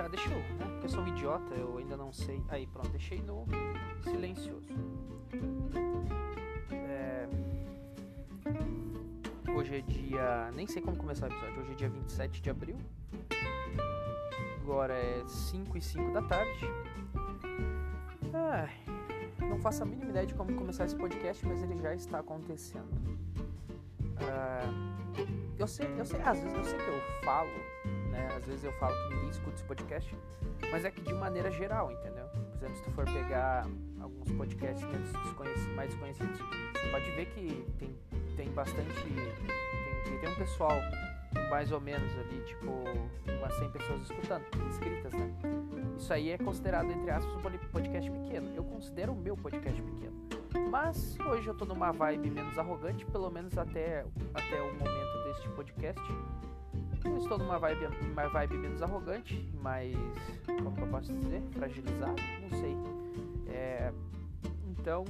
deixar, deixa eu, né? Porque eu sou um idiota, eu ainda não sei. Aí, pronto, deixei no silencioso. É... Hoje é dia. Nem sei como começar o episódio. Hoje é dia 27 de abril. Agora é 5 e 5 da tarde. Ai, não faço a mínima ideia de como começar esse podcast, mas ele já está acontecendo. Uh, eu sei, eu sei, às vezes eu sei que eu falo, né? Às vezes eu falo que ninguém escuta esse podcast, mas é que de maneira geral, entendeu? Por exemplo, se tu for pegar alguns podcasts mais desconhecidos, pode ver que tem, tem bastante. Tem, tem um pessoal mais ou menos ali, tipo, umas 100 pessoas escutando, inscritas, né? Isso aí é considerado, entre aspas, um podcast pequeno. Eu considero o meu podcast pequeno. Mas hoje eu tô numa vibe menos arrogante, pelo menos até, até o momento deste podcast. Eu estou numa vibe, uma vibe menos arrogante, mais. Como que eu posso dizer? Fragilizado? Não sei. É, então,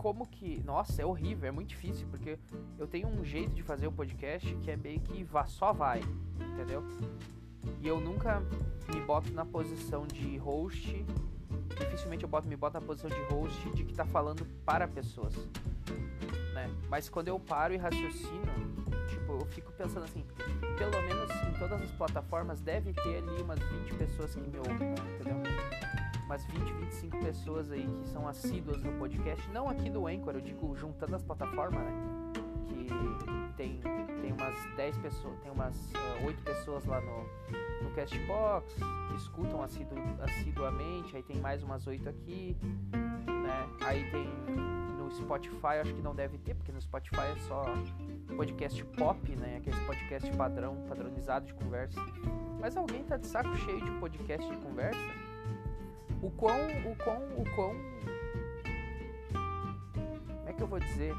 como que. Nossa, é horrível, é muito difícil, porque eu tenho um jeito de fazer o podcast que é meio que vá, só vai, entendeu? E eu nunca me boto na posição de host. Dificilmente eu boto, me boto na posição de host de que tá falando para pessoas. Né? Mas quando eu paro e raciocino, tipo, eu fico pensando assim, pelo menos em todas as plataformas deve ter ali umas 20 pessoas que me ouvem, entendeu? umas 20, 25 pessoas aí que são assíduas no podcast, não aqui do Anchor, eu digo juntando as plataformas, né? Que tem, tem umas 10 pessoas, tem umas uh, 8 pessoas lá no, no Castbox que escutam assidu, assiduamente, aí tem mais umas 8 aqui, né? Aí tem no Spotify, acho que não deve ter, porque no Spotify é só podcast pop, né? Aquele podcast padrão, padronizado de conversa. Mas alguém tá de saco cheio de podcast de conversa? o quão, o quão, o quão. Como é que eu vou dizer?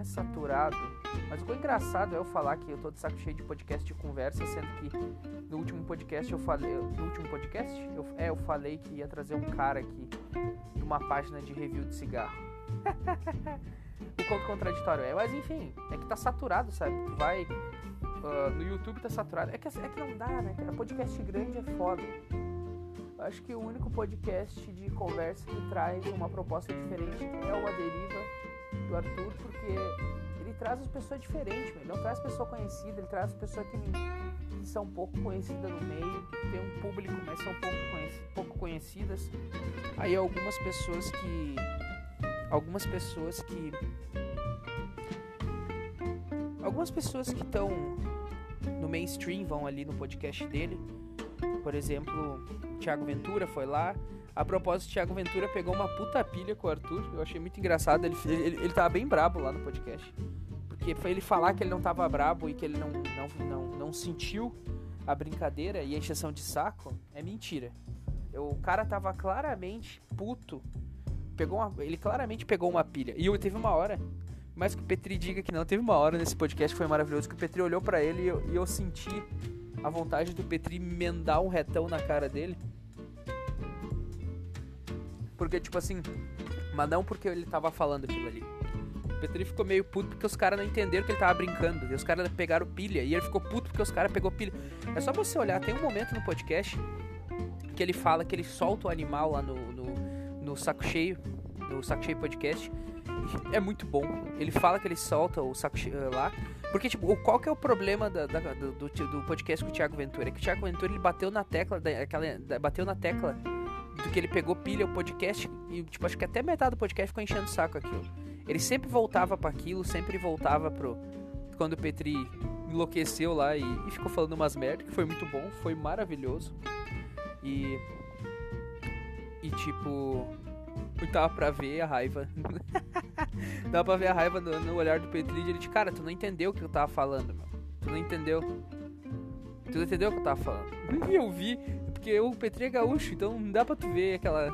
É saturado. Mas o quão engraçado é eu falar que eu tô de saco cheio de podcast de conversa, sendo que no último podcast eu falei. No último podcast? Eu, é, eu falei que ia trazer um cara aqui de uma página de review de cigarro. o quanto contraditório é. Mas enfim, é que tá saturado, sabe? Tu vai. Uh, no YouTube tá saturado. É que, é que não dá, né, cara? Podcast grande é foda acho que o único podcast de conversa que traz uma proposta diferente é o A Deriva do Arthur, porque ele traz as pessoas diferentes, ele não traz pessoa conhecida, ele traz pessoas que, que são pouco conhecidas no meio, tem um público, mas são pouco, conheci, pouco conhecidas. Aí algumas pessoas que. Algumas pessoas que. Algumas pessoas que estão no mainstream vão ali no podcast dele. Por exemplo, Thiago Ventura foi lá. A propósito, Thiago Ventura pegou uma puta pilha com o Arthur. Eu achei muito engraçado. Ele, ele, ele tava bem brabo lá no podcast. Porque foi ele falar que ele não tava brabo e que ele não, não, não, não sentiu a brincadeira e a encheção de saco. É mentira. Eu, o cara tava claramente puto. Pegou uma, ele claramente pegou uma pilha. E eu, teve uma hora. Mas que o Petri diga que não, teve uma hora nesse podcast que foi maravilhoso. Que o Petri olhou para ele e eu, e eu senti a vontade do Petri emendar um retão na cara dele. Porque, tipo assim, mas não porque ele tava falando aquilo ali. O Petri ficou meio puto porque os caras não entenderam que ele tava brincando. E os caras pegaram pilha. E ele ficou puto porque os caras pegou pilha. É só você olhar, tem um momento no podcast que ele fala que ele solta o animal lá no, no, no saco cheio. No saco cheio podcast. É muito bom. Ele fala que ele solta o saco cheio lá. Porque, tipo, qual que é o problema da, da, do, do, podcast com o Thiago Ventura? É que o Thiago Ventura ele bateu na tecla, daquela, bateu na tecla do que ele pegou pilha o podcast e, tipo, acho que até metade do podcast ficou enchendo o saco aquilo. Ele sempre voltava para aquilo, sempre voltava pro. Quando o Petri enlouqueceu lá e, e ficou falando umas merda, que foi muito bom, foi maravilhoso. E. E tipo. Tava pra ver a raiva. Dá pra ver a raiva no, no olhar do Petri. Ele disse, cara, tu não entendeu o que eu tava falando. Tu não entendeu. Tu não entendeu o que eu tava falando. Eu vi, porque o Petri é gaúcho, então não dá pra tu ver aquela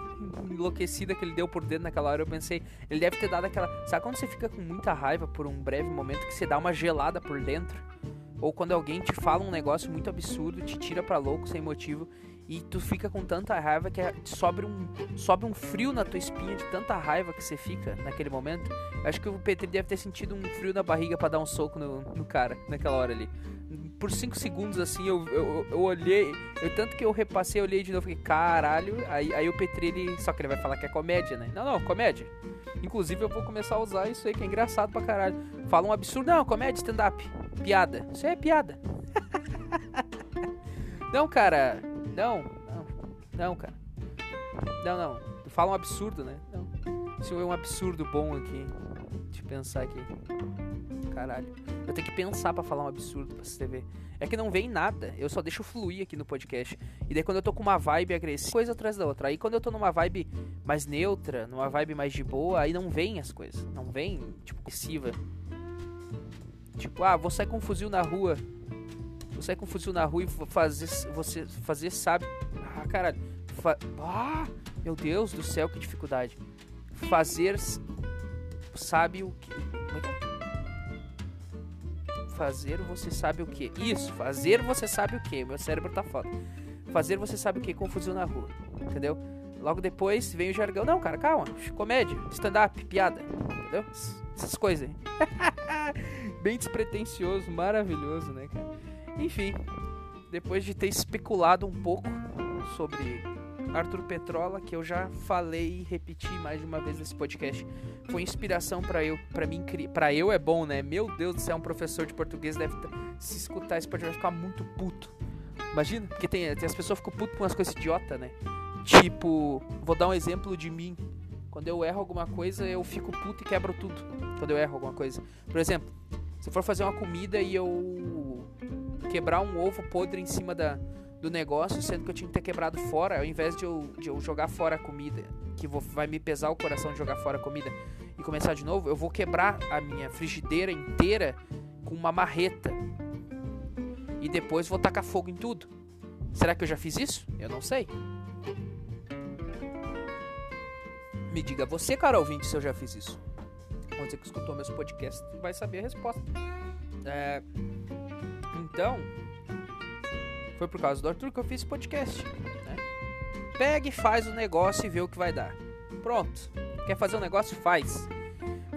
enlouquecida que ele deu por dentro naquela hora. Eu pensei, ele deve ter dado aquela. Sabe quando você fica com muita raiva por um breve momento que você dá uma gelada por dentro? Ou quando alguém te fala um negócio muito absurdo, te tira pra louco sem motivo E tu fica com tanta raiva que é, sobe um, sobe um frio na tua espinha de tanta raiva que você fica naquele momento. Acho que o Petri deve ter sentido um frio na barriga para dar um soco no, no cara naquela hora ali. Por 5 segundos assim eu, eu, eu olhei, eu, tanto que eu repassei, eu olhei de novo e caralho. Aí, aí o Petri, ele, só que ele vai falar que é comédia, né? Não, não, comédia. Inclusive eu vou começar a usar isso aí que é engraçado pra caralho. Fala um absurdo, não, comédia, stand-up, piada. Isso aí é piada. não, cara, não, não, não, cara. Não, não. Fala um absurdo, né? Não. Isso é um absurdo bom aqui. Deixa eu pensar aqui. Caralho. Eu tenho que pensar para falar um absurdo pra você ver. É que não vem nada. Eu só deixo fluir aqui no podcast. E daí quando eu tô com uma vibe agressiva, coisa atrás da outra. Aí quando eu tô numa vibe mais neutra, numa vibe mais de boa, aí não vem as coisas. Não vem, tipo, agressiva. Tipo, ah, vou sair com um fuzil na rua. Vou sair com um fuzil na rua e fazer. Você fazer, sabe? Ah, caralho. Fa ah, meu Deus do céu, que dificuldade. Fazer. Sabe o que. Fazer você sabe o que? Isso, fazer você sabe o que? Meu cérebro tá foda. Fazer você sabe o que? Com fuzil na rua. Entendeu? Logo depois vem o jargão. Não, cara, calma. Comédia, stand-up, piada. Entendeu? Essas coisas. Bem despretensioso, maravilhoso, né, cara? Enfim, depois de ter especulado um pouco sobre Arthur Petrola, que eu já falei e repeti mais de uma vez nesse podcast, foi inspiração para eu, para mim, para eu é bom, né? Meu Deus do céu, um professor de português deve se escutar esse podcast ficar muito puto. Imagina, porque tem, tem as pessoas ficam putas com umas coisas idiota, né? Tipo, vou dar um exemplo de mim. Quando eu erro alguma coisa, eu fico puto e quebro tudo. Quando eu erro alguma coisa. Por exemplo, se for fazer uma comida e eu quebrar um ovo podre em cima da, do negócio, sendo que eu tinha que ter quebrado fora, ao invés de eu, de eu jogar fora a comida, que vou, vai me pesar o coração de jogar fora a comida e começar de novo, eu vou quebrar a minha frigideira inteira com uma marreta. E depois vou tacar fogo em tudo. Será que eu já fiz isso? Eu não sei. Me diga você, cara ouvinte, se eu já fiz isso. Dizer que escutou meus podcasts vai saber a resposta. É... Então, foi por causa do Arthur que eu fiz esse podcast. Né? Pega e faz o negócio e vê o que vai dar. Pronto. Quer fazer um negócio? Faz.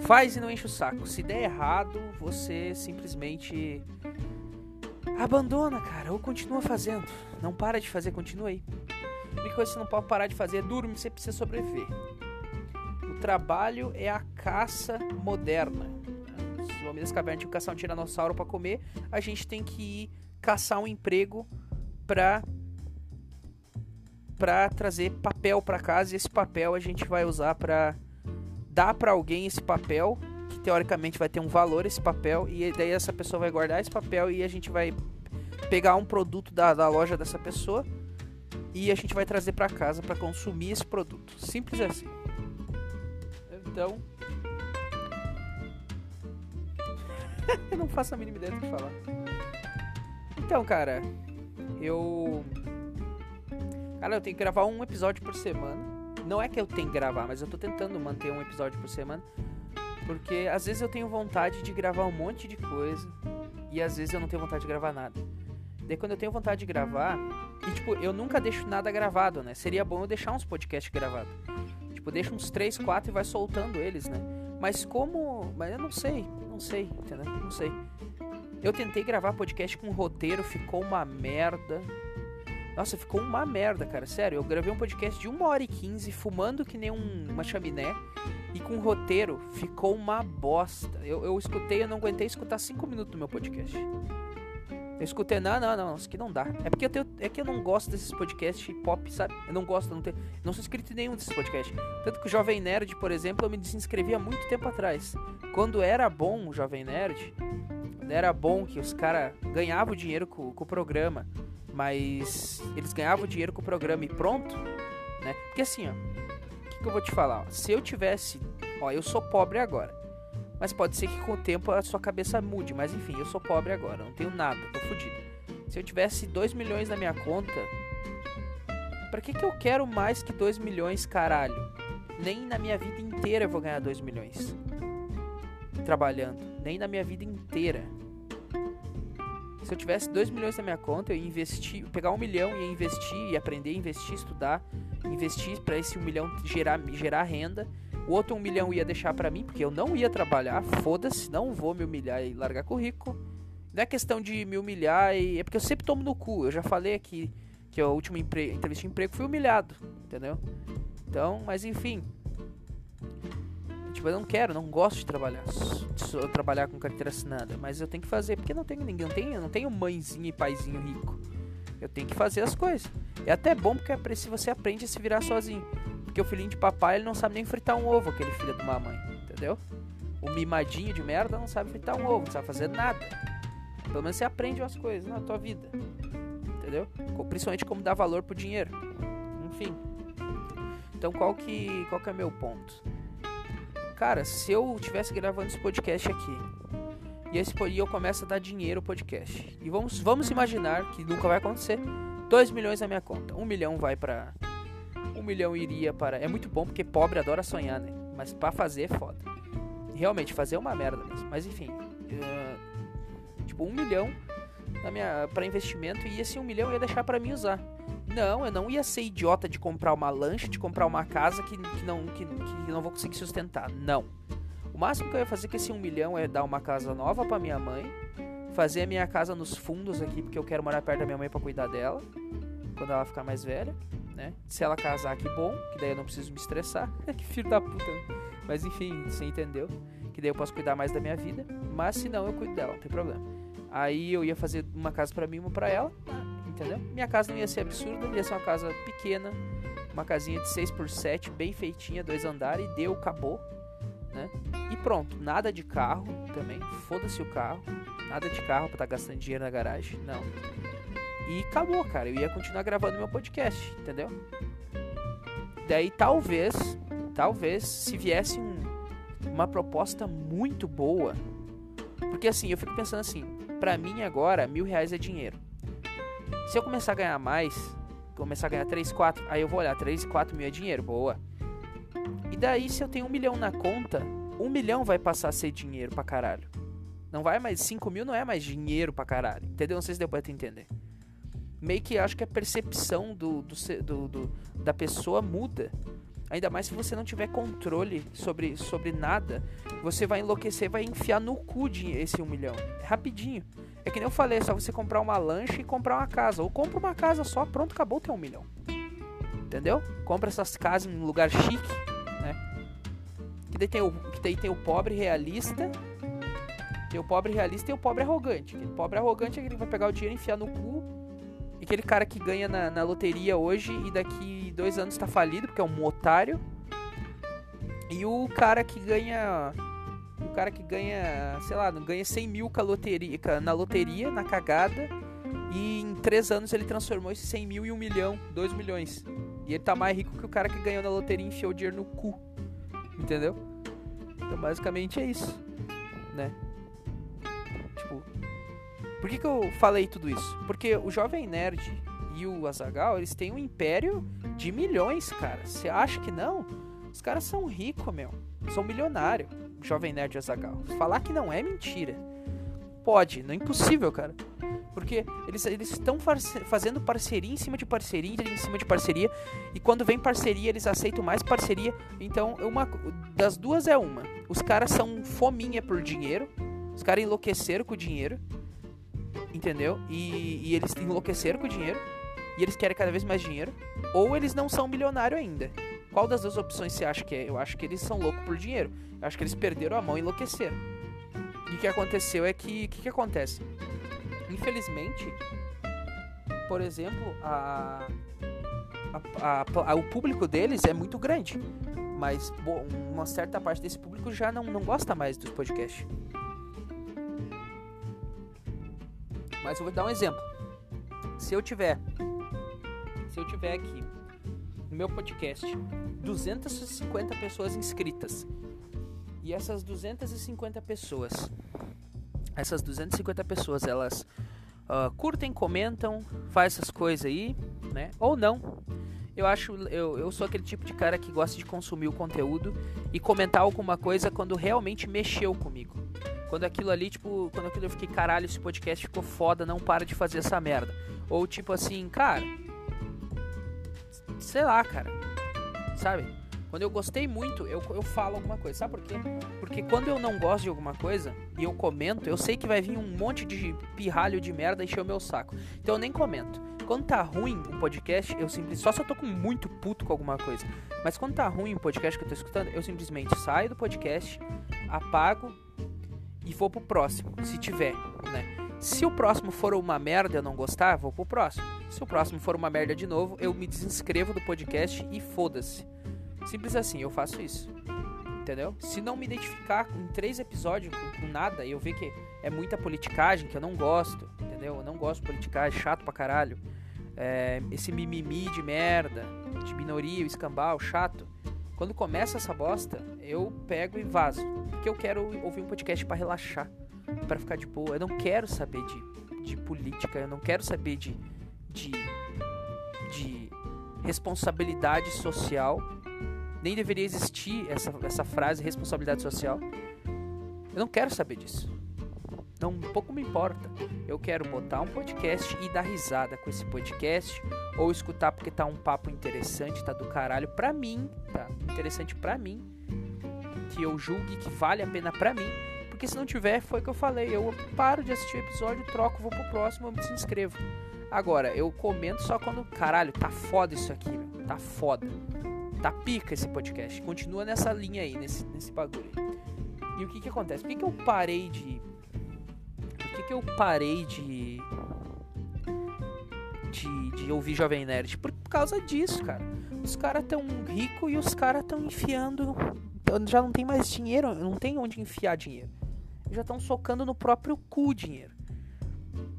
Faz e não enche o saco. Se der errado, você simplesmente abandona, cara, ou continua fazendo. Não para de fazer, continua aí. A única coisa que você não pode parar de fazer é dormir, você precisa sobreviver trabalho é a caça moderna. Os homens das cavernas tinham que caçar um tiranossauro para comer, a gente tem que ir caçar um emprego para para trazer papel para casa e esse papel a gente vai usar para dar para alguém esse papel que teoricamente vai ter um valor esse papel e daí essa pessoa vai guardar esse papel e a gente vai pegar um produto da, da loja dessa pessoa e a gente vai trazer para casa para consumir esse produto simples assim então. não faço a mínima ideia do que falar. Então, cara, eu. Cara, eu tenho que gravar um episódio por semana. Não é que eu tenho que gravar, mas eu tô tentando manter um episódio por semana. Porque às vezes eu tenho vontade de gravar um monte de coisa. E às vezes eu não tenho vontade de gravar nada. Daí quando eu tenho vontade de gravar. E tipo, eu nunca deixo nada gravado, né? Seria bom eu deixar uns podcasts gravados. Tipo, deixa uns 3, 4 e vai soltando eles, né? Mas como. Mas eu não sei, não sei, entendeu? Não sei. Eu tentei gravar podcast com roteiro, ficou uma merda. Nossa, ficou uma merda, cara. Sério, eu gravei um podcast de 1 hora e 15, fumando que nem um, uma chaminé. E com roteiro, ficou uma bosta. Eu, eu escutei, eu não aguentei escutar 5 minutos do meu podcast. Eu escutei, não, não, não, isso aqui não dá. É porque eu tenho, é que eu não gosto desses podcasts pop, sabe? Eu não gosto, não, tenho, não sou inscrito em nenhum desses podcasts. Tanto que o Jovem Nerd, por exemplo, eu me desinscrevi há muito tempo atrás. Quando era bom o Jovem Nerd, quando era bom que os caras ganhavam dinheiro com, com o programa, mas eles ganhavam dinheiro com o programa e pronto, né? Porque assim, ó, o que, que eu vou te falar? Ó, se eu tivesse, ó, eu sou pobre agora. Mas pode ser que com o tempo a sua cabeça mude. Mas enfim, eu sou pobre agora, não tenho nada, tô fudido. Se eu tivesse 2 milhões na minha conta, para que, que eu quero mais que 2 milhões, caralho? Nem na minha vida inteira eu vou ganhar 2 milhões. Trabalhando. Nem na minha vida inteira. Se eu tivesse 2 milhões na minha conta, eu ia investir, pegar um milhão e investir, e aprender a investir, estudar, investir para esse um milhão gerar, gerar renda. O outro um milhão ia deixar para mim, porque eu não ia trabalhar, foda-se, não vou me humilhar e largar currículo. Não é questão de me humilhar, e... é porque eu sempre tomo no cu. Eu já falei aqui que a última empre... entrevista de emprego fui humilhado, entendeu? Então, mas enfim, Tipo, eu não quero, não gosto de trabalhar, de trabalhar com carteira assinada, mas eu tenho que fazer porque não tenho ninguém, não tenho, não tenho mãezinha e paizinho rico. Eu tenho que fazer as coisas. É até bom porque é você aprende a se virar sozinho. Porque o filhinho de papai, ele não sabe nem fritar um ovo, aquele filho de uma mãe, entendeu? O mimadinho de merda não sabe fritar um ovo, não sabe fazer nada. Pelo menos você aprende umas coisas na tua vida. Entendeu? Principalmente como dar valor pro dinheiro. Enfim. Então qual que, qual que é meu ponto? Cara, se eu tivesse gravando esse podcast aqui e, esse, e eu começo a dar dinheiro ao podcast, e vamos, vamos imaginar que nunca vai acontecer, 2 milhões na minha conta, 1 um milhão vai para. 1 milhão iria para. É muito bom porque pobre adora sonhar, né? Mas para fazer é foda. Realmente, fazer é uma merda mesmo. Mas enfim. Uh, tipo, 1 um milhão na minha para investimento e esse 1 um milhão ia deixar para mim usar. Não, eu não ia ser idiota de comprar uma lancha, de comprar uma casa que, que, não, que, que não vou conseguir sustentar. Não. O máximo que eu ia fazer com esse 1 um milhão é dar uma casa nova para minha mãe, fazer a minha casa nos fundos aqui, porque eu quero morar perto da minha mãe para cuidar dela, quando ela ficar mais velha, né? Se ela casar, que bom, que daí eu não preciso me estressar. que filho da puta. Mas enfim, você entendeu? Que daí eu posso cuidar mais da minha vida, mas se não, eu cuido dela, não tem problema. Aí eu ia fazer uma casa para mim e uma para ela entendeu? Minha casa não ia ser absurda, ia ser uma casa pequena, uma casinha de 6 por 7 bem feitinha, dois andares, e deu, acabou, né? E pronto, nada de carro também, foda-se o carro, nada de carro pra estar tá gastando dinheiro na garagem, não. E acabou, cara, eu ia continuar gravando meu podcast, entendeu? Daí talvez, talvez, se viesse um, uma proposta muito boa, porque assim, eu fico pensando assim, pra mim agora, mil reais é dinheiro. Se eu começar a ganhar mais, começar a ganhar 3, 4, aí eu vou olhar, 3, 4 mil é dinheiro, boa. E daí, se eu tenho um milhão na conta, um milhão vai passar a ser dinheiro pra caralho. Não vai mais, 5 mil não é mais dinheiro pra caralho. Entendeu? Não sei se deu pra entender. Meio que acho que a percepção do, do, do, do da pessoa muda. Ainda mais se você não tiver controle sobre, sobre nada, você vai enlouquecer, vai enfiar no cu esse um milhão. É rapidinho. É que nem eu falei, é só você comprar uma lancha e comprar uma casa. Ou compra uma casa só, pronto, acabou ter um milhão. Entendeu? Compra essas casas em um lugar chique, né? Que daí tem o, que daí tem o pobre realista. Tem o pobre realista e o pobre arrogante. O pobre arrogante é que vai pegar o dinheiro e enfiar no cu. Aquele cara que ganha na, na loteria hoje e daqui dois anos tá falido, porque é um otário. E o cara que ganha o cara que ganha, sei lá, ganha 100 mil loteria, na loteria, na cagada, e em 3 anos ele transformou esse 100 mil em 1 milhão, 2 milhões. E ele tá mais rico que o cara que ganhou na loteria e enfiou o dinheiro no cu. Entendeu? Então basicamente é isso, né? Tipo, por que, que eu falei tudo isso? Porque o Jovem Nerd e o Azagal, eles têm um império de milhões, cara. Você acha que não? Os caras são ricos, meu. São milionários. Jovem Nerd Azagal. Falar que não é mentira. Pode, não é impossível, cara. Porque eles estão fazendo parceria em cima de parceria, em cima de parceria. E quando vem parceria, eles aceitam mais parceria. Então, uma das duas é uma. Os caras são fominha por dinheiro. Os caras enlouqueceram com o dinheiro. Entendeu? E, e eles enlouqueceram com o dinheiro. E eles querem cada vez mais dinheiro. Ou eles não são milionários ainda. Qual das duas opções você acha que é? Eu acho que eles são loucos por dinheiro. Eu acho que eles perderam a mão e enlouqueceram. E o que aconteceu é que. O que, que acontece? Infelizmente, por exemplo, a, a, a, o público deles é muito grande. Mas bom, uma certa parte desse público já não, não gosta mais dos podcasts. Mas eu vou dar um exemplo. Se eu tiver. Se eu tiver aqui no meu podcast 250 pessoas inscritas. E essas 250 pessoas, essas 250 pessoas, elas uh, curtem, comentam, faz essas coisas aí, né? Ou não. Eu acho, eu, eu sou aquele tipo de cara que gosta de consumir o conteúdo e comentar alguma coisa quando realmente mexeu comigo. Quando aquilo ali, tipo, quando aquilo eu fiquei, caralho, esse podcast ficou foda, não para de fazer essa merda. Ou tipo assim, cara. Sei lá, cara. Sabe? Quando eu gostei muito, eu, eu falo alguma coisa. Sabe por quê? Porque quando eu não gosto de alguma coisa e eu comento, eu sei que vai vir um monte de pirralho de merda encher o meu saco. Então eu nem comento. Quando tá ruim um podcast, eu simplesmente. Só se eu tô com muito puto com alguma coisa. Mas quando tá ruim um podcast que eu tô escutando, eu simplesmente saio do podcast, apago e vou pro próximo, se tiver, né? Se o próximo for uma merda eu não gostar, vou pro próximo. Se o próximo for uma merda de novo, eu me desinscrevo do podcast e foda-se. Simples assim, eu faço isso. Entendeu? Se não me identificar em três episódios com, com, nada eu ver que é muita politicagem, que eu não gosto, entendeu? Eu não gosto de politicagem, chato pra caralho. É, esse mimimi de merda, de minoria, escambau, chato. Quando começa essa bosta, eu pego e vazo. Porque eu quero ouvir um podcast para relaxar, para ficar de boa. Eu não quero saber de, de política, eu não quero saber de, de, de responsabilidade social nem deveria existir essa, essa frase responsabilidade social. Eu não quero saber disso. Não, um pouco me importa. Eu quero botar um podcast e dar risada com esse podcast. Ou escutar porque tá um papo interessante, tá do caralho pra mim. Tá interessante pra mim. Que eu julgue que vale a pena pra mim. Porque se não tiver, foi o que eu falei. Eu paro de assistir o episódio, troco, vou pro próximo, eu me inscrevo. Agora, eu comento só quando, caralho, tá foda isso aqui, meu. Tá foda. Tá pica esse podcast. Continua nessa linha aí, nesse, nesse bagulho. E o que que acontece? Por que, que eu parei de. Que, que eu parei de. De, de ouvir Jovem Nerd? Por, causa disso, cara. Os caras tão ricos e os caras tão enfiando. Já não tem mais dinheiro, não tem onde enfiar dinheiro. Já estão socando no próprio cu dinheiro.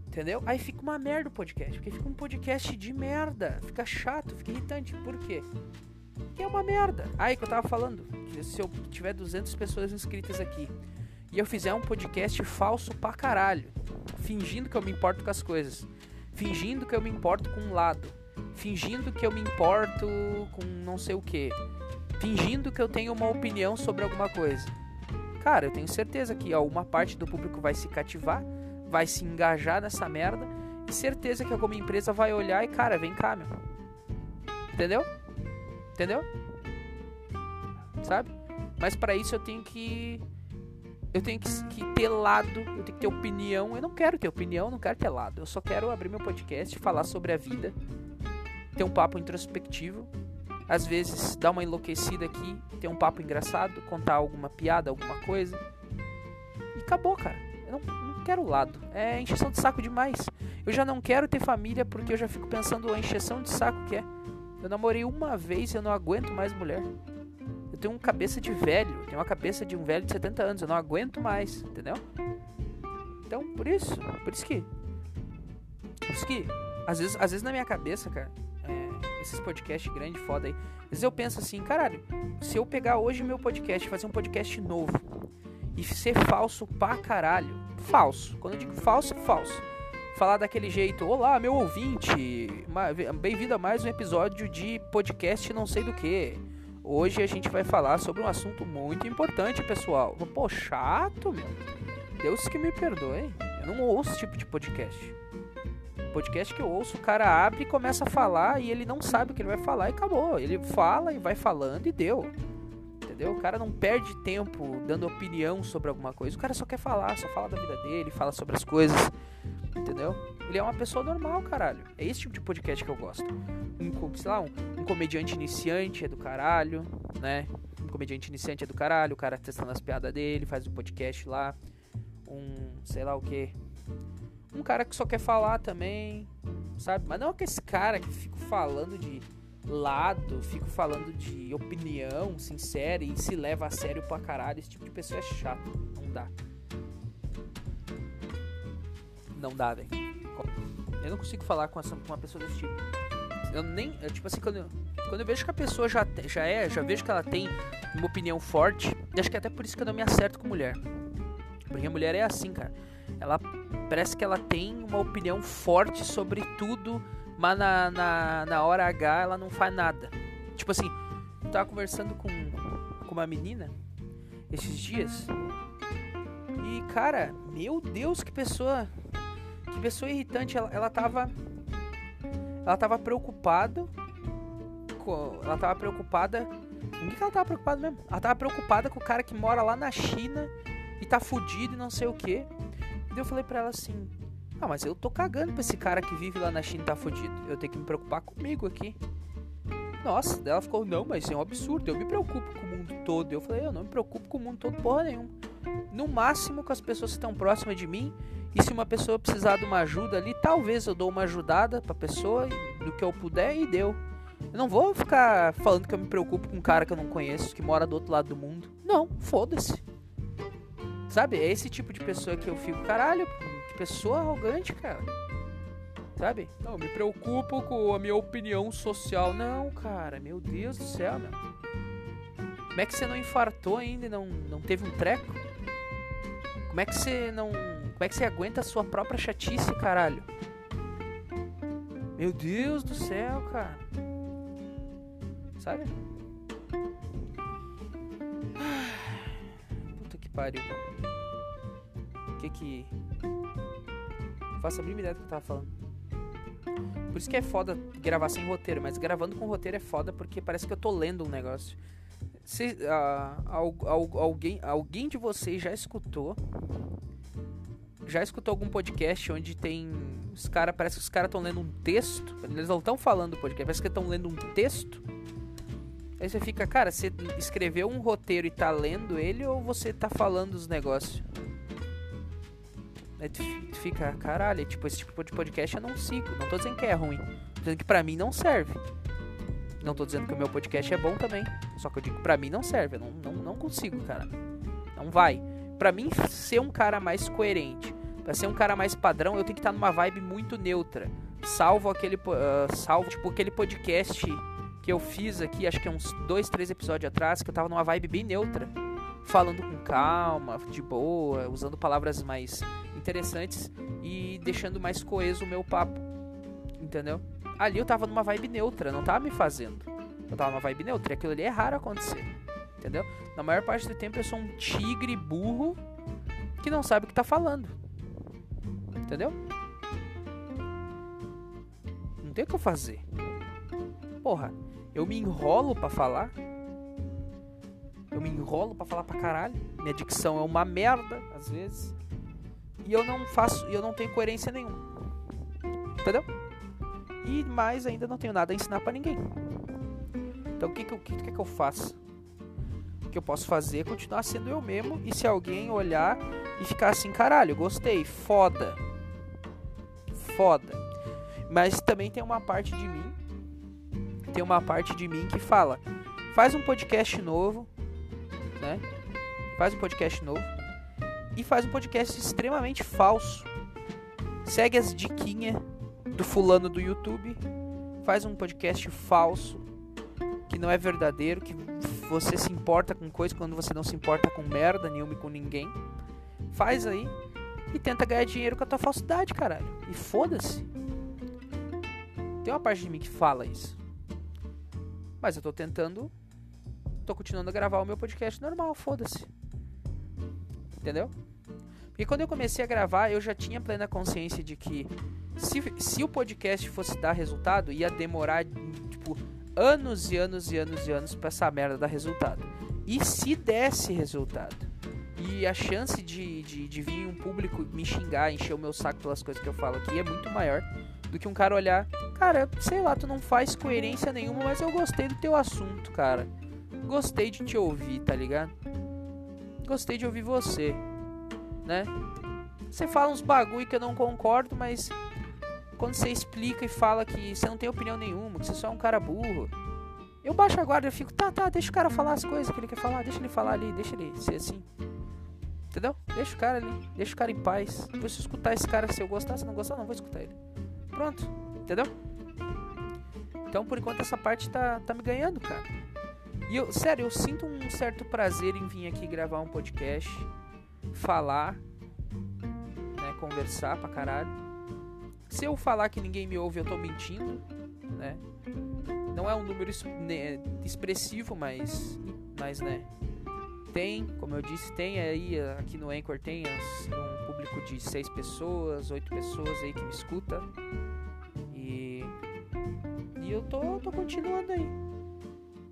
Entendeu? Aí fica uma merda o podcast. Porque fica um podcast de merda. Fica chato, fica irritante. Por quê? que é uma merda. Aí que eu tava falando, se eu tiver 200 pessoas inscritas aqui e eu fizer um podcast falso pra caralho, fingindo que eu me importo com as coisas, fingindo que eu me importo com um lado, fingindo que eu me importo com não sei o que, fingindo que eu tenho uma opinião sobre alguma coisa. Cara, eu tenho certeza que ó, uma parte do público vai se cativar, vai se engajar nessa merda e certeza que alguma empresa vai olhar e, cara, vem cá, meu. Entendeu? Entendeu? Sabe? Mas para isso eu tenho que. Eu tenho que, que, ter lado, eu tenho que ter opinião. Eu não quero ter opinião, não quero ter lado. Eu só quero abrir meu podcast, falar sobre a vida, ter um papo introspectivo. Às vezes dar uma enlouquecida aqui, ter um papo engraçado, contar alguma piada, alguma coisa. E acabou, cara. Eu não, não quero lado. É encheção de saco demais. Eu já não quero ter família porque eu já fico pensando a encheção de saco que é. Eu namorei uma vez e eu não aguento mais mulher. Tenho uma cabeça de velho, tenho uma cabeça de um velho de 70 anos, eu não aguento mais, entendeu? Então, por isso, por isso que. Por isso que, às vezes, às vezes na minha cabeça, cara, é, esses podcasts grandes, foda aí, às vezes eu penso assim, caralho, se eu pegar hoje meu podcast, fazer um podcast novo e ser falso pra caralho, falso, quando eu digo falso, é falso falar daquele jeito: Olá, meu ouvinte, bem-vindo a mais um episódio de podcast não sei do que. Hoje a gente vai falar sobre um assunto muito importante, pessoal. Pô, chato, meu. Deus que me perdoe. Eu não ouço esse tipo de podcast. Podcast que eu ouço, o cara abre e começa a falar e ele não sabe o que ele vai falar e acabou. Ele fala e vai falando e deu. Entendeu? O cara não perde tempo dando opinião sobre alguma coisa. O cara só quer falar, só fala da vida dele, fala sobre as coisas entendeu? Ele é uma pessoa normal, caralho. É esse tipo de podcast que eu gosto. Um, sei lá, um, um comediante iniciante é do caralho, né? Um comediante iniciante é do caralho, o cara testando as piadas dele, faz um podcast lá. Um, sei lá o que. Um cara que só quer falar também, sabe? Mas não é que esse cara que fica falando de lado, fico falando de opinião sincera e se leva a sério pra caralho. Esse tipo de pessoa é chato, não dá. Não dá, velho. Eu não consigo falar com, essa, com uma pessoa desse tipo. Eu nem. Eu, tipo assim, quando eu, quando eu vejo que a pessoa já, já é, já vejo que ela tem uma opinião forte, acho que é até por isso que eu não me acerto com mulher. Porque a mulher é assim, cara. Ela parece que ela tem uma opinião forte sobre tudo, mas na, na, na hora H ela não faz nada. Tipo assim, eu tava conversando com, com uma menina esses dias E, cara, meu Deus, que pessoa. Que pessoa irritante. Ela, ela tava. Ela tava preocupada. Ela tava preocupada. Com que, que ela tava preocupada mesmo? Ela tava preocupada com o cara que mora lá na China e tá fudido e não sei o que. E eu falei pra ela assim: Ah, mas eu tô cagando pra esse cara que vive lá na China e tá fudido. Eu tenho que me preocupar comigo aqui. Nossa, ela ficou: Não, mas isso é um absurdo. Eu me preocupo com o mundo todo. Eu falei: Eu não me preocupo com o mundo todo, porra nenhuma. No máximo com as pessoas que estão próximas de mim. E se uma pessoa precisar de uma ajuda ali, talvez eu dou uma ajudada pra pessoa do que eu puder e deu. Eu não vou ficar falando que eu me preocupo com um cara que eu não conheço, que mora do outro lado do mundo. Não, foda-se. Sabe? É esse tipo de pessoa que eu fico, caralho, que pessoa arrogante, cara. Sabe? Não, me preocupo com a minha opinião social. Não, cara, meu Deus do céu, meu. Como é que você não infartou ainda e não, não teve um treco? Como é que você não. Como é que você aguenta a sua própria chatice, caralho? Meu Deus do céu, cara. Sabe? Puta que pariu. O que que. Faço a mínima ideia do que eu tava falando. Por isso que é foda gravar sem roteiro, mas gravando com roteiro é foda porque parece que eu tô lendo um negócio. Se, uh, alguém, alguém de vocês já escutou? Já escutou algum podcast onde tem. Os caras. Parece que os caras estão lendo um texto. Eles não estão falando do podcast, parece que estão lendo um texto. Aí você fica, cara, você escreveu um roteiro e tá lendo ele ou você tá falando os negócios? Aí tu fica, caralho, tipo, esse tipo de podcast eu não sigo. Não tô dizendo que é ruim. Tô dizendo que pra mim não serve. Não tô dizendo que o meu podcast é bom também. Só que eu digo, pra mim não serve. Eu não, não, não consigo, cara. Não vai. Pra mim ser um cara mais coerente, pra ser um cara mais padrão, eu tenho que estar tá numa vibe muito neutra. Salvo aquele. Uh, salvo, tipo, aquele podcast que eu fiz aqui, acho que é uns dois, três episódios atrás, que eu tava numa vibe bem neutra. Falando com calma, de boa, usando palavras mais interessantes e deixando mais coeso o meu papo. Entendeu? ali eu tava numa vibe neutra, não tava me fazendo. Eu tava numa vibe neutra, e aquilo ali é raro acontecer. Entendeu? Na maior parte do tempo eu sou um tigre burro que não sabe o que tá falando. Entendeu? Não tem o que eu fazer. Porra, eu me enrolo para falar. Eu me enrolo para falar pra caralho. Minha dicção é uma merda, às vezes. E eu não faço, eu não tenho coerência nenhuma. Entendeu? E mais ainda não tenho nada a ensinar para ninguém. Então o que, que, que, que, que eu faço? O que eu posso fazer é continuar sendo eu mesmo. E se alguém olhar e ficar assim, caralho, gostei, foda. Foda. Mas também tem uma parte de mim. Tem uma parte de mim que fala: faz um podcast novo, né? Faz um podcast novo. E faz um podcast extremamente falso. Segue as diquinhas do fulano do YouTube, faz um podcast falso, que não é verdadeiro, que você se importa com coisa quando você não se importa com merda nenhuma e com ninguém. Faz aí e tenta ganhar dinheiro com a tua falsidade, caralho. E foda-se. Tem uma parte de mim que fala isso. Mas eu tô tentando. Tô continuando a gravar o meu podcast normal, foda-se. Entendeu? Porque quando eu comecei a gravar, eu já tinha plena consciência de que se, se o podcast fosse dar resultado, ia demorar, tipo, anos e anos e anos e anos pra essa merda dar resultado. E se desse resultado? E a chance de, de, de vir um público me xingar, encher o meu saco pelas coisas que eu falo aqui é muito maior do que um cara olhar, cara, sei lá, tu não faz coerência nenhuma, mas eu gostei do teu assunto, cara. Gostei de te ouvir, tá ligado? Gostei de ouvir você, né? Você fala uns bagulho que eu não concordo, mas quando você explica e fala que você não tem opinião nenhuma, que você só é um cara burro, eu baixo a guarda e fico, tá, tá, deixa o cara falar as coisas que ele quer falar, deixa ele falar ali, deixa ele ser assim. Entendeu? Deixa o cara ali, deixa o cara em paz. Vou escutar esse cara se eu gostar, se não gostar, não vou escutar ele. Pronto, entendeu? Então, por enquanto, essa parte tá, tá me ganhando, cara. E eu, sério, eu sinto um certo prazer em vir aqui gravar um podcast, falar, né, conversar pra caralho. Se eu falar que ninguém me ouve, eu tô mentindo, né? Não é um número né, expressivo, mas, mas né? Tem, como eu disse, tem aí aqui no Anchor tem um público de seis pessoas, oito pessoas aí que me escuta. E, e eu tô, tô continuando aí.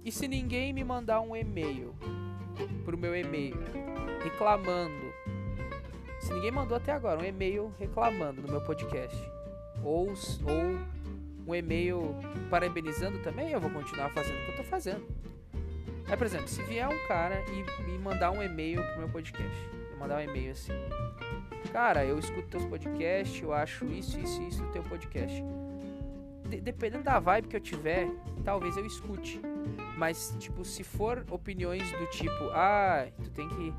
E se ninguém me mandar um e-mail pro meu e-mail reclamando, se ninguém mandou até agora um e-mail reclamando no meu podcast, ou, ou um e-mail parabenizando também, eu vou continuar fazendo o que eu tô fazendo. Por exemplo, se vier um cara e me mandar um e-mail pro meu podcast, me mandar um e-mail assim, cara, eu escuto teus podcasts, eu acho isso, isso, isso no teu podcast. De dependendo da vibe que eu tiver, talvez eu escute. Mas, tipo, se for opiniões do tipo, ah, tu tem que.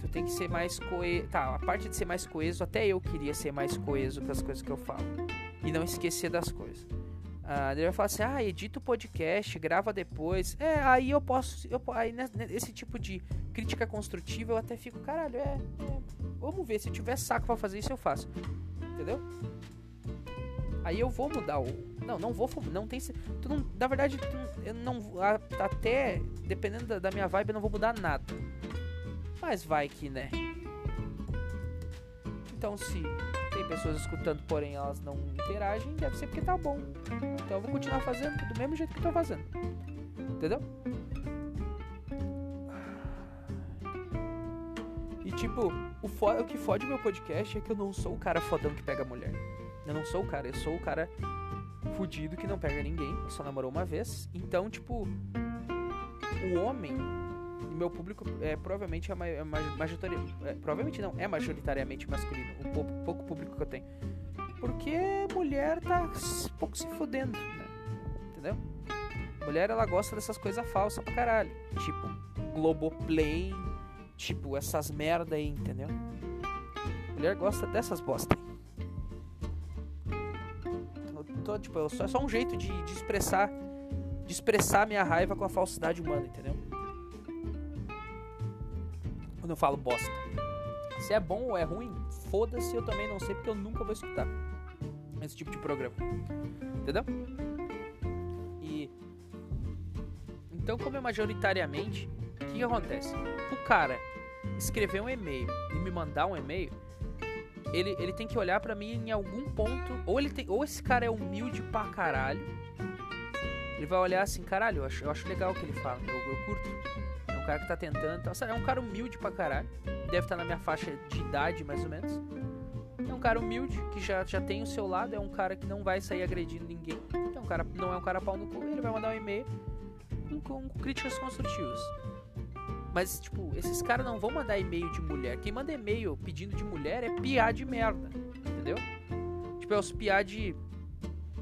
Tu tem que ser mais coeso. Tá, a parte de ser mais coeso, até eu queria ser mais coeso com as coisas que eu falo. E não esquecer das coisas. Ah, ele vai falar assim, ah, edita o podcast, grava depois. É, aí eu posso. Eu, aí nesse tipo de crítica construtiva eu até fico, caralho, é, é vamos ver, se tiver saco para fazer isso eu faço. Entendeu? Aí eu vou mudar o. Não, não vou. Não tem. Tu não, na verdade, tu, eu não. Até. Dependendo da, da minha vibe, eu não vou mudar nada. Mas vai que, né? Então se tem pessoas escutando, porém elas não interagem, deve ser porque tá bom. Então eu vou continuar fazendo do mesmo jeito que tô fazendo. Entendeu? E tipo, o, fo o que fode meu podcast é que eu não sou o cara fodão que pega mulher. Eu não sou o cara, eu sou o cara fudido que não pega ninguém, só namorou uma vez. Então, tipo, o homem meu público é provavelmente é, ma é, é provavelmente não, é majoritariamente masculino, o pouco, pouco, público que eu tenho. Porque mulher tá pouco se fudendo, né? Entendeu? Mulher ela gosta dessas coisas falsas pra caralho. Tipo, Globoplay, tipo, essas merda aí, entendeu? Mulher gosta dessas bosta aí. Tô, tipo, eu só, é só um jeito de, de expressar de expressar minha raiva com a falsidade humana, entendeu? Quando eu falo bosta. Se é bom ou é ruim, foda-se, eu também não sei porque eu nunca vou escutar esse tipo de programa. Entendeu? E então, como é majoritariamente, o que, que acontece? O cara escrever um e-mail e me mandar um e-mail, ele, ele tem que olhar para mim em algum ponto, ou ele tem, ou esse cara é humilde pra caralho. Ele vai olhar assim, caralho, eu acho, eu acho legal o que ele fala, eu, eu curto cara que tá tentando. Então, é um cara humilde pra caralho. Deve estar tá na minha faixa de idade, mais ou menos. É um cara humilde, que já, já tem o seu lado, é um cara que não vai sair agredindo ninguém. É um cara, não é um cara pau no cu, ele vai mandar um e-mail com, com críticas construtivas. Mas, tipo, esses caras não vão mandar e-mail de mulher. Quem manda e-mail pedindo de mulher é piar de merda. Entendeu? Tipo, é os piar de.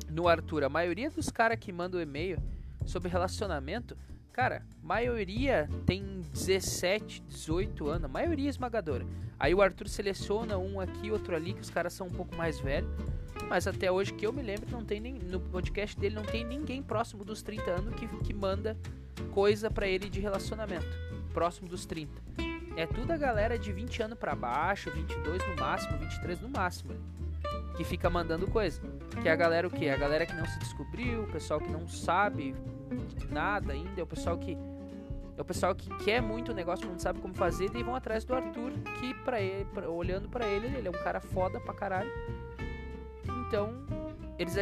No Arthur, a maioria dos caras que mandam e-mail sobre relacionamento Cara, maioria tem 17, 18 anos, maioria esmagadora. Aí o Arthur seleciona um aqui, outro ali, que os caras são um pouco mais velhos. Mas até hoje que eu me lembro, não tem nem, no podcast dele não tem ninguém próximo dos 30 anos que, que manda coisa para ele de relacionamento. Próximo dos 30. É tudo a galera de 20 anos para baixo, 22 no máximo, 23 no máximo. Que fica mandando coisa. Que é a galera o quê? A galera que não se descobriu, o pessoal que não sabe nada ainda, é o pessoal que é o pessoal que quer muito o negócio, não sabe como fazer, e vão atrás do Arthur, que para ele, pra, olhando para ele, ele é um cara foda pra caralho. Então, eles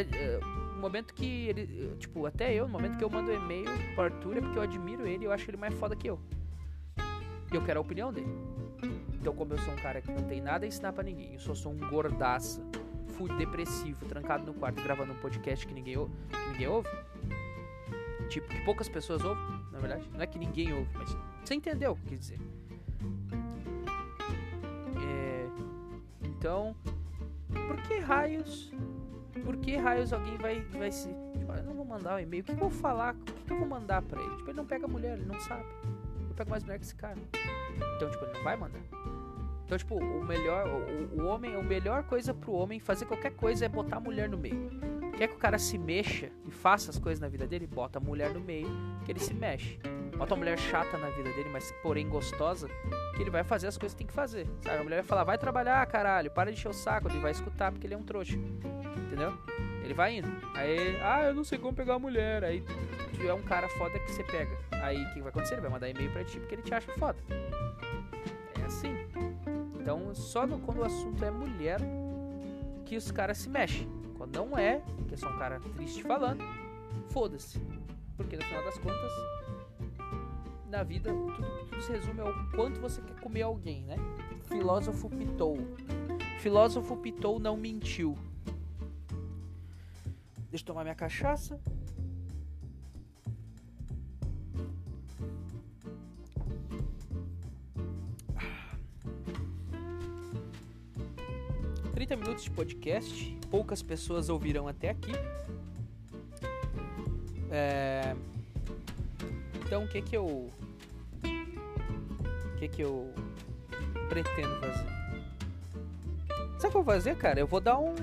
no momento que ele, tipo, até eu, no momento que eu mando e-mail pro Arthur é porque eu admiro ele, eu acho ele mais foda que eu. E eu quero a opinião dele. Então, como eu sou um cara que não tem nada a ensinar para ninguém, eu só sou um gordaça, fui depressivo, trancado no quarto gravando um podcast que ninguém, que ninguém ouve, tipo, que poucas pessoas ouvem, na verdade. Não é que ninguém ouve, mas você entendeu o que quer dizer. É, então, por que raios? Por que raios alguém vai, vai se. Tipo, eu não vou mandar um e-mail. O que, que, eu vou falar? O que, que, eu vou mandar pra ele? Tipo, ele não pega mulher, ele não sabe. Eu pego mais mulher que esse cara. Então, tipo, ele não vai mandar. Então, tipo, o melhor. O, o homem, a melhor coisa pro homem fazer qualquer coisa é botar a mulher no meio. Quer que o cara se mexa e faça as coisas na vida dele? Bota a mulher no meio, que ele se mexe. Bota uma mulher chata na vida dele, mas porém gostosa, que ele vai fazer as coisas que tem que fazer. Sabe? A mulher vai falar, vai trabalhar, caralho, para de encher o saco, ele vai escutar porque ele é um trouxa. Entendeu? Ele vai indo. Aí, ah, eu não sei como pegar a mulher. Aí tu é um cara foda que você pega. Aí o que vai acontecer? Ele vai mandar e-mail pra ti porque ele te acha foda. É assim. Então, só no, quando o assunto é mulher que os caras se mexem. Quando não é, que é só um cara triste falando, foda-se. Porque no final das contas, na vida, tudo, tudo se resume ao quanto você quer comer alguém, né? Filósofo Pitou. Filósofo Pitou não mentiu. Deixa eu tomar minha cachaça. Trinta minutos de podcast. Poucas pessoas ouvirão até aqui. É... Então o que que eu. O que que eu pretendo fazer? Sabe o que eu vou fazer, cara? Eu vou dar um.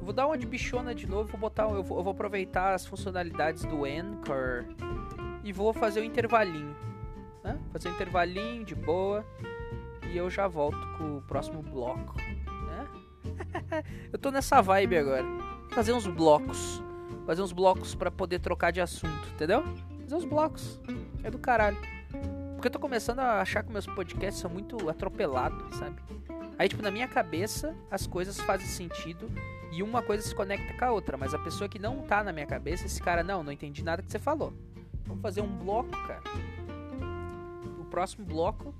Vou dar uma de bichona de novo. Vou botar. Eu vou, eu vou aproveitar as funcionalidades do Anchor e vou fazer o um intervalinho. Né? Fazer um intervalinho de boa. E eu já volto com o próximo bloco. Né? eu tô nessa vibe agora. Fazer uns blocos. Fazer uns blocos para poder trocar de assunto, entendeu? Fazer uns blocos. É do caralho. Porque eu tô começando a achar que meus podcasts são muito atropelados, sabe? Aí, tipo, na minha cabeça, as coisas fazem sentido e uma coisa se conecta com a outra. Mas a pessoa que não tá na minha cabeça, esse cara, não, não entendi nada que você falou. Vamos fazer um bloco, cara. O próximo bloco,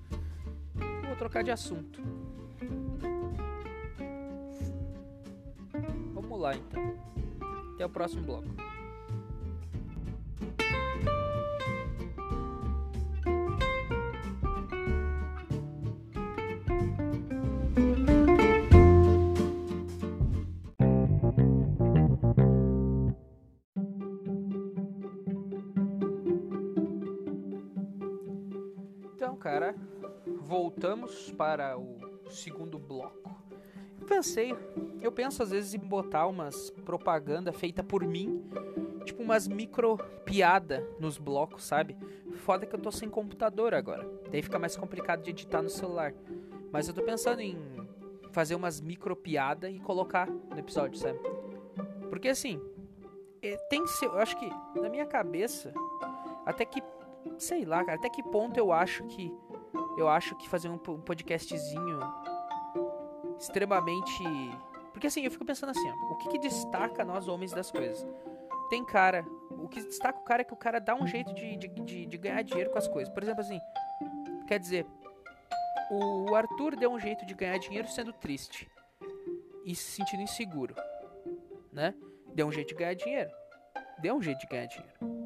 vou trocar de assunto. Vamos lá, então. Até o próximo bloco. Então, cara, voltamos para o segundo bloco. Eu pensei, eu penso às vezes em botar umas propaganda feita por mim, tipo umas micro piada nos blocos, sabe? Foda que eu tô sem computador agora. Daí fica mais complicado de editar no celular. Mas eu tô pensando em fazer umas micro piada e colocar no episódio, sabe? Porque assim, é, tem ser, eu acho que na minha cabeça, até que sei lá, cara, até que ponto eu acho que eu acho que fazer um podcastzinho extremamente. Porque assim, eu fico pensando assim, ó, o que, que destaca nós homens das coisas? Tem cara. O que destaca o cara é que o cara dá um jeito de, de, de, de ganhar dinheiro com as coisas. Por exemplo, assim, quer dizer, o Arthur deu um jeito de ganhar dinheiro sendo triste e se sentindo inseguro, né? Deu um jeito de ganhar dinheiro. Deu um jeito de ganhar dinheiro.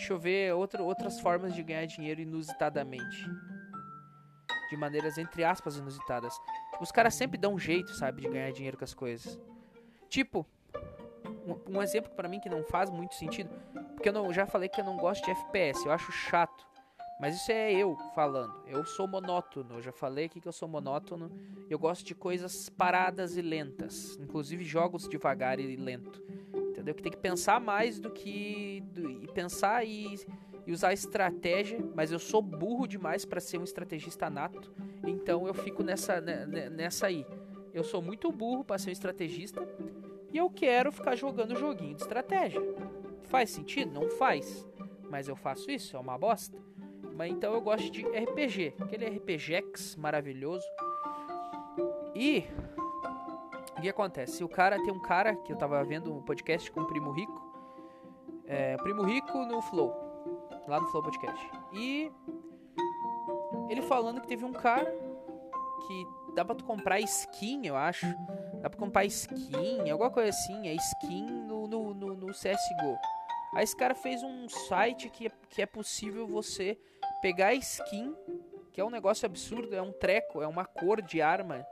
Deixa eu ver outras formas de ganhar dinheiro inusitadamente. De maneiras, entre aspas, inusitadas. Os caras sempre dão um jeito, sabe, de ganhar dinheiro com as coisas. Tipo, um, um exemplo para mim que não faz muito sentido, porque eu não, já falei que eu não gosto de FPS, eu acho chato. Mas isso é eu falando. Eu sou monótono. Eu já falei aqui que eu sou monótono. Eu gosto de coisas paradas e lentas. Inclusive jogos devagar e lento. Entendeu? Que tem que pensar mais do que. Do, e pensar e, e usar estratégia. Mas eu sou burro demais para ser um estrategista nato. Então eu fico nessa, nessa aí. Eu sou muito burro para ser um estrategista. E eu quero ficar jogando joguinho de estratégia. Faz sentido? Não faz. Mas eu faço isso, é uma bosta. Mas então eu gosto de RPG, aquele RPGX maravilhoso. E o que acontece? O cara tem um cara que eu tava vendo um podcast com o Primo Rico. É, Primo Rico no Flow. Lá no Flow Podcast. E ele falando que teve um cara que dá pra tu comprar skin, eu acho. Dá pra comprar skin, alguma coisa assim. É skin no, no, no, no CSGO. Aí esse cara fez um site que, é, que é possível você pegar skin, que é um negócio absurdo, é um treco, é uma cor de arma,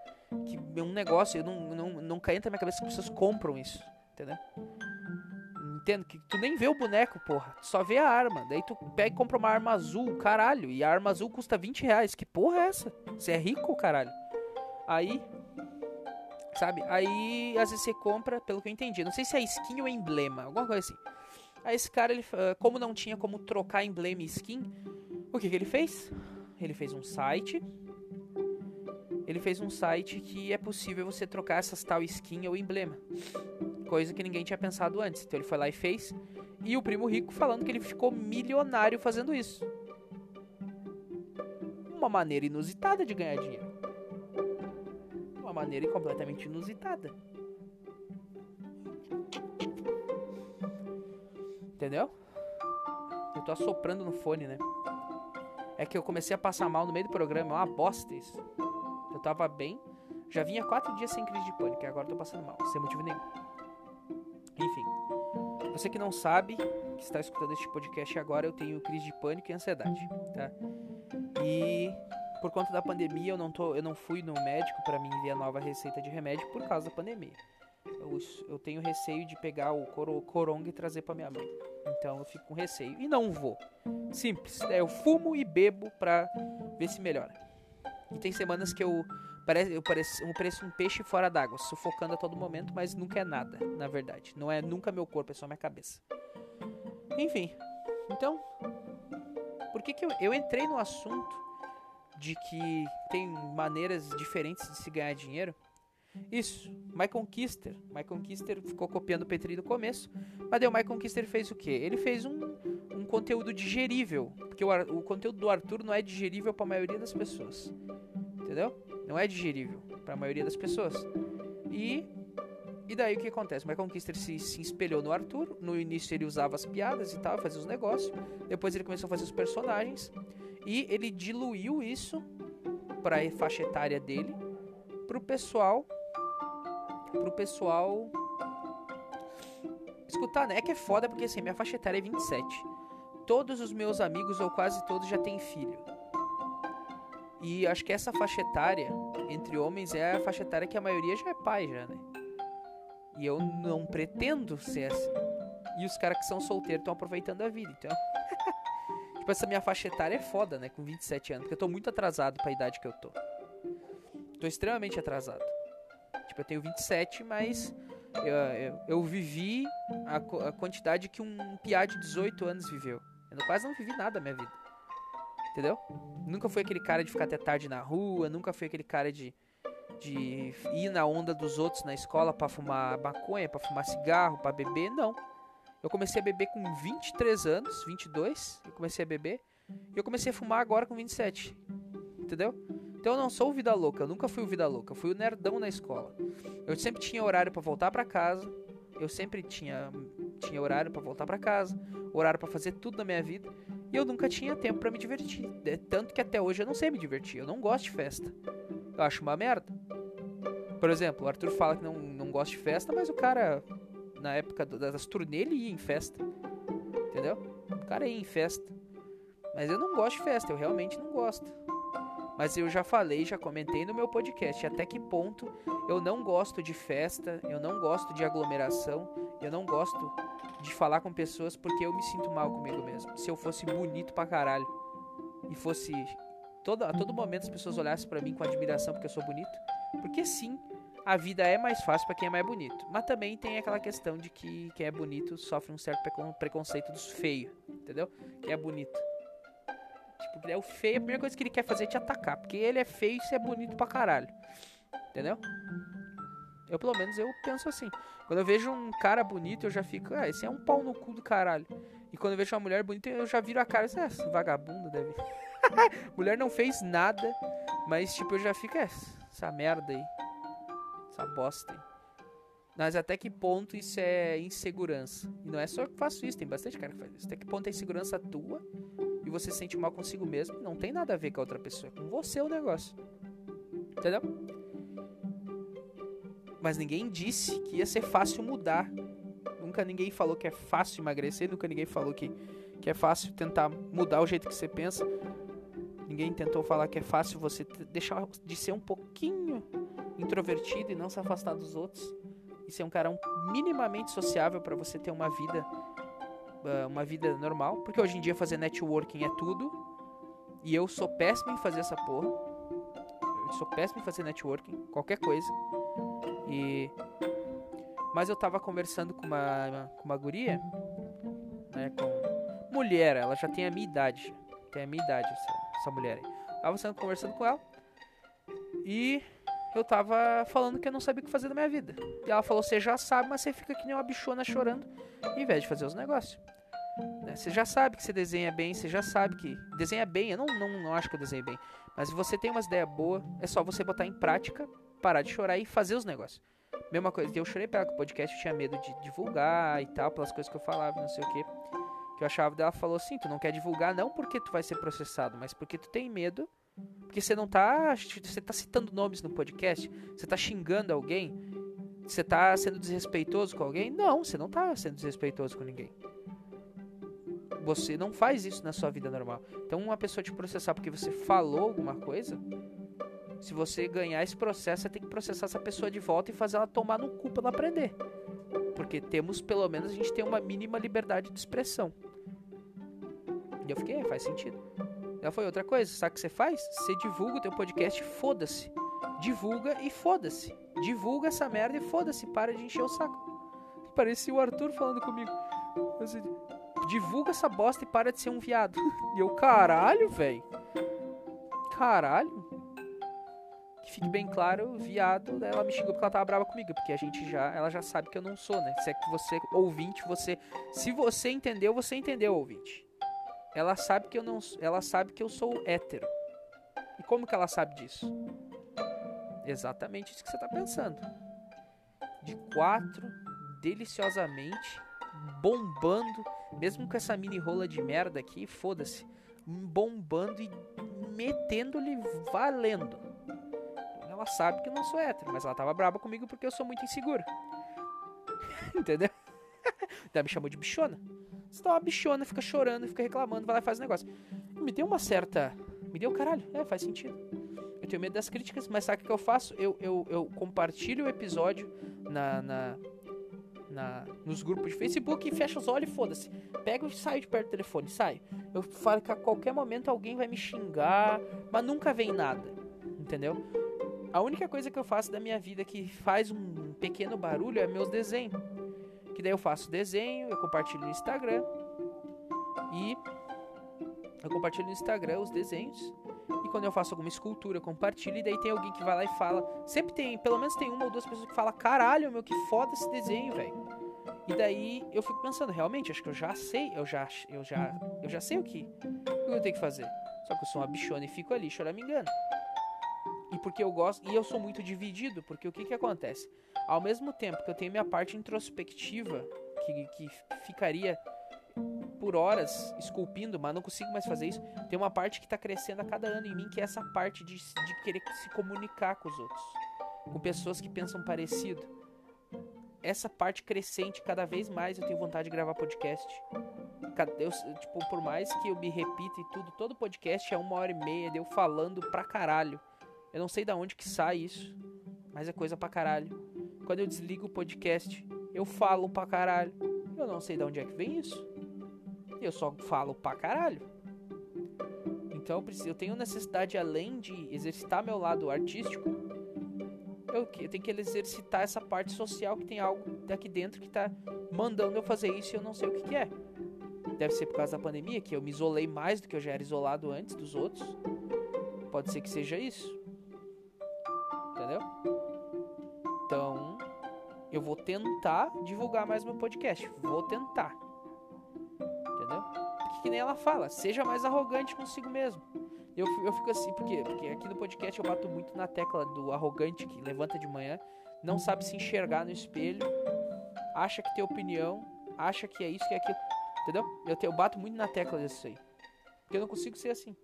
que é um negócio, eu não, não, não cai na minha cabeça que as pessoas compram isso, entendeu? Entendo que tu nem vê o boneco, porra, tu só vê a arma, daí tu pega e compra uma arma azul, caralho, e a arma azul custa 20 reais, que porra é essa? Você é rico, caralho? Aí, sabe, aí às vezes você compra, pelo que eu entendi, não sei se é skin ou emblema, alguma coisa assim. Aí esse cara, ele, como não tinha como trocar emblema e skin, o que, que ele fez? Ele fez um site, ele fez um site que é possível você trocar essas tal skin ou emblema. Coisa que ninguém tinha pensado antes. Então ele foi lá e fez. E o primo rico falando que ele ficou milionário fazendo isso. Uma maneira inusitada de ganhar dinheiro. Uma maneira completamente inusitada. Entendeu? Eu tô assoprando no fone, né? É que eu comecei a passar mal no meio do programa. É uma bosta isso. Eu tava bem. Já vinha quatro dias sem crise de pânico. E agora tô passando mal. Sem motivo nenhum. Enfim. Você que não sabe, que está escutando este podcast agora, eu tenho crise de pânico e ansiedade, tá? E por conta da pandemia, eu não, tô, eu não fui no médico para me enviar nova receita de remédio por causa da pandemia. Eu, eu tenho receio de pegar o coro, coronga e trazer para minha mãe. Então eu fico com receio. E não vou. Simples. É, eu fumo e bebo pra ver se melhora. E tem semanas que eu parece, eu pareço, eu pareço um peixe fora d'água, sufocando a todo momento, mas nunca é nada, na verdade. Não é nunca meu corpo, é só minha cabeça. Enfim. Então, por que, que eu, eu entrei no assunto de que tem maneiras diferentes de se ganhar dinheiro? Isso, Michael Kister. Michael Kister ficou copiando o Petri no começo, mas o Michael Kister fez o quê? Ele fez um, um conteúdo digerível, porque o, o conteúdo do Arthur não é digerível para a maioria das pessoas, entendeu? Não é digerível para a maioria das pessoas. E e daí o que acontece? O Michael se, se espelhou no Arthur. No início ele usava as piadas e tal, fazia os negócios. Depois ele começou a fazer os personagens. E ele diluiu isso para a faixa etária dele, pro pessoal pro pessoal escutar, né? É que é foda porque assim, minha faixa etária é 27. Todos os meus amigos, ou quase todos, já têm filho. E acho que essa faixa etária, entre homens, é a faixa etária que a maioria já é pai, já, né? E eu não pretendo ser assim. E os caras que são solteiros estão aproveitando a vida, então. tipo, essa minha faixa etária é foda, né? Com 27 anos, porque eu tô muito atrasado para a idade que eu tô. Tô extremamente atrasado. Tipo, eu tenho 27, mas eu, eu, eu vivi a, a, quantidade que um piá de 18 anos viveu. Eu quase não vivi nada na minha vida. Entendeu? Nunca fui aquele cara de ficar até tarde na rua, nunca fui aquele cara de, de ir na onda dos outros na escola para fumar maconha, para fumar cigarro, para beber, não. Eu comecei a beber com 23 anos, 22, eu comecei a beber, e eu comecei a fumar agora com 27. Entendeu? Então eu não sou o vida louca, eu nunca fui o vida louca, eu fui o nerdão na escola. Eu sempre tinha horário para voltar para casa, eu sempre tinha tinha horário para voltar para casa, horário para fazer tudo na minha vida, e eu nunca tinha tempo para me divertir. É tanto que até hoje eu não sei me divertir, eu não gosto de festa. Eu acho uma merda. Por exemplo, o Arthur fala que não, não gosta de festa, mas o cara, na época das turnês, ele ia em festa. Entendeu? O cara ia em festa. Mas eu não gosto de festa, eu realmente não gosto. Mas eu já falei, já comentei no meu podcast até que ponto eu não gosto de festa, eu não gosto de aglomeração, eu não gosto de falar com pessoas porque eu me sinto mal comigo mesmo. Se eu fosse bonito pra caralho e fosse todo, a todo momento as pessoas olhassem para mim com admiração porque eu sou bonito, porque sim, a vida é mais fácil para quem é mais bonito. Mas também tem aquela questão de que quem é bonito sofre um certo preconceito dos feios, entendeu? Quem é bonito. Tipo, é o feio, a primeira coisa que ele quer fazer é te atacar. Porque ele é feio e você é bonito pra caralho. Entendeu? Eu, pelo menos, eu penso assim. Quando eu vejo um cara bonito, eu já fico, ah, esse é um pau no cu do caralho. E quando eu vejo uma mulher bonita, eu já viro a cara, ah, esse vagabundo deve. mulher não fez nada, mas tipo, eu já fico, é, essa merda aí. Essa bosta aí. Mas até que ponto isso é insegurança? E não é só eu que faço isso, tem bastante cara que faz isso. Até que ponto é insegurança tua e você se sente mal consigo mesmo, não tem nada a ver com a outra pessoa, é com você o negócio. Entendeu? Mas ninguém disse que ia ser fácil mudar. Nunca ninguém falou que é fácil emagrecer, nunca ninguém falou que, que é fácil tentar mudar o jeito que você pensa. Ninguém tentou falar que é fácil você deixar de ser um pouquinho introvertido e não se afastar dos outros. E ser um cara minimamente sociável para você ter uma vida uh, uma vida normal, porque hoje em dia fazer networking é tudo. E eu sou péssimo em fazer essa porra. Eu sou péssimo em fazer networking, qualquer coisa. E mas eu tava conversando com uma com uma guria, né, com mulher, ela já tem a minha idade, tem a minha idade essa, essa mulher aí. Tava conversando com ela. E eu tava falando que eu não sabia o que fazer da minha vida. E ela falou: Você já sabe, mas você fica que nem uma bichona chorando, em vez de fazer os negócios. Né? Você já sabe que você desenha bem, você já sabe que. Desenha bem, eu não, não, não acho que eu desenho bem. Mas se você tem umas ideias boas, é só você botar em prática, parar de chorar e fazer os negócios. Mesma coisa, eu chorei pra ela com o podcast, eu tinha medo de divulgar e tal, pelas coisas que eu falava, não sei o que. Que eu achava dela falou assim: Tu não quer divulgar, não porque tu vai ser processado, mas porque tu tem medo. Porque você não tá. Você tá citando nomes no podcast, você tá xingando alguém, você tá sendo desrespeitoso com alguém? Não, você não tá sendo desrespeitoso com ninguém. Você não faz isso na sua vida normal. Então, uma pessoa te processar porque você falou alguma coisa, se você ganhar esse processo, você tem que processar essa pessoa de volta e fazer ela tomar no cu pra ela aprender. Porque temos, pelo menos, a gente tem uma mínima liberdade de expressão. E eu fiquei, é, faz sentido. Ela foi outra coisa, sabe o que você faz? Você divulga o teu podcast, foda-se. Divulga e foda-se. Divulga essa merda e foda-se, para de encher o saco. Parecia o Arthur falando comigo. Assim, divulga essa bosta e para de ser um viado. E eu, caralho, velho. Caralho. Que fique bem claro, viado, ela me xingou porque ela tava brava comigo, porque a gente já, ela já sabe que eu não sou, né? Se é que você, ouvinte, você, se você entendeu, você entendeu, ouvinte. Ela sabe que eu não, ela sabe que eu sou hétero. E como que ela sabe disso? Exatamente isso que você tá pensando. De quatro, deliciosamente, bombando, mesmo com essa mini rola de merda aqui, foda-se, bombando e metendo-lhe valendo. Ela sabe que eu não sou hétero, mas ela tava brava comigo porque eu sou muito inseguro. Entendeu? Ela me chamou de bichona. Você tá uma bichona, fica chorando, fica reclamando, vai lá e faz o negócio. Me deu uma certa. Me deu caralho. É, faz sentido. Eu tenho medo das críticas, mas sabe o que eu faço? Eu, eu, eu compartilho o episódio na, na, na, nos grupos de Facebook e fecho os olhos e foda-se. Pego e saio de perto do telefone, saio. Eu falo que a qualquer momento alguém vai me xingar, mas nunca vem nada. Entendeu? A única coisa que eu faço da minha vida que faz um pequeno barulho é meus desenhos. Que daí eu faço desenho, eu compartilho no Instagram. E eu compartilho no Instagram os desenhos. E quando eu faço alguma escultura, eu compartilho. E daí tem alguém que vai lá e fala. Sempre tem, pelo menos tem uma ou duas pessoas que fala: Caralho, meu, que foda esse desenho, velho. E daí eu fico pensando, realmente, acho que eu já sei, eu já, eu já, eu já sei o que, o que eu tenho que fazer. Só que eu sou uma bichona e fico ali choramingando. E porque eu gosto, e eu sou muito dividido, porque o que que acontece? Ao mesmo tempo que eu tenho minha parte introspectiva, que, que ficaria por horas esculpindo, mas não consigo mais fazer isso. Tem uma parte que está crescendo a cada ano em mim, que é essa parte de, de querer se comunicar com os outros, com pessoas que pensam parecido. Essa parte crescente, cada vez mais eu tenho vontade de gravar podcast. Eu, tipo, por mais que eu me repita e tudo, todo podcast é uma hora e meia de eu falando pra caralho. Eu não sei da onde que sai isso, mas é coisa pra caralho. Quando eu desligo o podcast, eu falo pra caralho. Eu não sei de onde é que vem isso. Eu só falo pra caralho. Então eu tenho necessidade, além de exercitar meu lado artístico, eu, eu tenho que exercitar essa parte social que tem algo daqui dentro que tá mandando eu fazer isso e eu não sei o que, que é. Deve ser por causa da pandemia, que eu me isolei mais do que eu já era isolado antes dos outros. Pode ser que seja isso. Entendeu? Então, eu vou tentar divulgar mais meu podcast. Vou tentar. Entendeu? Porque que nem ela fala, seja mais arrogante consigo mesmo. Eu, eu fico assim, porque, porque aqui no podcast eu bato muito na tecla do arrogante que levanta de manhã, não sabe se enxergar no espelho, acha que tem opinião, acha que é isso, que é aquilo. Entendeu? Eu, te, eu bato muito na tecla disso aí. Porque eu não consigo ser assim.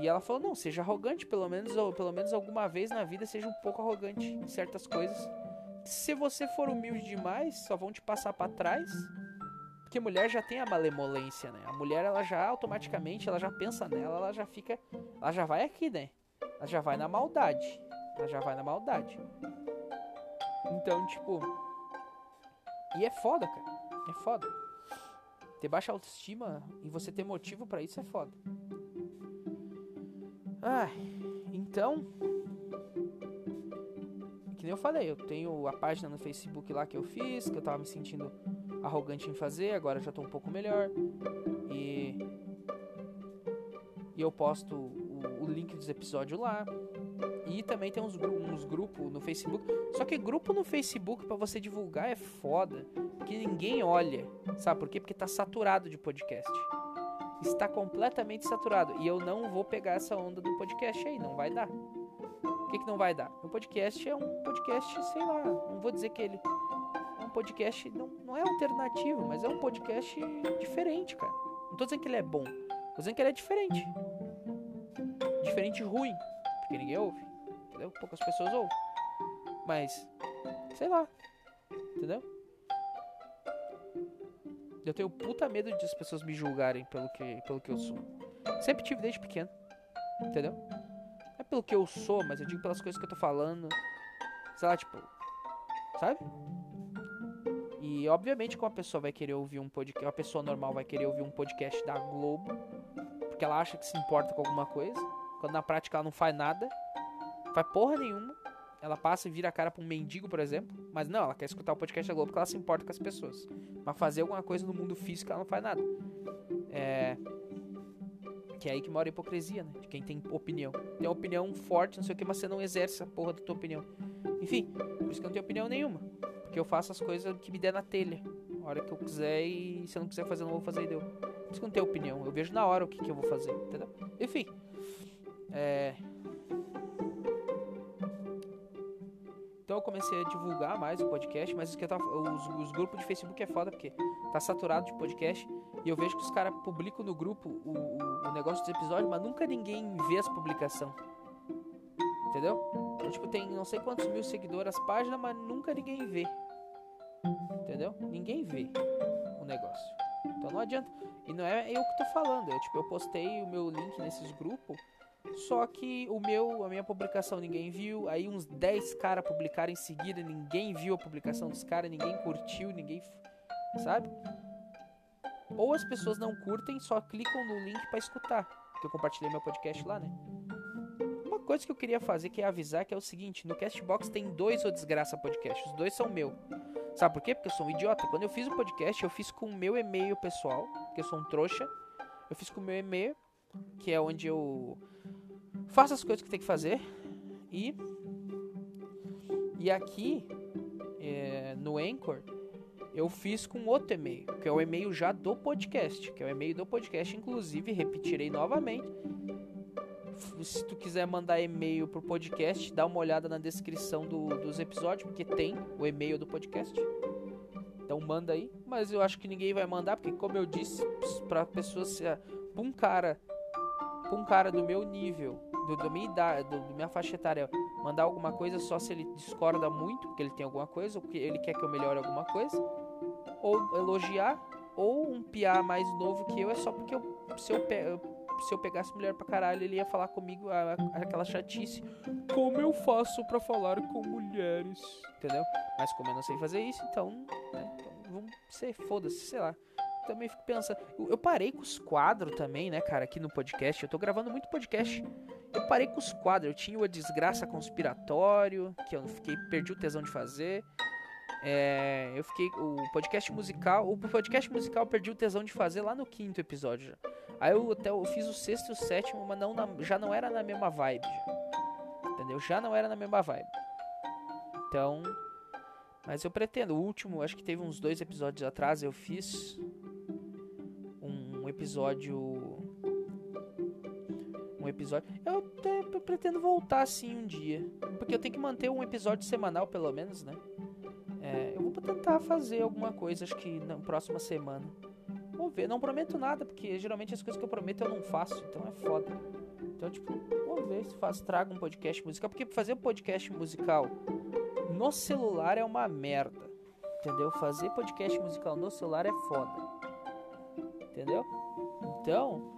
E ela falou: não, seja arrogante, pelo menos, ou pelo menos alguma vez na vida, seja um pouco arrogante em certas coisas se você for humilde demais, só vão te passar para trás. Porque mulher já tem a malemolência, né? A mulher ela já automaticamente, ela já pensa nela, ela já fica, ela já vai aqui, né? Ela já vai na maldade. Ela já vai na maldade. Então, tipo, e é foda, cara. É foda. Ter baixa autoestima e você ter motivo para isso é foda. Ah, então, que nem eu falei, eu tenho a página no Facebook lá que eu fiz, que eu tava me sentindo arrogante em fazer, agora já tô um pouco melhor. E e eu posto o, o link dos episódios lá. E também tem uns, uns grupos no Facebook. Só que grupo no Facebook para você divulgar é foda. Que ninguém olha. Sabe por quê? Porque tá saturado de podcast. Está completamente saturado. E eu não vou pegar essa onda do podcast aí. Não vai dar. O que, que não vai dar? O podcast é um podcast, sei lá. Não vou dizer que ele é um podcast. Não, não é alternativo, mas é um podcast diferente, cara. Não tô dizendo que ele é bom. Tô dizendo que ele é diferente. Diferente ruim. Porque ninguém ouve entendeu? Poucas pessoas ouvem. Mas, sei lá, entendeu? Eu tenho puta medo de as pessoas me julgarem pelo que, pelo que eu sou. Sempre tive desde pequeno, entendeu? Não é pelo que eu sou, mas eu digo pelas coisas que eu tô falando. Sei lá, tipo, sabe? E obviamente que uma pessoa vai querer ouvir um podcast, uma pessoa normal vai querer ouvir um podcast da Globo, porque ela acha que se importa com alguma coisa, quando na prática ela não faz nada faz porra nenhuma. Ela passa e vira a cara pra um mendigo, por exemplo. Mas não, ela quer escutar o podcast da Globo porque ela se importa com as pessoas. Mas fazer alguma coisa no mundo físico ela não faz nada. É. Que é aí que mora a hipocrisia, né? De quem tem opinião. Tem opinião forte, não sei o que, mas você não exerce a porra da tua opinião. Enfim, por isso que eu não tenho opinião nenhuma. Porque eu faço as coisas que me der na telha. A hora que eu quiser e se eu não quiser fazer, eu não vou fazer e deu. Por isso que eu não tenho opinião. Eu vejo na hora o que, que eu vou fazer, entendeu? Enfim. É. Então eu comecei a divulgar mais o podcast, mas que tava, os, os, grupos de Facebook é foda porque tá saturado de podcast e eu vejo que os caras publicam no grupo o, o, o, negócio dos episódios, mas nunca ninguém vê as publicações. Entendeu? Então, tipo, tem não sei quantos mil seguidores as páginas, mas nunca ninguém vê. Entendeu? Ninguém vê o negócio. Então não adianta. E não é eu que tô falando. Eu, tipo, eu postei o meu link nesses grupos só que o meu, a minha publicação ninguém viu. Aí uns 10 caras publicaram em seguida, ninguém viu a publicação dos caras, ninguém curtiu, ninguém. Sabe? Ou as pessoas não curtem, só clicam no link para escutar. Que eu compartilhei meu podcast lá, né? Uma coisa que eu queria fazer que é avisar que é o seguinte: no Castbox tem dois ou desgraça podcast. Os dois são meu. Sabe por quê? Porque eu sou um idiota. Quando eu fiz o podcast, eu fiz com o meu e-mail pessoal, que eu sou um trouxa. Eu fiz com o meu e-mail, que é onde eu faça as coisas que tem que fazer e e aqui é, no Anchor eu fiz com outro e-mail, que é o e-mail já do podcast, que é o e-mail do podcast, inclusive repetirei novamente. Se tu quiser mandar e-mail pro podcast, dá uma olhada na descrição do, dos episódios, porque tem o e-mail do podcast. Então manda aí, mas eu acho que ninguém vai mandar, porque como eu disse, para pessoas, pra um cara, pra um cara do meu nível do, do minha idade, do, minha faixa etária, mandar alguma coisa só se ele discorda muito, que ele tem alguma coisa, ou que ele quer que eu melhore alguma coisa, ou elogiar, ou um piá mais novo que eu é só porque eu, se eu, se eu pegasse mulher pra caralho, ele ia falar comigo a, a, aquela chatice. Como eu faço para falar com mulheres? Entendeu? Mas como eu não sei fazer isso, então, né? Então, vamos ser foda-se, sei lá também fico pensando. Eu, parei com os quadros também, né, cara, aqui no podcast. Eu tô gravando muito podcast. Eu parei com os quadros. Eu tinha o Desgraça Conspiratório, que eu fiquei, perdi o tesão de fazer. É, eu fiquei. O podcast musical. O podcast musical eu perdi o tesão de fazer lá no quinto episódio já. Aí eu até eu fiz o sexto e o sétimo, mas não na, já não era na mesma vibe. Já. Entendeu? Já não era na mesma vibe. Então. Mas eu pretendo. O último, acho que teve uns dois episódios atrás, eu fiz um, um episódio um episódio. Eu até pretendo voltar assim um dia. Porque eu tenho que manter um episódio semanal, pelo menos, né? É, eu vou tentar fazer alguma coisa, acho que na próxima semana. Vamos ver, não prometo nada, porque geralmente as coisas que eu prometo eu não faço, então é foda. Então, tipo, vamos ver se faz, traga um podcast musical, porque fazer um podcast musical no celular é uma merda. Entendeu? Fazer podcast musical no celular é foda. Entendeu? Então,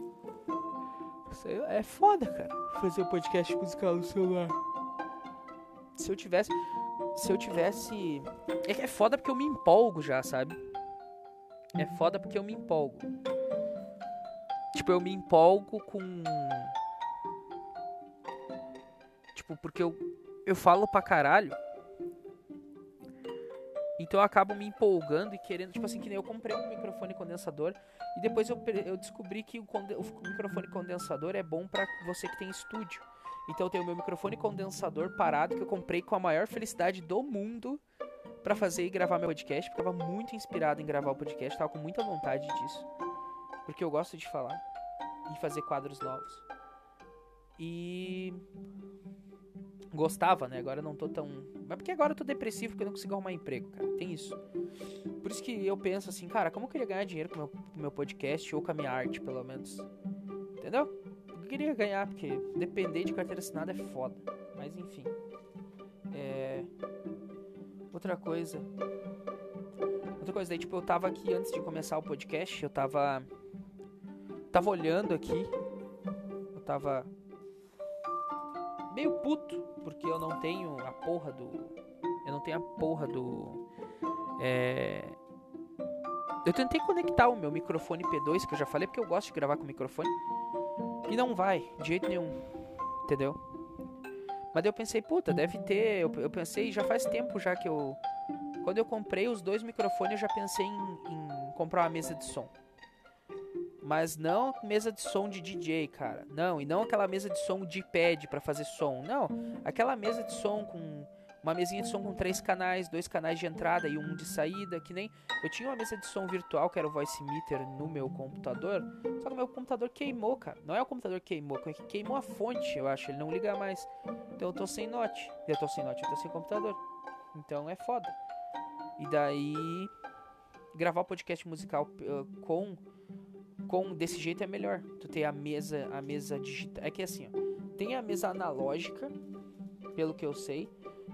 é foda, cara, fazer um podcast musical no celular. Se eu tivesse. Se eu tivesse. É, é foda porque eu me empolgo já, sabe? É foda porque eu me empolgo. Tipo, eu me empolgo com. Tipo, porque eu, eu falo pra caralho. Então eu acabo me empolgando e querendo, tipo assim, que nem eu comprei um microfone condensador e depois eu, eu descobri que o, o microfone condensador é bom para você que tem estúdio. Então eu tenho meu microfone condensador parado que eu comprei com a maior felicidade do mundo para fazer e gravar meu podcast. Porque eu tava muito inspirado em gravar o podcast, tava com muita vontade disso. Porque eu gosto de falar e fazer quadros novos. E gostava, né? Agora não tô tão. Mas porque agora eu tô depressivo porque eu não consigo arrumar emprego, cara. Tem isso. Por isso que eu penso assim, cara, como eu queria ganhar dinheiro com o meu, com meu podcast ou com a minha arte, pelo menos. Entendeu? Eu queria ganhar, porque depender de carteira assinada é foda. Mas enfim. É. Outra coisa. Outra coisa, daí, tipo, eu tava aqui antes de começar o podcast, eu tava. Tava olhando aqui. Eu tava. Meio puto, porque eu não tenho a porra do. Eu não tenho a porra do. É. Eu tentei conectar o meu microfone P2, que eu já falei, porque eu gosto de gravar com microfone. E não vai, de jeito nenhum. Entendeu? Mas eu pensei, puta, deve ter. Eu, eu, pensei, já faz tempo já que eu. Quando eu comprei os dois microfones, eu já pensei em, em comprar uma mesa de som. Mas não mesa de som de DJ, cara. Não, e não aquela mesa de som de pad para fazer som. Não, aquela mesa de som com uma mesinha de som com três canais, dois canais de entrada e um de saída, que nem eu tinha uma mesa de som virtual que era o voice meter no meu computador, só que o meu computador queimou, cara. Não é o computador que queimou, é que queimou a fonte, eu acho, ele não liga mais. Então eu tô sem note. Eu tô sem note, eu tô sem computador. Então é foda. E daí gravar podcast musical uh, com com desse jeito é melhor. Tu tem a mesa, a mesa digital. É que assim, ó, tem a mesa analógica, pelo que eu sei,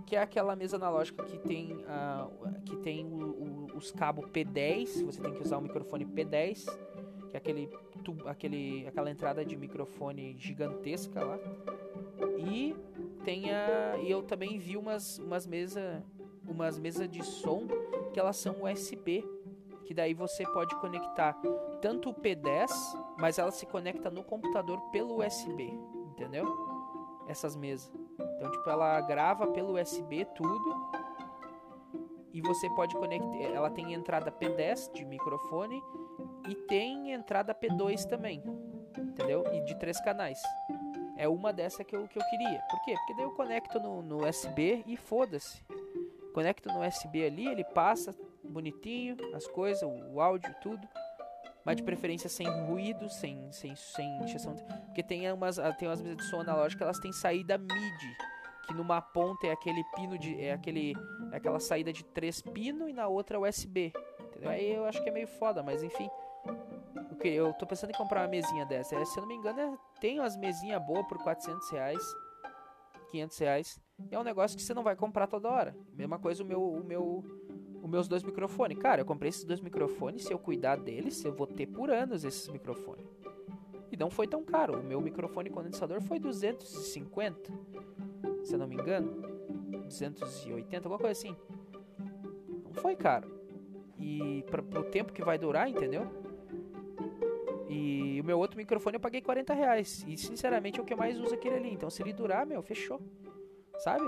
que é aquela mesa analógica que tem, uh, que tem o, o, os cabos P10, você tem que usar o microfone P10, que é aquele, tu, aquele, aquela entrada de microfone gigantesca lá. E tem a, e eu também vi umas, umas mesas umas mesas de som que elas são USB, que daí você pode conectar tanto o P10, mas ela se conecta no computador pelo USB, entendeu? Essas mesas. Então, tipo, ela grava pelo USB tudo. E você pode conectar. Ela tem entrada P10 de microfone e tem entrada P2 também. Entendeu? E de três canais. É uma dessa que eu, que eu queria. Por quê? Porque daí eu conecto no, no USB e foda-se. Conecto no USB ali, ele passa bonitinho as coisas, o, áudio, tudo mas de preferência sem ruído, sem sem sem injeção, porque tem umas tem umas mesas de som analógica, elas têm saída MIDI, que numa ponta é aquele pino de é aquele é aquela saída de três pino e na outra é USB. Entendeu? Aí eu acho que é meio foda, mas enfim. O que eu tô pensando em comprar uma mesinha dessa. É, se eu não me engano, é, tem umas mesinhas boas por 400 reais, 500 reais. E é um negócio que você não vai comprar toda hora. Mesma coisa o meu o meu os meus dois microfones. Cara, eu comprei esses dois microfones, se eu cuidar deles, eu vou ter por anos esses microfones. E não foi tão caro. O meu microfone condensador foi 250 se eu não me engano. 280, alguma coisa assim. Não foi caro. E pra, pro tempo que vai durar, entendeu? E o meu outro microfone eu paguei 40 reais. E sinceramente é o que eu mais uso aquele ali. Então se ele durar, meu, fechou. Sabe?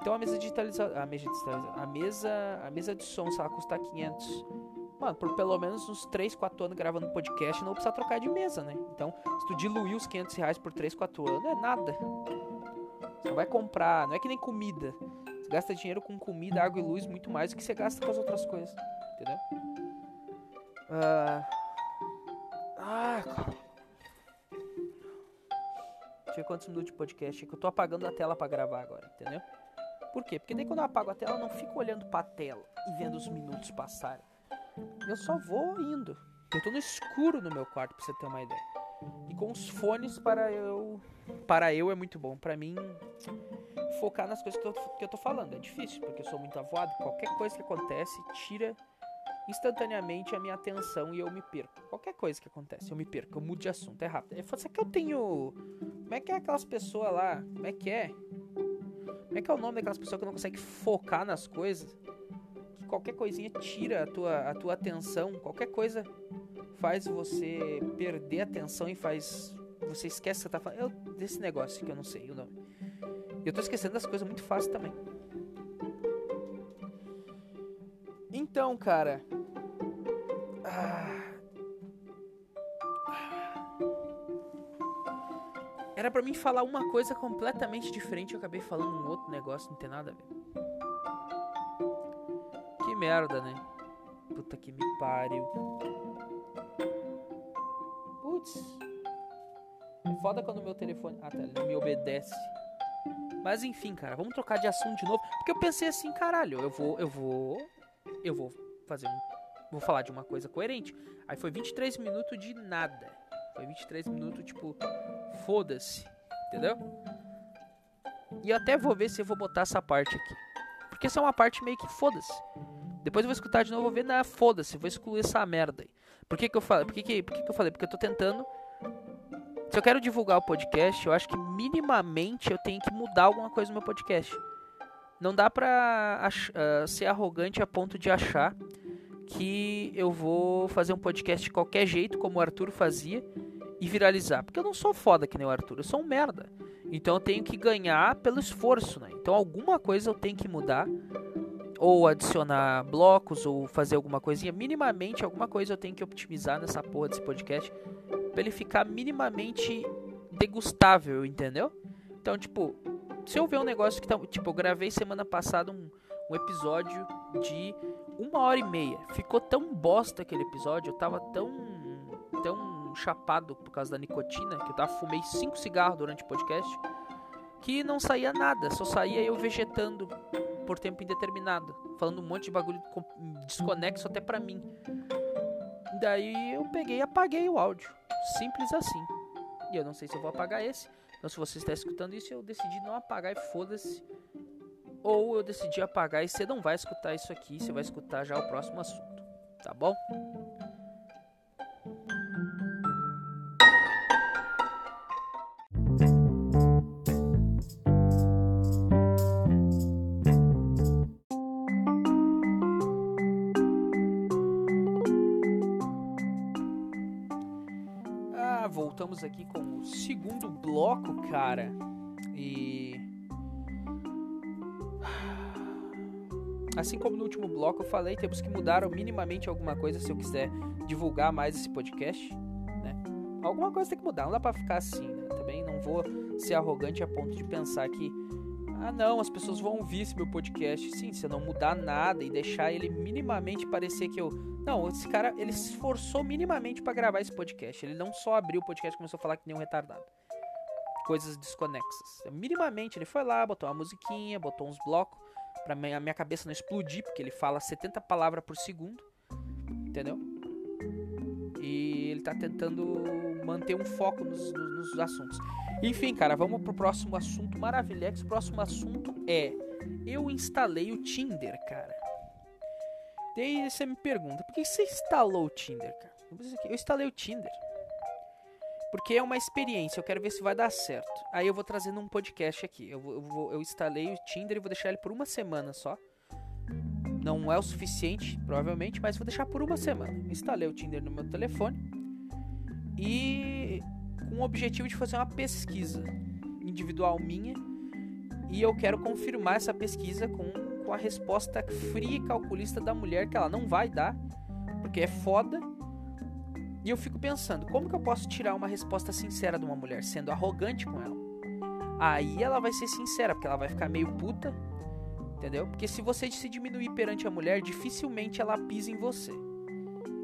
Então a mesa digitalizada. A mesa digitalizada. A mesa. A mesa de som, se ela custar 500. Mano, por pelo menos uns 3, 4 anos gravando podcast, não vou precisar trocar de mesa, né? Então, se tu diluir os 500 reais por 3, 4 anos, é nada. Você vai comprar, não é que nem comida. Você gasta dinheiro com comida, água e luz muito mais do que você gasta com as outras coisas. Entendeu? Uh... Ah, cara. Deixa eu ver quantos minutos de podcast que eu tô apagando a tela para gravar agora, entendeu? Por quê? Porque daí quando eu apago a tela, eu não fico olhando pra tela e vendo os minutos passarem. Eu só vou indo. Eu tô no escuro no meu quarto, pra você ter uma ideia. E com os fones para eu. Para eu é muito bom. Para mim, focar nas coisas que eu, que eu tô falando. É difícil, porque eu sou muito avoado. Qualquer coisa que acontece tira instantaneamente a minha atenção e eu me perco. Qualquer coisa que acontece, eu me perco, eu mudo de assunto, é rápido. É só que eu tenho. Como é que é aquelas pessoas lá? Como é que é? Como é que é o nome daquelas pessoas que não conseguem focar nas coisas? Que qualquer coisinha tira a tua, a tua atenção, qualquer coisa faz você perder a atenção e faz. Você esquece que você tá falando. Eu, desse negócio que eu não sei o nome. Eu tô esquecendo das coisas muito fácil também. Então, cara. Ah. Era pra mim falar uma coisa completamente diferente. Eu acabei falando um outro negócio, não tem nada a ver. Que merda, né? Puta que me pariu. Putz. É foda quando meu telefone. Ah, tá. Ele não me obedece. Mas enfim, cara, vamos trocar de assunto de novo. Porque eu pensei assim, caralho, eu vou. Eu vou. Eu vou fazer um. Vou falar de uma coisa coerente. Aí foi 23 minutos de nada. Foi 23 minutos, tipo, foda-se. Entendeu? E até vou ver se eu vou botar essa parte aqui. Porque essa é uma parte meio que foda-se. Depois eu vou escutar de novo, vou ver, na foda-se, vou excluir essa merda aí. Por que que eu falei? Por que que, por que que eu falei? Porque eu tô tentando se eu quero divulgar o podcast, eu acho que minimamente eu tenho que mudar alguma coisa no meu podcast. Não dá pra uh, ser arrogante a ponto de achar que eu vou fazer um podcast de qualquer jeito, como o Arthur fazia, e viralizar. Porque eu não sou foda que nem o Arthur, eu sou um merda. Então eu tenho que ganhar pelo esforço, né? Então alguma coisa eu tenho que mudar. Ou adicionar blocos, ou fazer alguma coisinha. Minimamente, alguma coisa eu tenho que optimizar nessa porra desse podcast pra ele ficar minimamente degustável, entendeu? Então, tipo, se eu ver um negócio que tá. Tipo, eu gravei semana passada um, um episódio de uma hora e meia. Ficou tão bosta aquele episódio, eu tava tão. tão chapado por causa da nicotina, que eu tava fumei cinco cigarros durante o podcast, que não saía nada, só saía eu vegetando por tempo indeterminado, falando um monte de bagulho desconexo até pra mim. Daí eu peguei e apaguei o áudio. Simples assim. E eu não sei se eu vou apagar esse. Então, se você está escutando isso, eu decidi não apagar e foda-se. Ou eu decidi apagar e você não vai escutar isso aqui, você vai escutar já o próximo assunto. Tá bom? Último bloco eu falei, temos que mudar minimamente alguma coisa se eu quiser divulgar mais esse podcast, né? Alguma coisa tem que mudar, não dá pra ficar assim, né? Também não vou ser arrogante a ponto de pensar que ah, não, as pessoas vão ouvir esse meu podcast. Sim, se eu não mudar nada e deixar ele minimamente parecer que eu. Não, esse cara, ele se esforçou minimamente para gravar esse podcast. Ele não só abriu o podcast e começou a falar que nem um retardado. Coisas desconexas. Minimamente, ele foi lá, botou uma musiquinha, botou uns blocos pra minha, minha cabeça não explodir, porque ele fala 70 palavras por segundo. Entendeu? E ele tá tentando manter um foco nos, nos, nos assuntos. Enfim, cara, vamos pro próximo assunto maravilhoso. O próximo assunto é: eu instalei o Tinder, cara. Daí você me pergunta, por que você instalou o Tinder, cara? Eu instalei o Tinder. Porque é uma experiência, eu quero ver se vai dar certo. Aí eu vou trazendo um podcast aqui. Eu, eu, eu instalei o Tinder e vou deixar ele por uma semana só. Não é o suficiente, provavelmente, mas vou deixar por uma semana. Instalei o Tinder no meu telefone. E com o objetivo de fazer uma pesquisa individual minha e eu quero confirmar essa pesquisa com, com a resposta fria e calculista da mulher que ela não vai dar, porque é foda. E eu fico pensando, como que eu posso tirar uma resposta sincera de uma mulher sendo arrogante com ela? Aí ela vai ser sincera, porque ela vai ficar meio puta, entendeu? Porque se você se diminuir perante a mulher, dificilmente ela pisa em você.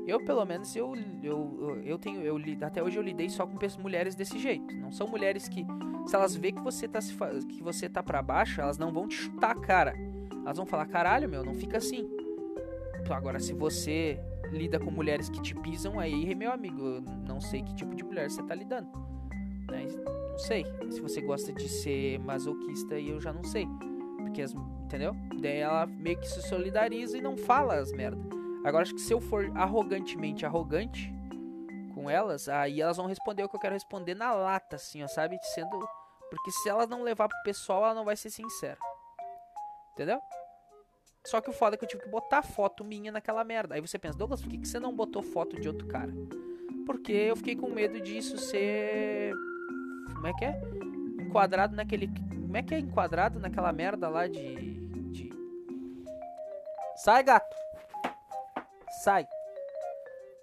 Eu, pelo menos, eu, eu, eu tenho. Eu, até hoje eu lidei só com mulheres desse jeito. Não são mulheres que. Se elas vê que você tá, que você tá pra baixo, elas não vão te chutar a cara. Elas vão falar, caralho, meu, não fica assim. Agora, se você lida com mulheres que te pisam, aí, meu amigo, eu não sei que tipo de mulher você tá lidando. Né? Não sei. Se você gosta de ser masoquista, aí eu já não sei. Porque as. Entendeu? Daí ela meio que se solidariza e não fala as merdas. Agora acho que se eu for arrogantemente arrogante com elas, aí elas vão responder o que eu quero responder na lata, assim, ó, sabe? Sendo. Porque se elas não levar pro pessoal, ela não vai ser sincera. Entendeu? Só que o foda é que eu tive que botar foto minha naquela merda. Aí você pensa, Douglas, por que, que você não botou foto de outro cara? Porque eu fiquei com medo disso ser. Como é que é? Enquadrado naquele. Como é que é enquadrado naquela merda lá de. de... Sai, gato! Sai.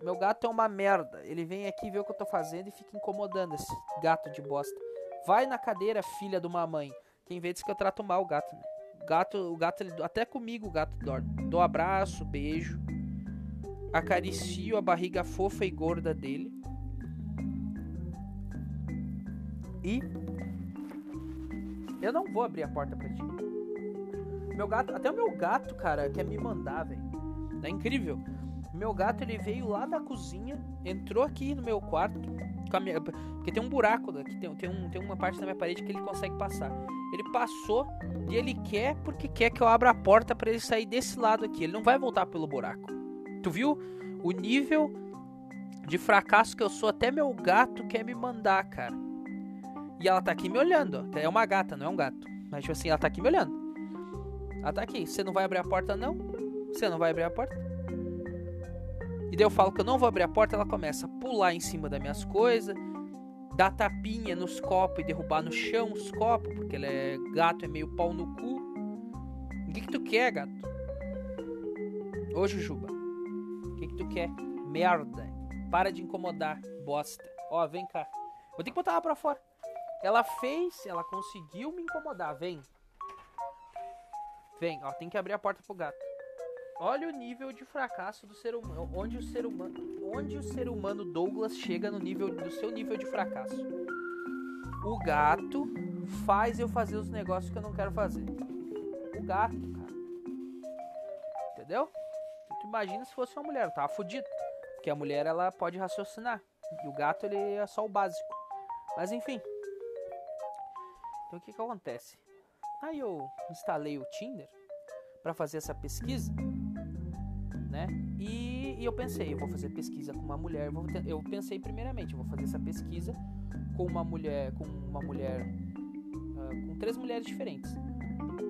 Meu gato é uma merda. Ele vem aqui ver o que eu tô fazendo e fica incomodando esse gato de bosta. Vai na cadeira, filha de uma mãe. Quem vê diz que eu trato mal o gato, né? Gato, o gato ele, até comigo o gato dorme. Dou abraço, beijo. Acaricio a barriga fofa e gorda dele. E eu não vou abrir a porta pra ti. Meu gato, até o meu gato, cara, quer me mandar, velho. É incrível. Meu gato ele veio lá da cozinha, entrou aqui no meu quarto, porque tem um buraco aqui, tem, tem, um, tem uma parte da minha parede que ele consegue passar. Ele passou e ele quer porque quer que eu abra a porta para ele sair desse lado aqui. Ele não vai voltar pelo buraco. Tu viu o nível de fracasso que eu sou? Até meu gato quer me mandar, cara. E ela tá aqui me olhando. É uma gata, não é um gato. Mas tipo assim, ela tá aqui me olhando. Ela tá aqui. Você não vai abrir a porta, não? Você não vai abrir a porta? E daí eu falo que eu não vou abrir a porta, ela começa a pular em cima das minhas coisas, dar tapinha nos copos e derrubar no chão os copos, porque ela é gato, é meio pau no cu. O que, que tu quer, gato? Ô Jujuba, o que, que tu quer? Merda. Para de incomodar, bosta. Ó, vem cá. Vou ter que botar ela pra fora. Ela fez, ela conseguiu me incomodar. Vem. Vem, ó, tem que abrir a porta pro gato. Olha o nível de fracasso do ser humano, onde o ser humano, onde o ser humano Douglas chega no nível do seu nível de fracasso. O gato faz eu fazer os negócios que eu não quero fazer. O gato, cara. Entendeu? Tu imagina se fosse uma mulher, tava fudido. Porque a mulher ela pode raciocinar. E o gato ele é só o básico. Mas enfim. Então o que que acontece? Aí eu instalei o Tinder para fazer essa pesquisa? E, eu pensei, eu vou fazer pesquisa com uma mulher. eu pensei primeiramente, eu vou fazer essa pesquisa com uma mulher, com uma mulher, uh, com três mulheres diferentes.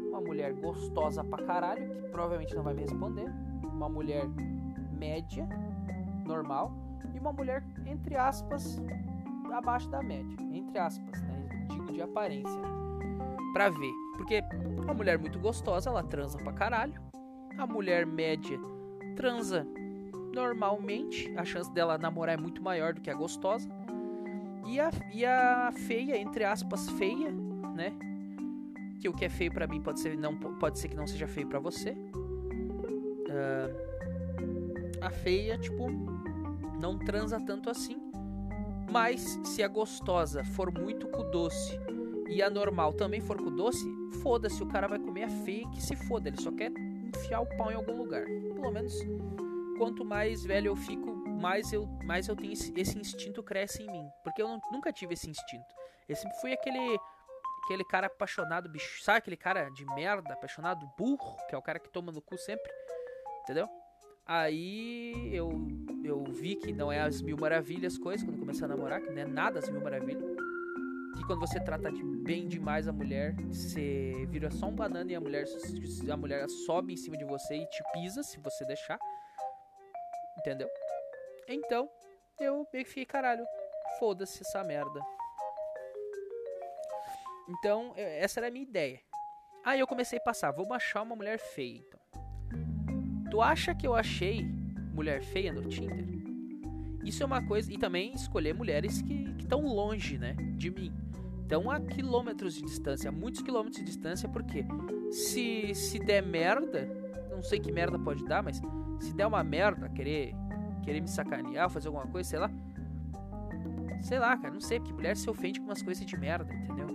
Uma mulher gostosa pra caralho, que provavelmente não vai me responder. Uma mulher média, normal, e uma mulher entre aspas abaixo da média, entre aspas, né? Digo de aparência, para ver, porque a mulher muito gostosa, ela transa pra caralho. A mulher média transa normalmente, a chance dela namorar é muito maior do que a gostosa. E a, e a feia, entre aspas, feia, né? Que o que é feio para mim pode ser, não, pode ser que não seja feio para você. Uh, a feia, tipo, não transa tanto assim. Mas se a gostosa for muito com doce e a normal também for com doce, foda-se, o cara vai comer a feia que se foda, ele só quer enfiar o pau em algum lugar. Pelo menos quanto mais velho eu fico, mais eu, mais eu tenho esse, esse instinto cresce em mim. Porque eu não, nunca tive esse instinto. Eu sempre fui aquele aquele cara apaixonado, bicho, sabe aquele cara de merda, apaixonado, burro, que é o cara que toma no cu sempre, entendeu? Aí eu eu vi que não é as mil maravilhas coisas quando comecei a namorar, que não é nada as mil maravilhas que quando você trata de bem demais a mulher, você vira só um banana e a mulher, a mulher sobe em cima de você e te pisa se você deixar. Entendeu? Então, eu meio que fiquei, caralho, foda-se essa merda. Então, essa era a minha ideia. Aí eu comecei a passar, vou achar uma mulher feia, então. Tu acha que eu achei mulher feia no Tinder? Isso é uma coisa. E também escolher mulheres que estão longe, né? De mim. Então a quilômetros de distância, a muitos quilômetros de distância, porque se, se der merda, não sei que merda pode dar, mas se der uma merda, querer, querer me sacanear, fazer alguma coisa, sei lá. Sei lá, cara, não sei, porque mulher se ofende com umas coisas de merda, entendeu?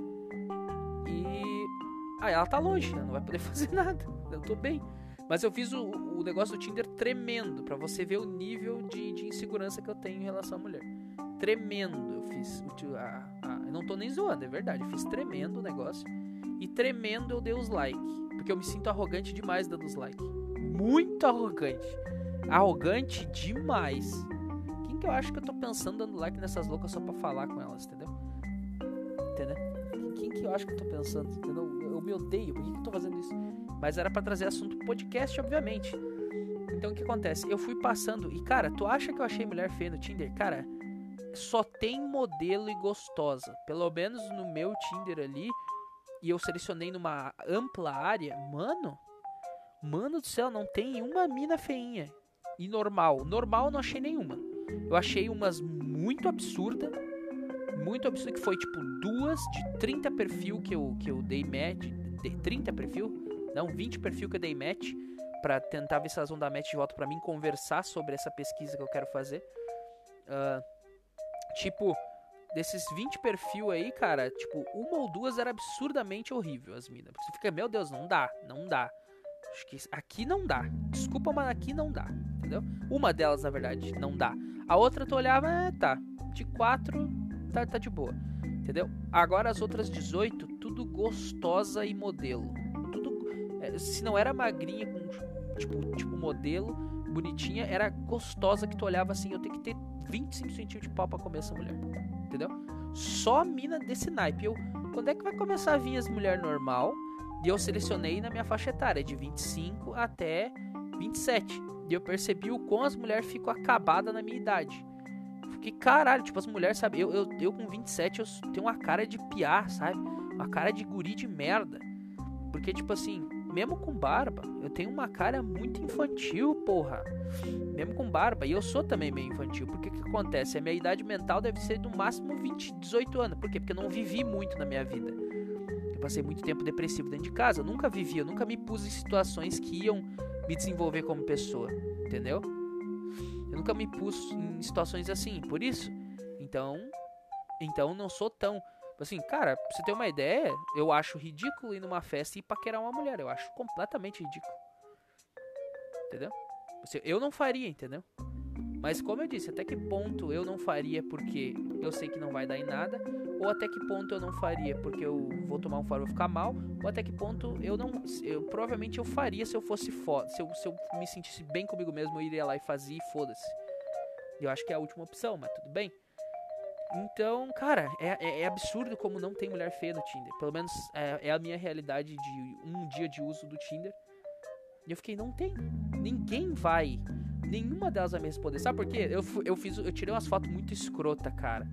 E. Ah, ela tá longe, ela não vai poder fazer nada. Eu tô bem. Mas eu fiz o, o negócio do Tinder tremendo, para você ver o nível de, de insegurança que eu tenho em relação à mulher. Tremendo eu fiz. A, a, eu não tô nem zoando, é verdade. Eu fiz tremendo o negócio. E tremendo eu dei os like. Porque eu me sinto arrogante demais dando os like. Muito arrogante. Arrogante demais. Quem que eu acho que eu tô pensando dando like nessas loucas só pra falar com elas, entendeu? Entendeu? Quem que eu acho que eu tô pensando? Entendeu? Eu me odeio. Por que, que eu tô fazendo isso? Mas era para trazer assunto podcast, obviamente. Então o que acontece? Eu fui passando e, cara, tu acha que eu achei mulher feia no Tinder? Cara, só tem modelo e gostosa. Pelo menos no meu Tinder ali. E eu selecionei numa ampla área. Mano, mano do céu, não tem uma mina feinha. e normal. Normal eu não achei nenhuma. Eu achei umas muito absurda, muito absurda que foi tipo duas de 30 perfil que eu que eu dei match, de 30 perfil, não, 20 perfil que eu dei match para tentar ver se elas vão dar match de volta para mim conversar sobre essa pesquisa que eu quero fazer. Uh, tipo, desses 20 perfil aí, cara, tipo, uma ou duas era absurdamente horrível as minas. Você fica, meu Deus, não dá, não dá. Acho que aqui não dá. Desculpa, mas aqui não dá. Entendeu? Uma delas, na verdade, não dá. A outra tu olhava, é, tá. De quatro, tá, tá de boa. Entendeu? Agora as outras 18, tudo gostosa e modelo. Tudo. É, se não era magrinha com tipo, tipo modelo, bonitinha, era gostosa que tu olhava assim, eu tenho que ter 25 centímetros de pau pra comer essa mulher. Entendeu? Só mina desse naipe. Eu, quando é que vai começar a vir as mulheres normal? E eu selecionei na minha faixa etária, de 25 até 27. E eu percebi o quão as mulheres ficam acabadas na minha idade. Fiquei, caralho, tipo, as mulheres, sabe? Eu, eu, eu com 27, eu tenho uma cara de piar, sabe? Uma cara de guri de merda. Porque, tipo assim, mesmo com barba, eu tenho uma cara muito infantil, porra. Mesmo com barba. E eu sou também meio infantil. Porque que acontece? A minha idade mental deve ser no máximo 20, 18 anos. Por quê? Porque eu não vivi muito na minha vida. Eu passei muito tempo depressivo dentro de casa. Eu nunca vivi, eu nunca me pus em situações que iam me desenvolver como pessoa. Entendeu? Eu nunca me pus em situações assim. Por isso, então, então não sou tão Assim, cara, pra você ter uma ideia, eu acho ridículo ir numa festa e paquerar uma mulher. Eu acho completamente ridículo. Entendeu? Eu não faria, entendeu? Mas como eu disse, até que ponto eu não faria porque eu sei que não vai dar em nada, ou até que ponto eu não faria porque eu vou tomar um fora e vou ficar mal, ou até que ponto eu não, eu provavelmente eu faria se eu fosse foda, se eu, se eu me sentisse bem comigo mesmo, eu iria lá e fazia e foda-se. Eu acho que é a última opção, mas tudo bem. Então, cara, é, é, é, absurdo como não tem mulher feia no Tinder. Pelo menos é, é, a minha realidade de um dia de uso do Tinder. E eu fiquei, não tem. Ninguém vai. Nenhuma delas vai me responder. Sabe por quê? Eu, eu, fiz, eu tirei umas fotos muito escrota, cara.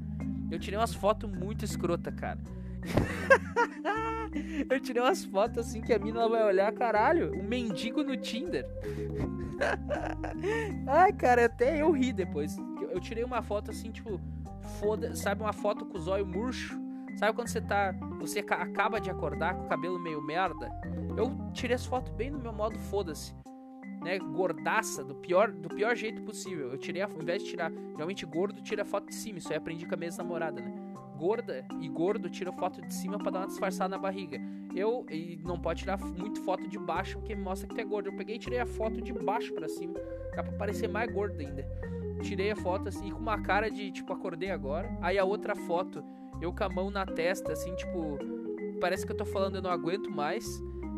Eu tirei umas fotos muito escrota, cara. eu tirei umas fotos assim que a mina vai olhar, caralho, um mendigo no Tinder. Ai, cara, até eu ri depois. Eu tirei uma foto assim, tipo, foda, sabe, uma foto com o zóio murcho. Sabe quando você tá. Você acaba de acordar com o cabelo meio merda? Eu tirei as fotos bem no meu modo foda-se. Né, gordaça, do pior, do pior jeito possível. Eu tirei, ao invés de tirar, geralmente gordo tira foto de cima, isso aí aprendi com a minha namorada, né? Gorda e gordo tira foto de cima para dar uma disfarçada na barriga. Eu, e não pode tirar muito foto de baixo porque mostra que tu é gordo. Eu peguei e tirei a foto de baixo para cima, dá pra parecer mais gordo ainda tirei a foto assim, com uma cara de tipo, acordei agora. Aí a outra foto, eu com a mão na testa, assim, tipo, parece que eu tô falando, eu não aguento mais.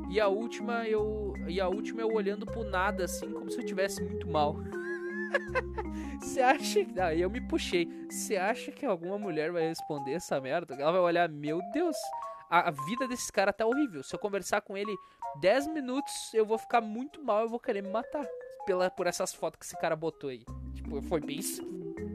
E a última, eu. E a última eu olhando pro nada, assim, como se eu tivesse muito mal. Você acha que. Ah, eu me puxei. Você acha que alguma mulher vai responder essa merda? Ela vai olhar, meu Deus, a, vida desse cara tá horrível. Se eu conversar com ele 10 minutos, eu vou ficar muito mal, eu vou querer me matar. Pela, por essas fotos que esse cara botou aí. Tipo, foi bem.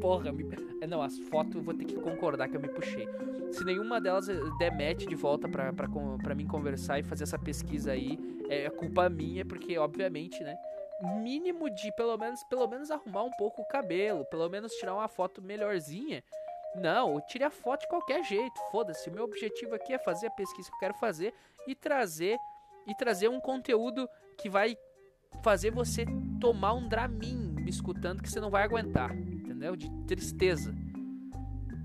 Porra, me... É, não, as fotos eu vou ter que concordar que eu me puxei. Se nenhuma delas eh, der match de volta pra, pra, pra mim conversar e fazer essa pesquisa aí, é culpa minha, porque obviamente, né? Mínimo de pelo menos, pelo menos arrumar um pouco o cabelo, pelo menos tirar uma foto melhorzinha. Não, eu tirei a foto de qualquer jeito. Foda-se, o meu objetivo aqui é fazer a pesquisa que eu quero fazer e trazer e trazer um conteúdo que vai fazer você tomar um Dramin me escutando que você não vai aguentar, entendeu? De tristeza.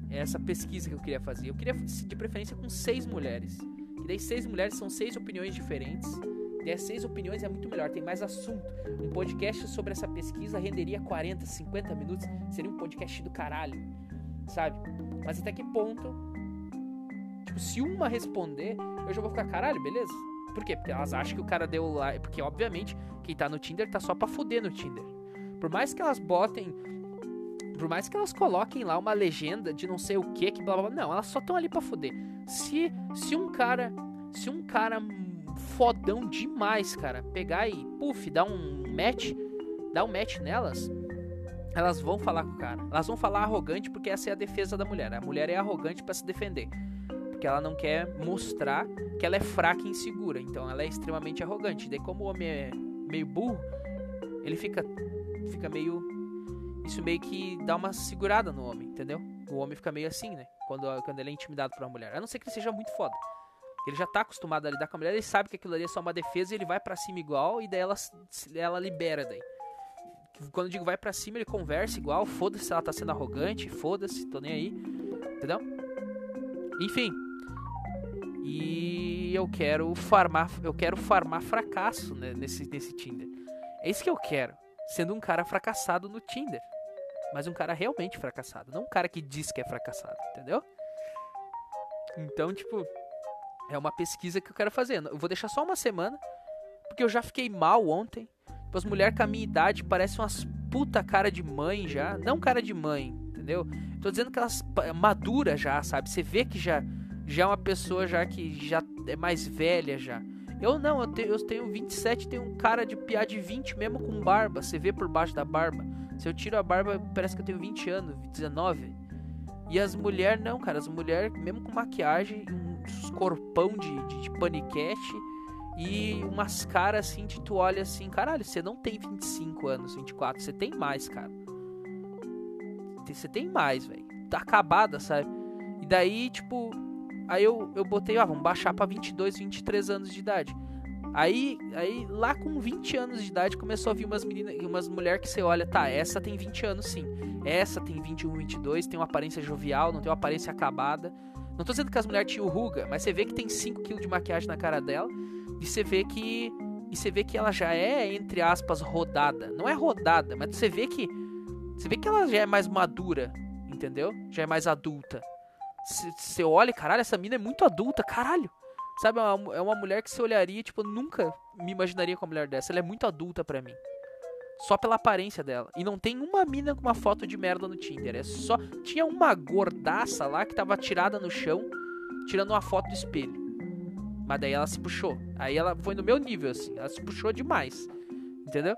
É essa pesquisa que eu queria fazer. Eu queria, de preferência, com seis mulheres. Que daí seis mulheres são seis opiniões diferentes. As seis opiniões é muito melhor, tem mais assunto. Um podcast sobre essa pesquisa renderia 40, 50 minutos. Seria um podcast do caralho, sabe? Mas até que ponto? Tipo, se uma responder, eu já vou ficar caralho, beleza? Por quê? Porque elas acham que o cara deu lá. Porque, obviamente, quem tá no Tinder tá só pra fuder no Tinder. Por mais que elas botem. Por mais que elas coloquem lá uma legenda de não sei o que, que blá blá blá. Não, elas só estão ali pra fuder. Se, se um cara. Se um cara fodão demais, cara, pegar e, puf, dar um match. Dar um match nelas. Elas vão falar com o cara. Elas vão falar arrogante porque essa é a defesa da mulher. A mulher é arrogante para se defender porque ela não quer mostrar que ela é fraca e insegura. Então ela é extremamente arrogante. Daí como o homem é meio burro, ele fica fica meio. Isso meio que dá uma segurada no homem, entendeu? O homem fica meio assim, né? Quando, quando ele é intimidado por uma mulher. A não ser que ele seja muito foda. Ele já tá acostumado a lidar com a mulher, ele sabe que aquilo ali é só uma defesa e ele vai para cima igual e daí ela, ela libera daí. Quando eu digo vai para cima, ele conversa igual, foda-se se ela tá sendo arrogante, foda-se, tô nem aí. Entendeu? Enfim. E eu quero farmar, eu quero farmar fracasso né, nesse, nesse Tinder. É isso que eu quero. Sendo um cara fracassado no Tinder. Mas um cara realmente fracassado. Não um cara que diz que é fracassado, entendeu? Então, tipo, é uma pesquisa que eu quero fazer. Eu vou deixar só uma semana. Porque eu já fiquei mal ontem. Tipo, as mulheres com a minha idade parecem umas puta cara de mãe já. Não cara de mãe, entendeu? Tô dizendo que elas maduras já, sabe? Você vê que já, já é uma pessoa já que já é mais velha já. Eu não, eu tenho, eu tenho 27, tenho um cara de piá de 20 mesmo com barba. Você vê por baixo da barba. Se eu tiro a barba, parece que eu tenho 20 anos, 19. E as mulheres não, cara. As mulheres, mesmo com maquiagem, uns corpão de, de, de paniquete e umas caras assim de tu olha assim, caralho, você não tem 25 anos, 24, você tem mais, cara. Você tem mais, velho. Tá acabada, sabe? E daí, tipo, aí eu, eu botei, ah, vamos baixar pra 22, 23 anos de idade. Aí, aí lá com 20 anos de idade começou a vir umas meninas, umas mulheres que você olha, tá, essa tem 20 anos sim. Essa tem 21, 22, tem uma aparência jovial, não tem uma aparência acabada. Não tô dizendo que as mulheres tinham ruga, mas você vê que tem 5 kg de maquiagem na cara dela. E você vê que. E você vê que ela já é, entre aspas, rodada. Não é rodada, mas você vê que. Você vê que ela já é mais madura, entendeu? Já é mais adulta. Você olha, caralho, essa mina é muito adulta, caralho. Sabe, é uma, é uma mulher que você olharia, tipo, nunca me imaginaria com uma mulher dessa. Ela é muito adulta para mim. Só pela aparência dela. E não tem uma mina com uma foto de merda no Tinder. É só. Tinha uma gordaça lá que tava tirada no chão, tirando uma foto do espelho. Mas daí ela se puxou. Aí ela foi no meu nível, assim. Ela se puxou demais. Entendeu?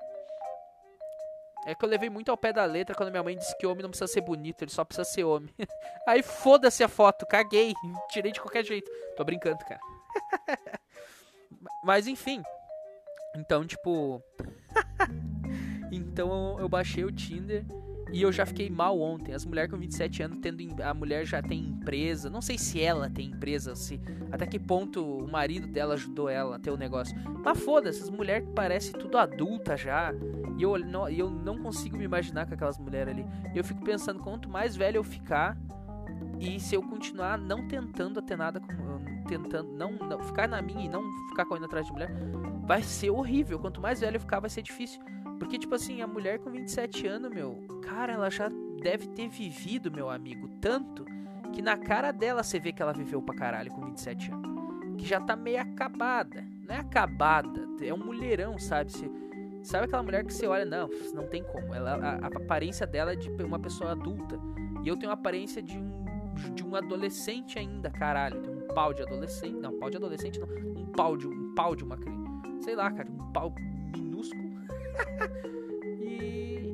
É que eu levei muito ao pé da letra quando minha mãe disse que homem não precisa ser bonito, ele só precisa ser homem. Aí foda-se a foto, caguei, tirei de qualquer jeito. Tô brincando, cara. Mas enfim. Então, tipo. então eu baixei o Tinder e eu já fiquei mal ontem. As mulheres com 27 anos tendo. A mulher já tem empresa. Não sei se ela tem empresa, se. Até que ponto o marido dela ajudou ela a ter o negócio. Mas foda-se, as mulheres parecem tudo adulta já. E eu não, eu não consigo me imaginar com aquelas mulheres ali. Eu fico pensando, quanto mais velho eu ficar. E se eu continuar não tentando ter nada com tentando não, não ficar na minha e não ficar correndo atrás de mulher, vai ser horrível. Quanto mais velho eu ficar, vai ser difícil. Porque, tipo assim, a mulher com 27 anos, meu, cara, ela já deve ter vivido, meu amigo, tanto que na cara dela você vê que ela viveu pra caralho com 27 anos. Que já tá meio acabada. Não é acabada, é um mulherão, sabe? Você, sabe aquela mulher que você olha, não, não tem como. Ela, a, a aparência dela é de uma pessoa adulta. E eu tenho a aparência de um, de um adolescente ainda, caralho. Pau de adolescente. Não, pau de adolescente não. Um pau de, um pau de uma criança. Sei lá, cara, um pau minúsculo. e,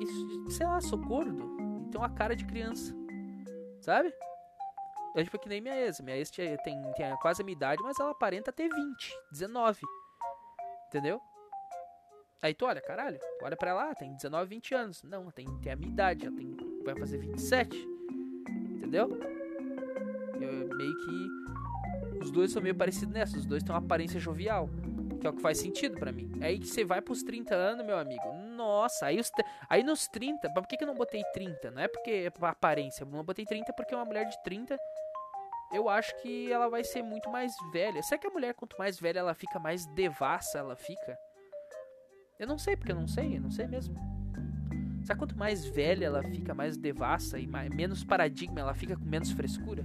e. Sei lá, sou gordo. E tenho uma cara de criança. Sabe? É tipo que nem minha ex. Minha ex tem, tem, quase a minha idade, mas ela aparenta ter 20, 19. Entendeu? Aí tu olha, caralho, olha pra lá, tem 19, 20 anos. Não, tem, tem a minha idade, ela tem, vai fazer 27. Entendeu? Eu, meio que. Os dois são meio parecidos nessa. Os dois têm uma aparência jovial. Que é o que faz sentido para mim. É aí que você vai pros 30 anos, meu amigo. Nossa, aí, os, aí nos 30. Por que, que eu não botei 30? Não é porque é aparência. Eu não botei 30 porque uma mulher de 30. Eu acho que ela vai ser muito mais velha. Será que a mulher, quanto mais velha ela fica, mais devassa ela fica? Eu não sei, porque eu não sei, eu não sei mesmo. Sabe quanto mais velha ela fica, mais devassa e mais, menos paradigma ela fica com menos frescura?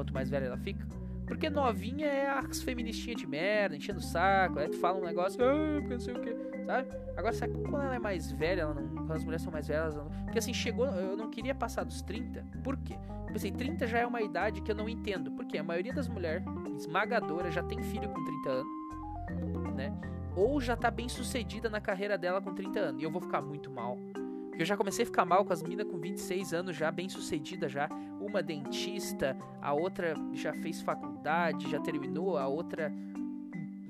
Quanto mais velha ela fica? Porque novinha é as feministinhas de merda, enchendo o saco, aí tu fala um negócio, ah, porque não sei o que, sabe? Agora, sabe quando ela é mais velha, ela não, quando as mulheres são mais velhas, não, porque assim, chegou, eu não queria passar dos 30, por quê? Porque assim, 30 já é uma idade que eu não entendo, porque a maioria das mulheres, esmagadora, já tem filho com 30 anos, né? Ou já tá bem sucedida na carreira dela com 30 anos, e eu vou ficar muito mal. Eu já comecei a ficar mal com as minas com 26 anos já, bem sucedida já. Uma dentista, a outra já fez faculdade, já terminou, a outra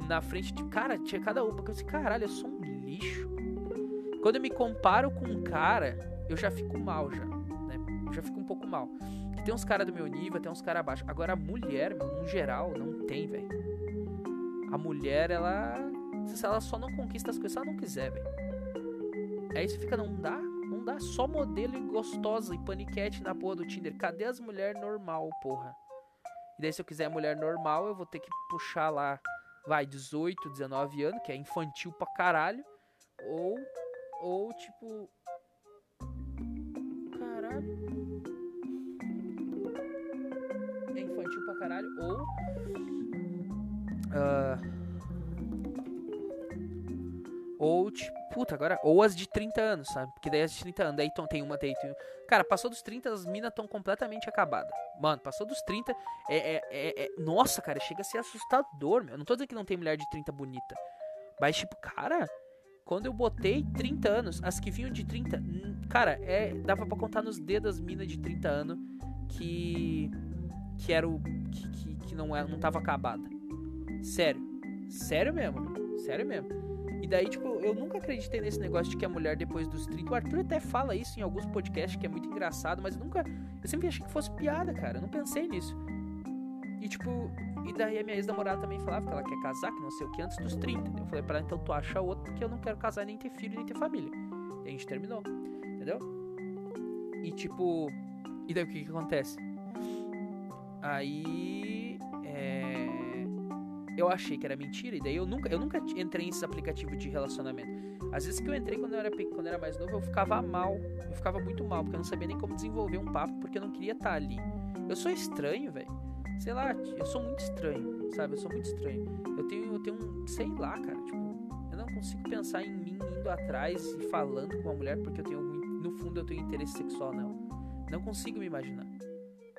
na frente de. Cara, tinha cada uma que eu disse, caralho, eu sou um lixo. Quando eu me comparo com um cara, eu já fico mal já, né? Eu já fico um pouco mal. Tem uns caras do meu nível, tem uns caras abaixo. Agora a mulher, meu, no geral, não tem, velho. A mulher, ela. Se ela só não conquista as coisas, se ela não quiser, velho. Aí você fica, não dá? Não dá só modelo e gostosa e paniquete na porra do Tinder. Cadê as mulheres normal, porra? E daí se eu quiser mulher normal, eu vou ter que puxar lá, vai, 18, 19 anos, que é infantil pra caralho. Ou, ou tipo... Caralho. É infantil pra caralho. Ou... Uh, ou, tipo, puta, agora. Ou as de 30 anos, sabe? Porque daí as de 30 anos. Daí tem uma, tem. tem cara, passou dos 30, as minas estão completamente acabadas. Mano, passou dos 30. É, é, é, é, Nossa, cara, chega a ser assustador, meu. Não tô dizendo que não tem mulher de 30 bonita. Mas, tipo, cara. Quando eu botei 30 anos, as que vinham de 30. Cara, é, dava pra contar nos dedos as minas de 30 anos que. Que era o. Que, que, que não, era, não tava acabada. Sério. Sério mesmo. Sério mesmo. E daí, tipo, eu nunca acreditei nesse negócio de que a mulher depois dos 30. O Arthur até fala isso em alguns podcasts que é muito engraçado, mas eu nunca. Eu sempre achei que fosse piada, cara. Eu não pensei nisso. E tipo, e daí a minha ex-namorada também falava que ela quer casar, que não sei o que, antes dos 30. Eu falei pra ela, então tu acha outro, porque eu não quero casar, nem ter filho, nem ter família. E a gente terminou, entendeu? E tipo, e daí o que que acontece? Aí, é eu achei que era mentira, e daí eu nunca, eu nunca entrei nesses aplicativos de relacionamento. Às vezes que eu entrei quando eu, era, quando eu era mais novo, eu ficava mal, eu ficava muito mal, porque eu não sabia nem como desenvolver um papo, porque eu não queria estar ali. Eu sou estranho, velho. Sei lá, eu sou muito estranho, sabe? Eu sou muito estranho. Eu tenho, eu tenho um, sei lá, cara, tipo, eu não consigo pensar em mim indo atrás e falando com uma mulher porque eu tenho no fundo eu tenho interesse sexual nela. Não consigo me imaginar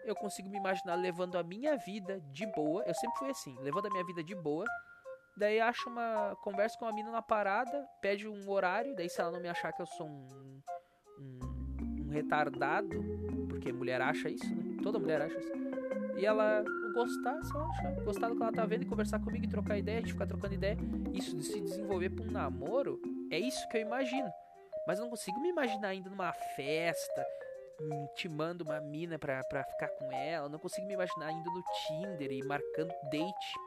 eu consigo me imaginar levando a minha vida de boa. Eu sempre fui assim, levando a minha vida de boa. Daí acho uma. Conversa com uma mina na parada, pede um horário, daí se ela não me achar que eu sou um. um, um retardado, porque mulher acha isso, né? Toda mulher acha isso. E ela gostar, sei lá, achar, gostar do que ela tá vendo e conversar comigo e trocar ideia, a gente ficar trocando ideia. Isso de se desenvolver pra um namoro, é isso que eu imagino. Mas eu não consigo me imaginar ainda numa festa, intimando uma mina pra, pra ficar com ela. Não consigo me imaginar indo no Tinder e marcando date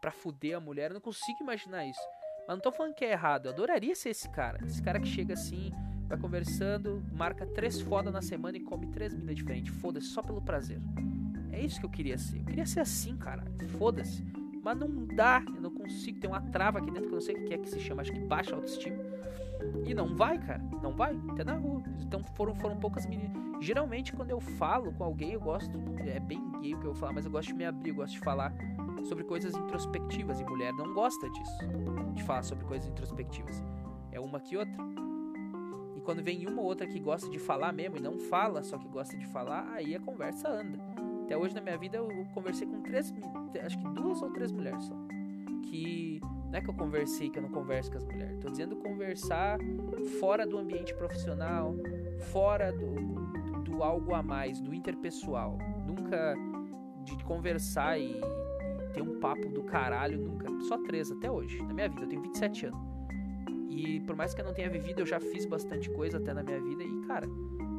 pra fuder a mulher. Eu não consigo imaginar isso. Mas não tô falando que é errado. Eu adoraria ser esse cara. Esse cara que chega assim, vai conversando, marca três fodas na semana e come três minas diferentes. Foda-se, só pelo prazer. É isso que eu queria ser. Eu queria ser assim, cara. Foda-se. Mas não dá, eu não consigo. Tem uma trava aqui dentro que eu não sei o que é que se chama. Acho que baixa autoestima. E não vai, cara. Não vai. Até na rua. Então foram, foram poucas meninas. Geralmente, quando eu falo com alguém, eu gosto. É bem gay o que eu falo, mas eu gosto de me abrir. Eu gosto de falar sobre coisas introspectivas. E mulher não gosta disso. De falar sobre coisas introspectivas. É uma que outra. E quando vem uma ou outra que gosta de falar mesmo e não fala, só que gosta de falar, aí a conversa anda. Até hoje na minha vida eu conversei com três, acho que duas ou três mulheres só. Que não é que eu conversei que eu não converso com as mulheres. Tô dizendo conversar fora do ambiente profissional, fora do, do algo a mais, do interpessoal. Nunca de conversar e, e ter um papo do caralho, nunca. Só três até hoje, na minha vida. Eu tenho 27 anos. E por mais que eu não tenha vivido, eu já fiz bastante coisa até na minha vida. E, cara,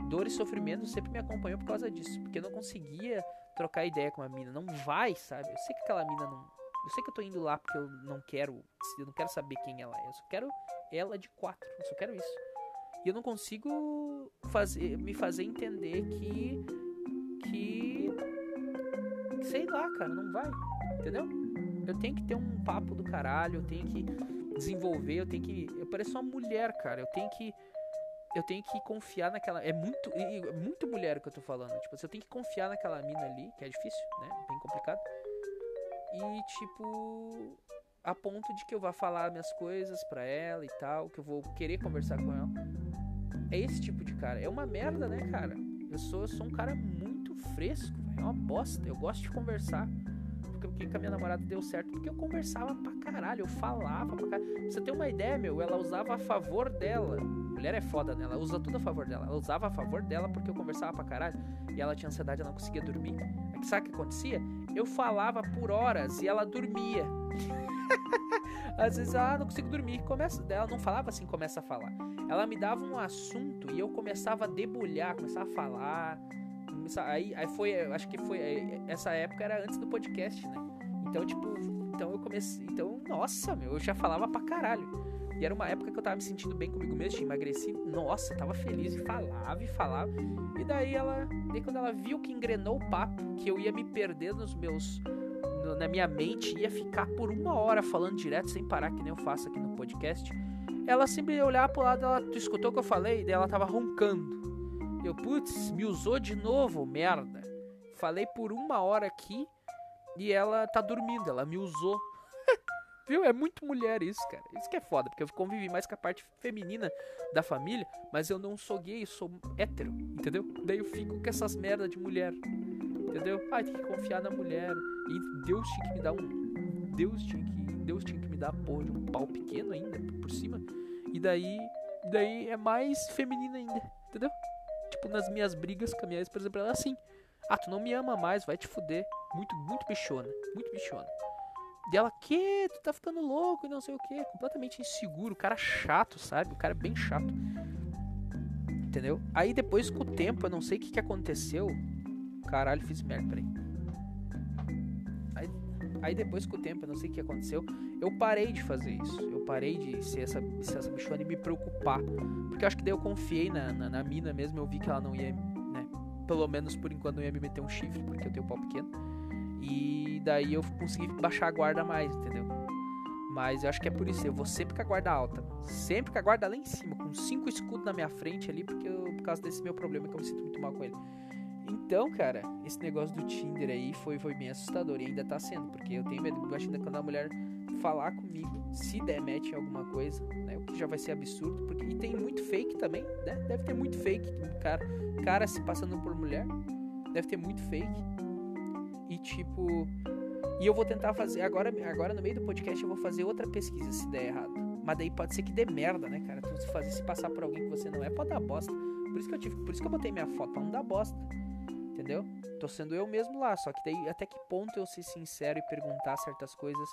dor e sofrimento sempre me acompanhou por causa disso. Porque eu não conseguia trocar ideia com uma mina. Não vai, sabe? Eu sei que aquela mina não eu sei que eu tô indo lá porque eu não quero. Eu não quero saber quem ela é. Eu só quero ela de quatro. Eu só quero isso. E eu não consigo fazer, me fazer entender que. Que. Sei lá, cara, não vai. Entendeu? Eu tenho que ter um papo do caralho. Eu tenho que desenvolver. Eu tenho que. Eu pareço uma mulher, cara. Eu tenho que. Eu tenho que confiar naquela. É muito. É muito mulher que eu tô falando. Tipo, eu tenho que confiar naquela mina ali, que é difícil, né? Bem complicado e tipo a ponto de que eu vá falar minhas coisas pra ela e tal, que eu vou querer conversar com ela. É esse tipo de cara. É uma merda, né, cara? Eu sou, eu sou um cara muito fresco, é uma bosta. Eu gosto de conversar. Porque, porque com a minha namorada deu certo, porque eu conversava pra caralho, eu falava pra caralho. Pra você ter uma ideia, meu, ela usava a favor dela. Mulher é foda, né? Ela usa tudo a favor dela. Ela usava a favor dela porque eu conversava pra caralho. E ela tinha ansiedade, ela não conseguia dormir. Sabe o que acontecia? Eu falava por horas e ela dormia. Às vezes, ah, não consigo dormir. Começa, ela não falava assim, começa a falar. Ela me dava um assunto e eu começava a debulhar, começava a falar. Aí, aí foi, acho que foi, essa época era antes do podcast, né? Então, tipo, então eu comecei, então, nossa, meu, eu já falava pra caralho. E era uma época que eu tava me sentindo bem comigo mesmo, tinha emagrecido. Nossa, tava feliz e falava e falava. E daí ela, daí quando ela viu que engrenou o papo, que eu ia me perder nos meus no, na minha mente, ia ficar por uma hora falando direto sem parar que nem eu faço aqui no podcast. Ela sempre olhar pro lado, ela tu escutou o que eu falei, daí ela tava roncando. Eu, putz, me usou de novo, merda. Falei por uma hora aqui e ela tá dormindo, ela me usou. Viu? É muito mulher isso, cara. Isso que é foda, porque eu convivi mais com a parte feminina da família, mas eu não sou gay, sou hétero, entendeu? Daí eu fico com essas merda de mulher. Entendeu? Ai, tem que confiar na mulher. E Deus tinha que me dar um. Deus tinha que. Deus tinha que me dar a porra de um pau pequeno ainda, por cima. E daí. Daí é mais feminina ainda, entendeu? Tipo, nas minhas brigas com a minha ex, por exemplo, ela é assim. Ah, tu não me ama mais, vai te fuder. Muito, muito bichona. Muito bichona. Dela, que? Tu tá ficando louco e não sei o que. Completamente inseguro. Cara chato, sabe? O cara é bem chato. Entendeu? Aí depois, com o tempo, eu não sei o que, que aconteceu. Caralho, fiz merda, peraí. Aí, aí depois, com o tempo, eu não sei o que aconteceu. Eu parei de fazer isso. Eu parei de ser essa, ser essa bichona e me preocupar. Porque eu acho que daí eu confiei na, na, na mina mesmo. Eu vi que ela não ia, né? Pelo menos por enquanto não ia me meter um chifre, porque eu tenho pau pequeno. E daí eu consegui baixar a guarda mais, entendeu? Mas eu acho que é por isso, eu vou sempre com a guarda alta. Sempre com a guarda lá em cima, com cinco escudos na minha frente ali, porque eu, por causa desse meu problema que eu me sinto muito mal com ele. Então, cara, esse negócio do Tinder aí foi, foi bem assustador e ainda tá sendo, porque eu tenho medo, ainda quando a mulher falar comigo, se der match em alguma coisa, né? O que já vai ser absurdo, porque e tem muito fake também, né? Deve ter muito fake, cara, cara se passando por mulher, deve ter muito fake. E tipo. E eu vou tentar fazer. Agora, agora no meio do podcast eu vou fazer outra pesquisa se der errado. Mas daí pode ser que dê merda, né, cara? Tu fazer se passar por alguém que você não é, pode dar bosta. Por isso que eu tive. Por isso que eu botei minha foto, pra não dar bosta. Entendeu? Tô sendo eu mesmo lá. Só que daí até que ponto eu ser sincero e perguntar certas coisas.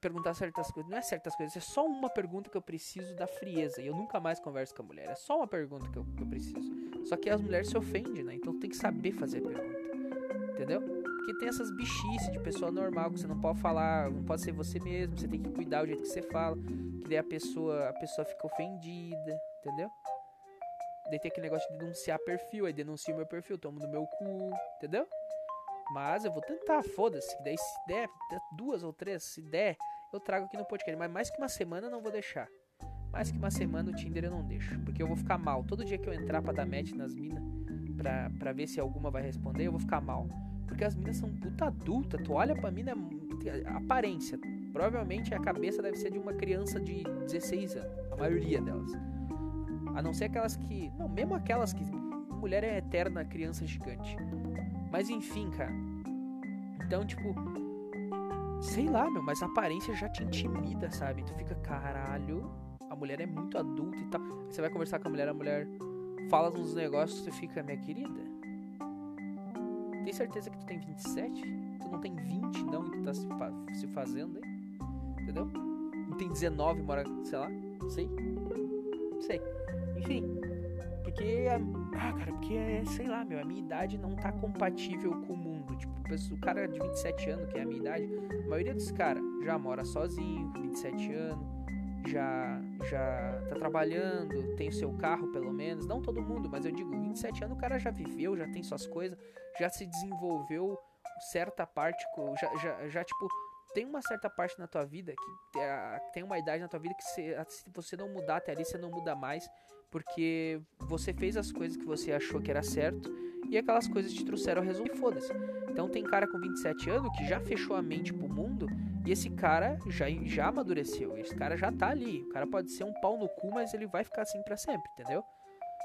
Perguntar certas coisas. Não é certas coisas, é só uma pergunta que eu preciso da frieza. E eu nunca mais converso com a mulher. É só uma pergunta que eu, que eu preciso. Só que as mulheres se ofendem, né? Então tem que saber fazer a pergunta entendeu? Porque tem essas bichices de pessoa normal que você não pode falar, não pode ser você mesmo, você tem que cuidar do jeito que você fala, que daí a pessoa, a pessoa fica ofendida, entendeu? Daí tem aquele negócio de denunciar perfil, aí denuncio meu perfil, tomo no meu cu, entendeu? Mas eu vou tentar, foda-se, daí se der, duas ou três, se der, eu trago aqui no podcast, mas mais que uma semana eu não vou deixar. Mais que uma semana o Tinder eu não deixo, porque eu vou ficar mal. Todo dia que eu entrar pra dar match nas minas, pra, pra ver se alguma vai responder, eu vou ficar mal. Porque as minas são puta adulta. Tu olha pra mina, aparência. Provavelmente a cabeça deve ser de uma criança de 16 anos. A maioria delas. A não ser aquelas que. Não, mesmo aquelas que. Mulher é eterna, criança gigante. Mas enfim, cara. Então, tipo. Sei lá, meu, mas a aparência já te intimida, sabe? Tu fica, caralho. A mulher é muito adulta e tal. Você vai conversar com a mulher, a mulher fala uns negócios, você fica, minha querida tem certeza que tu tem 27? Tu não tem 20 não e tu tá se, fa se fazendo aí? Entendeu? Não tem 19, mora, sei lá, não sei. Não sei. Enfim. Porque, ah, cara, porque é, sei lá, meu, a minha idade não tá compatível com o mundo. Tipo, o cara de 27 anos, que é a minha idade, a maioria dos caras já mora sozinho, 27 anos, já já tá trabalhando, tem o seu carro pelo menos, não todo mundo, mas eu digo, 27 anos o cara já viveu, já tem suas coisas, já se desenvolveu certa parte, já, já, já tipo, tem uma certa parte na tua vida que tem uma idade na tua vida que se, se você não mudar até ali, você não muda mais, porque você fez as coisas que você achou que era certo e aquelas coisas te trouxeram resultado e foda-se. Então tem cara com 27 anos que já fechou a mente pro mundo esse cara já, já amadureceu. Esse cara já tá ali. O cara pode ser um pau no cu, mas ele vai ficar assim para sempre, entendeu?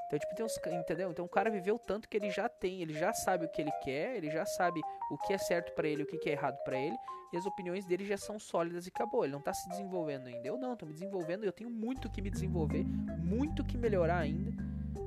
Então, tipo, tem uns, entendeu? Então o cara viveu tanto que ele já tem, ele já sabe o que ele quer, ele já sabe o que é certo para ele, o que é errado para ele, e as opiniões dele já são sólidas e acabou. Ele não tá se desenvolvendo ainda. Eu não, tô me desenvolvendo, eu tenho muito que me desenvolver, muito que melhorar ainda.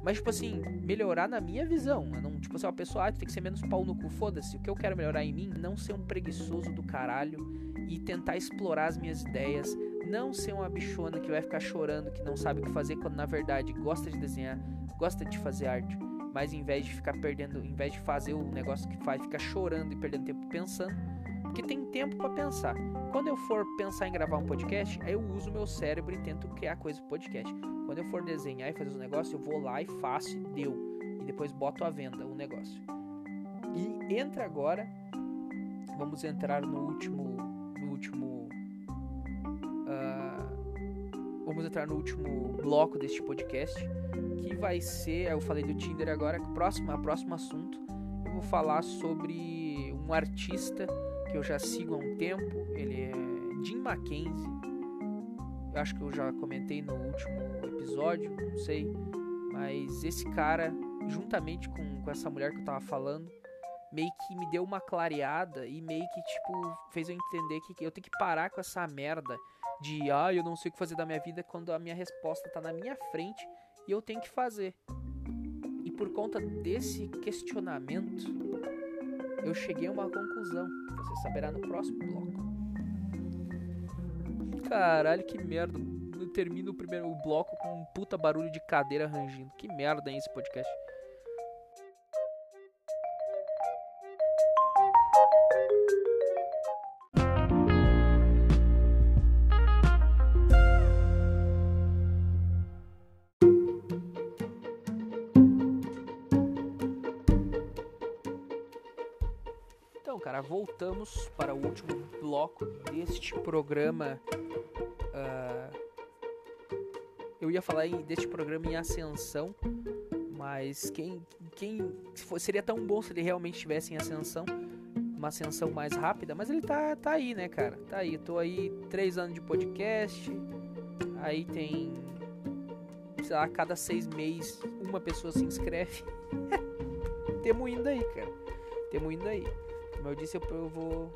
Mas, tipo assim, melhorar na minha visão. Não, tipo assim, uma pessoa, ah, tem que ser menos pau no cu, foda-se. O que eu quero melhorar em mim, não ser um preguiçoso do caralho e tentar explorar as minhas ideias, não ser uma bichona que vai ficar chorando, que não sabe o que fazer, quando na verdade gosta de desenhar, gosta de fazer arte, mas em vez de ficar perdendo, em vez de fazer o negócio que faz, ficar chorando e perdendo tempo pensando, porque tem tempo para pensar. Quando eu for pensar em gravar um podcast, aí eu uso meu cérebro e tento criar coisa pro podcast. Quando eu for desenhar e fazer os negócios, eu vou lá e faço e deu. E depois boto à venda o negócio. E entra agora, vamos entrar no último, último vamos entrar no último bloco deste podcast, que vai ser, eu falei do Tinder agora, próximo, a próximo assunto, eu vou falar sobre um artista que eu já sigo há um tempo, ele é Jim Mackenzie. Eu acho que eu já comentei no último episódio, não sei, mas esse cara, juntamente com, com essa mulher que eu tava falando, meio que me deu uma clareada e meio que, tipo, fez eu entender que eu tenho que parar com essa merda de ah, eu não sei o que fazer da minha vida quando a minha resposta tá na minha frente e eu tenho que fazer. E por conta desse questionamento, eu cheguei a uma conclusão. Você saberá no próximo bloco. Caralho, que merda. Eu termino o primeiro bloco com um puta barulho de cadeira rangindo. Que merda, hein, esse podcast. Voltamos para o último bloco deste programa. Uh, eu ia falar em, deste programa em ascensão, mas quem, quem seria tão bom se ele realmente estivesse em ascensão, uma ascensão mais rápida, mas ele tá, tá aí, né, cara? Tá aí, tô aí três anos de podcast, aí tem, sei lá, cada seis meses uma pessoa se inscreve. Temo indo aí, cara. Temo indo aí. Como eu disse, eu, eu vou.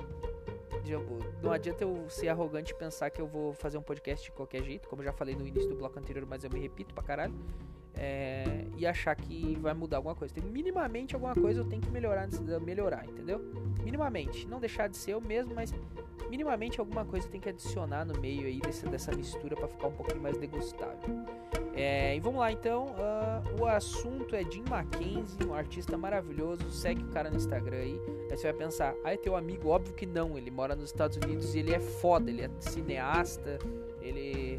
Não adianta eu ser arrogante e pensar que eu vou fazer um podcast de qualquer jeito, como eu já falei no início do bloco anterior, mas eu me repito pra caralho. É, e achar que vai mudar alguma coisa. Tem, minimamente alguma coisa eu tenho que melhorar melhorar, entendeu? Minimamente. Não deixar de ser eu mesmo, mas minimamente alguma coisa tem que adicionar no meio aí desse, dessa mistura para ficar um pouquinho mais degustável. É, e vamos lá então. Uh, o assunto é Jim Mackenzie, um artista maravilhoso. Segue o cara no Instagram aí. Aí você vai pensar, ah, é teu amigo? Óbvio que não. Ele mora nos Estados Unidos e ele é foda. Ele é cineasta. Ele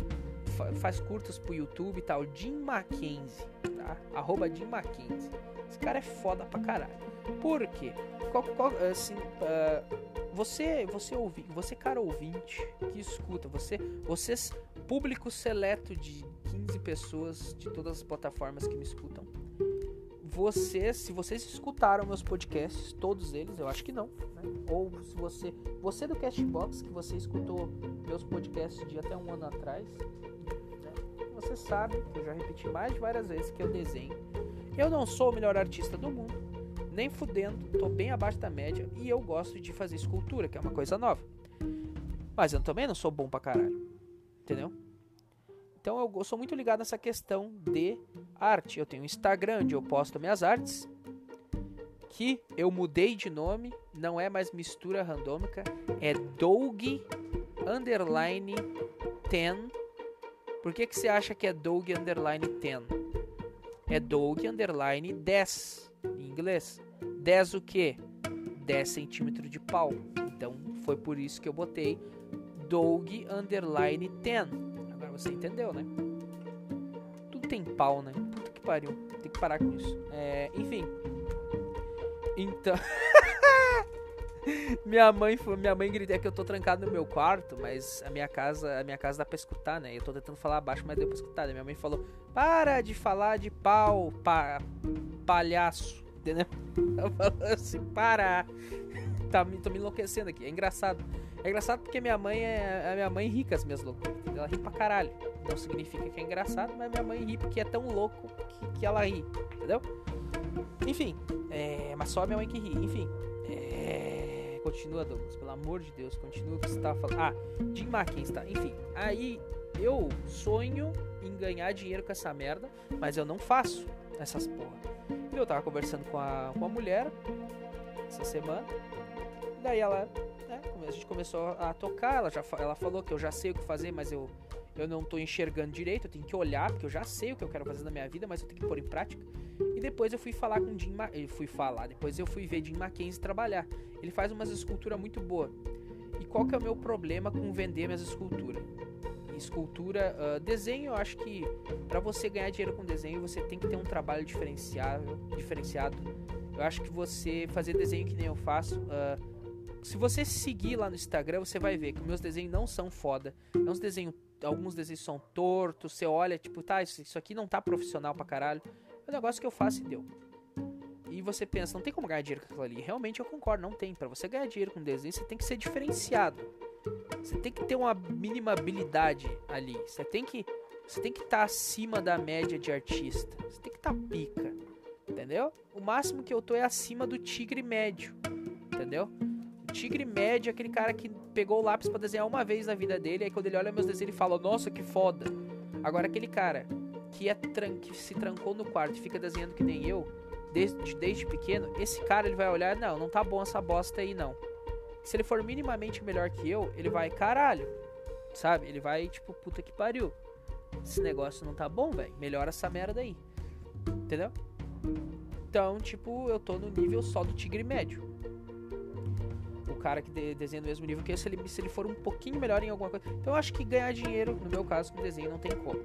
fa faz curtas pro YouTube e tal. Jim Mackenzie, tá? Arroba Jim Mackenzie. Esse cara é foda pra caralho. Por quê? Qual, qual, assim, uh, você, você ouvi, você cara ouvinte que escuta, você, vocês público seleto de 15 pessoas de todas as plataformas que me escutam. Vocês, se vocês escutaram meus podcasts, todos eles, eu acho que não, né? Ou se você, você do Castbox, que você escutou meus podcasts de até um ano atrás, né? você sabe, que eu já repeti mais de várias vezes que eu desenho. Eu não sou o melhor artista do mundo, nem fudendo, tô bem abaixo da média e eu gosto de fazer escultura, que é uma coisa nova. Mas eu também não sou bom pra caralho. Entendeu? Então eu sou muito ligado nessa questão de arte. Eu tenho um Instagram onde eu posto minhas artes, que eu mudei de nome, não é mais mistura randômica, é Doug underline 10. Por que, que você acha que é Doug underline 10? É Doug underline 10 em inglês. 10 o que? 10 centímetros de pau. Então foi por isso que eu botei Doug underline 10 você entendeu, né? Tudo tem pau, né? Puta que pariu. Tem que parar com isso. É, enfim. Então. minha mãe minha mãe grita que eu tô trancado no meu quarto, mas a minha casa, a minha casa dá pra escutar, né? Eu tô tentando falar baixo, mas deu pra escutar. Né? Minha mãe falou: "Para de falar de pau, pa, palhaço", entendeu? Ela falou assim: "Para". Tá, tô me enlouquecendo aqui. É engraçado. É engraçado porque minha mãe é a minha mãe rica as minhas loucuras. Ela ri pra caralho. Não significa que é engraçado, mas minha mãe ri porque é tão louco que, que ela ri. Entendeu? Enfim, é, mas só a minha mãe que ri. Enfim, é, continua, Douglas, pelo amor de Deus, continua o que você tava falando. Ah, Jim Marquins, tá? Enfim, aí eu sonho em ganhar dinheiro com essa merda, mas eu não faço essas porra. Eu tava conversando com a, com a mulher essa semana, daí ela né? A gente começou a tocar, ela, já, ela falou que eu já sei o que fazer, mas eu, eu não tô enxergando direito, eu tenho que olhar, porque eu já sei o que eu quero fazer na minha vida, mas eu tenho que pôr em prática. E depois eu fui falar com Jim Ma eu fui falar, depois eu fui ver Jim Mackenzie trabalhar. Ele faz umas esculturas muito boas. E qual que é o meu problema com vender minhas esculturas? Escultura, uh, desenho, eu acho que para você ganhar dinheiro com desenho, você tem que ter um trabalho diferenciado, diferenciado. Eu acho que você fazer desenho que nem eu faço, uh, se você seguir lá no Instagram, você vai ver que meus desenhos não são foda. É uns desenhos, alguns desenhos são tortos, você olha, tipo, tá, isso aqui não tá profissional pra caralho. É um negócio que eu faço e deu. E você pensa, não tem como ganhar dinheiro com aquilo ali. Realmente eu concordo, não tem. Para você ganhar dinheiro com desenho, você tem que ser diferenciado. Você tem que ter uma mínima habilidade ali. Você tem que você tem que estar tá acima da média de artista. Você tem que estar tá pica. Entendeu? O máximo que eu tô é acima do tigre médio. Entendeu? Tigre médio aquele cara que pegou o lápis para desenhar uma vez na vida dele. Aí quando ele olha meus desenhos, ele fala: Nossa, que foda. Agora aquele cara que, é tran que se trancou no quarto e fica desenhando que nem eu, desde, desde pequeno, esse cara ele vai olhar, não, não tá bom essa bosta aí não. Se ele for minimamente melhor que eu, ele vai, caralho, sabe? Ele vai, tipo, puta que pariu. Esse negócio não tá bom, velho. Melhora essa merda aí. Entendeu? Então, tipo, eu tô no nível só do tigre médio cara que de, desenha no mesmo nível que eu, se ele, se ele for um pouquinho melhor em alguma coisa. Então eu acho que ganhar dinheiro, no meu caso, com desenho não tem como.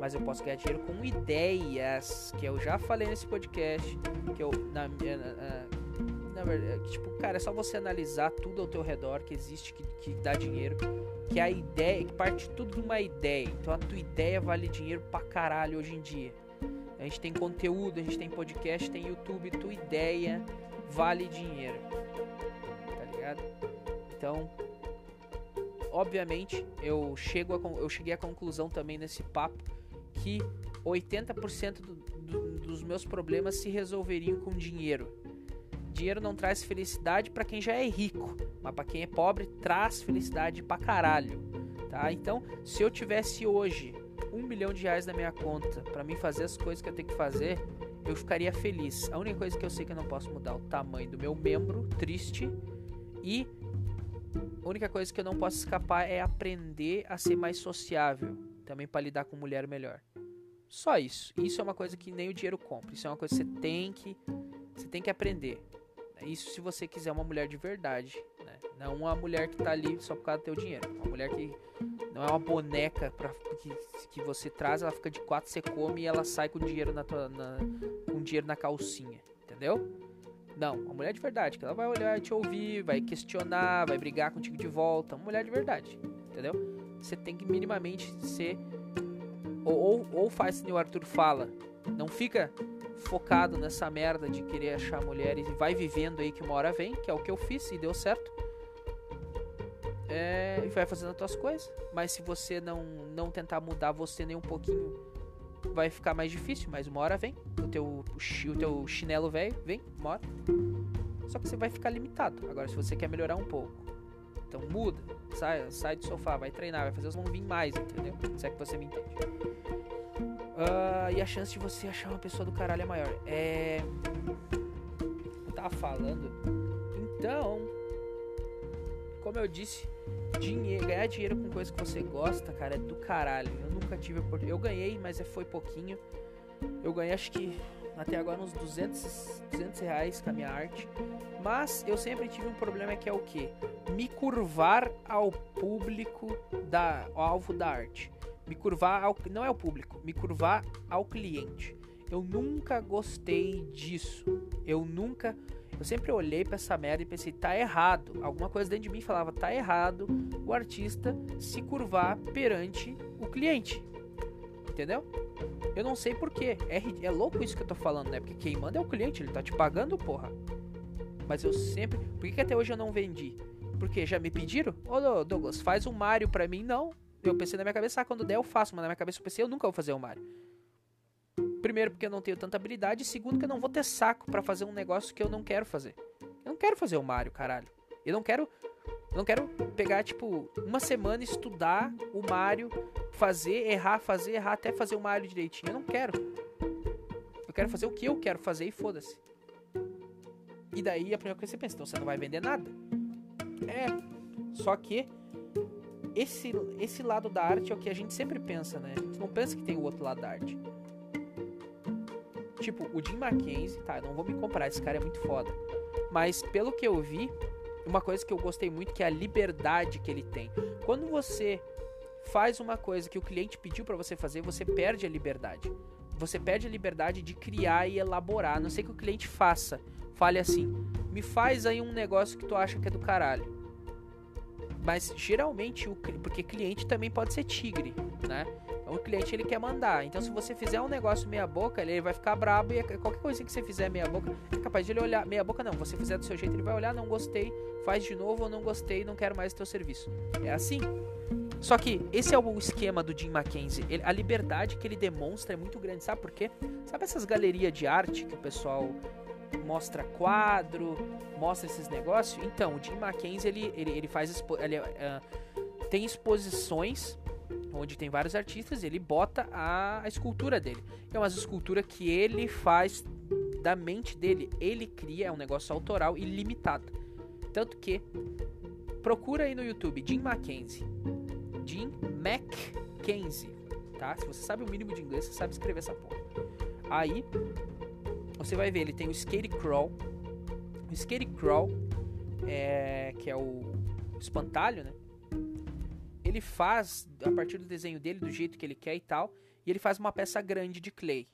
Mas eu posso ganhar dinheiro com ideias, que eu já falei nesse podcast, que eu, na, na, na verdade, tipo, cara, é só você analisar tudo ao teu redor que existe, que, que dá dinheiro, que a ideia, que parte tudo de uma ideia. Então a tua ideia vale dinheiro pra caralho hoje em dia. A gente tem conteúdo, a gente tem podcast, tem YouTube, tua ideia vale dinheiro ligado? Então, obviamente, eu chego a, eu cheguei à conclusão também nesse papo que 80% do, do, dos meus problemas se resolveriam com dinheiro. Dinheiro não traz felicidade para quem já é rico, mas para quem é pobre traz felicidade pra caralho, tá? Então, se eu tivesse hoje um milhão de reais na minha conta para mim fazer as coisas que eu tenho que fazer, eu ficaria feliz. A única coisa que eu sei que eu não posso mudar é o tamanho do meu membro, triste, e a única coisa que eu não posso escapar é aprender a ser mais sociável, também para lidar com mulher melhor. Só isso. Isso é uma coisa que nem o dinheiro compra. Isso é uma coisa que você tem que você tem que aprender. Isso se você quiser uma mulher de verdade, né? Não uma mulher que tá ali só por causa do teu dinheiro. Uma mulher que não é uma boneca para que, que você traz, ela fica de quatro, você come e ela sai com dinheiro na tua na, com dinheiro na calcinha, entendeu? Não, uma mulher de verdade, que ela vai olhar te ouvir, vai questionar, vai brigar contigo de volta. Uma mulher de verdade, entendeu? Você tem que minimamente ser. Ou, ou, ou faz que o Arthur fala. Não fica focado nessa merda de querer achar mulheres e vai vivendo aí que uma hora vem, que é o que eu fiz e deu certo. É, e vai fazendo as tuas coisas. Mas se você não, não tentar mudar você nem um pouquinho vai ficar mais difícil, mas uma hora vem. O teu, o teu chinelo velho vem, uma hora. Só que você vai ficar limitado. Agora, se você quer melhorar um pouco, então muda. Sai, sai do sofá, vai treinar, vai fazer os vir mais, entendeu? Se é que você me entende. Uh, e a chance de você achar uma pessoa do caralho é maior. É. Tava falando. Então. Como eu disse, dinheiro, ganhar dinheiro com coisa que você gosta, cara, é do caralho. Eu nunca tive oportunidade. Eu ganhei, mas é, foi pouquinho. Eu ganhei acho que até agora uns 200, 200 reais com a minha arte. Mas eu sempre tive um problema que é o que? Me curvar ao público da ao alvo da arte. Me curvar ao não é o público, me curvar ao cliente. Eu nunca gostei disso. Eu nunca eu sempre olhei para essa merda e pensei, tá errado. Alguma coisa dentro de mim falava, tá errado o artista se curvar perante o cliente. Entendeu? Eu não sei porquê. É, é louco isso que eu tô falando, né? Porque quem manda é o cliente, ele tá te pagando, porra. Mas eu sempre. Por que, que até hoje eu não vendi? Porque já me pediram? Ô Douglas, faz um Mario pra mim? Não. Eu pensei na minha cabeça, ah, quando der eu faço, mas na minha cabeça eu pensei, eu nunca vou fazer um Mario. Primeiro, porque eu não tenho tanta habilidade. E segundo, que eu não vou ter saco para fazer um negócio que eu não quero fazer. Eu não quero fazer o Mario, caralho. Eu não quero. Eu não quero pegar, tipo, uma semana estudar o Mario, fazer, errar, fazer, errar, até fazer o Mario direitinho. Eu não quero. Eu quero fazer o que eu quero fazer e foda-se. E daí a primeira coisa que você pensa, então você não vai vender nada. É, Só que esse, esse lado da arte é o que a gente sempre pensa, né? A gente não pensa que tem o outro lado da arte. Tipo, o Jim Mackenzie, tá, não vou me comparar, esse cara é muito foda. Mas pelo que eu vi, uma coisa que eu gostei muito que é a liberdade que ele tem. Quando você faz uma coisa que o cliente pediu para você fazer, você perde a liberdade. Você perde a liberdade de criar e elaborar. A não sei que o cliente faça. Fale assim: "Me faz aí um negócio que tu acha que é do caralho". Mas geralmente o porque cliente também pode ser tigre, né? O cliente ele quer mandar. Então se você fizer um negócio meia boca, ele vai ficar brabo e qualquer coisa que você fizer meia boca, é capaz de ele olhar meia boca não, você fizer do seu jeito, ele vai olhar, não gostei, faz de novo ou não gostei, não quero mais o teu serviço. É assim. Só que esse é o esquema do Jim Mackenzie. Ele, a liberdade que ele demonstra é muito grande, sabe por quê? Sabe essas galerias de arte que o pessoal mostra quadro, mostra esses negócios. Então, o Jim Mackenzie ele, ele, ele faz expo ele, uh, tem exposições onde tem vários artistas ele bota a, a escultura dele. É uma escultura que ele faz da mente dele, ele cria, é um negócio autoral e limitado. Tanto que procura aí no YouTube Jim Mackenzie. Jim Mackenzie, tá? Se você sabe o mínimo de inglês, você sabe escrever essa porra. Aí você vai ver, ele tem o Skate Crawl. O Crawl, é, que é o espantalho, né? Ele faz, a partir do desenho dele, do jeito que ele quer e tal, e ele faz uma peça grande de clay.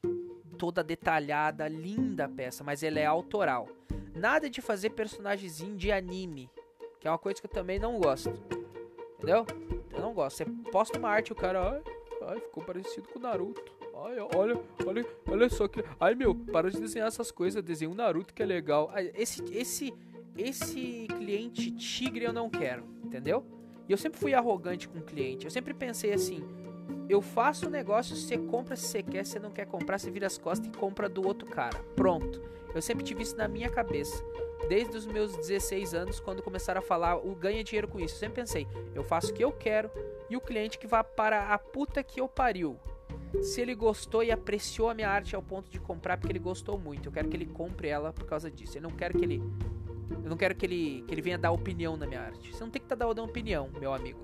Toda detalhada, linda a peça, mas ela é autoral. Nada de fazer personagemzinho de anime, que é uma coisa que eu também não gosto. Entendeu? Eu não gosto. Você posta uma arte o cara, ai, ai, ficou parecido com o Naruto. Ai, olha, olha, olha só que. Ai meu, para de desenhar essas coisas, desenha um Naruto que é legal. Esse, esse, esse cliente tigre eu não quero, entendeu? E eu sempre fui arrogante com o cliente. Eu sempre pensei assim: eu faço o negócio, você compra se você quer, se não quer comprar, você vira as costas e compra do outro cara. Pronto. Eu sempre tive isso na minha cabeça. Desde os meus 16 anos, quando começaram a falar o ganha dinheiro com isso. Eu sempre pensei, eu faço o que eu quero e o cliente que vá para a puta que eu pariu se ele gostou e apreciou a minha arte ao ponto de comprar porque ele gostou muito. Eu quero que ele compre ela por causa disso. Eu não quero que ele eu não quero que ele que ele venha dar opinião na minha arte. Você não tem que estar tá dando opinião, meu amigo.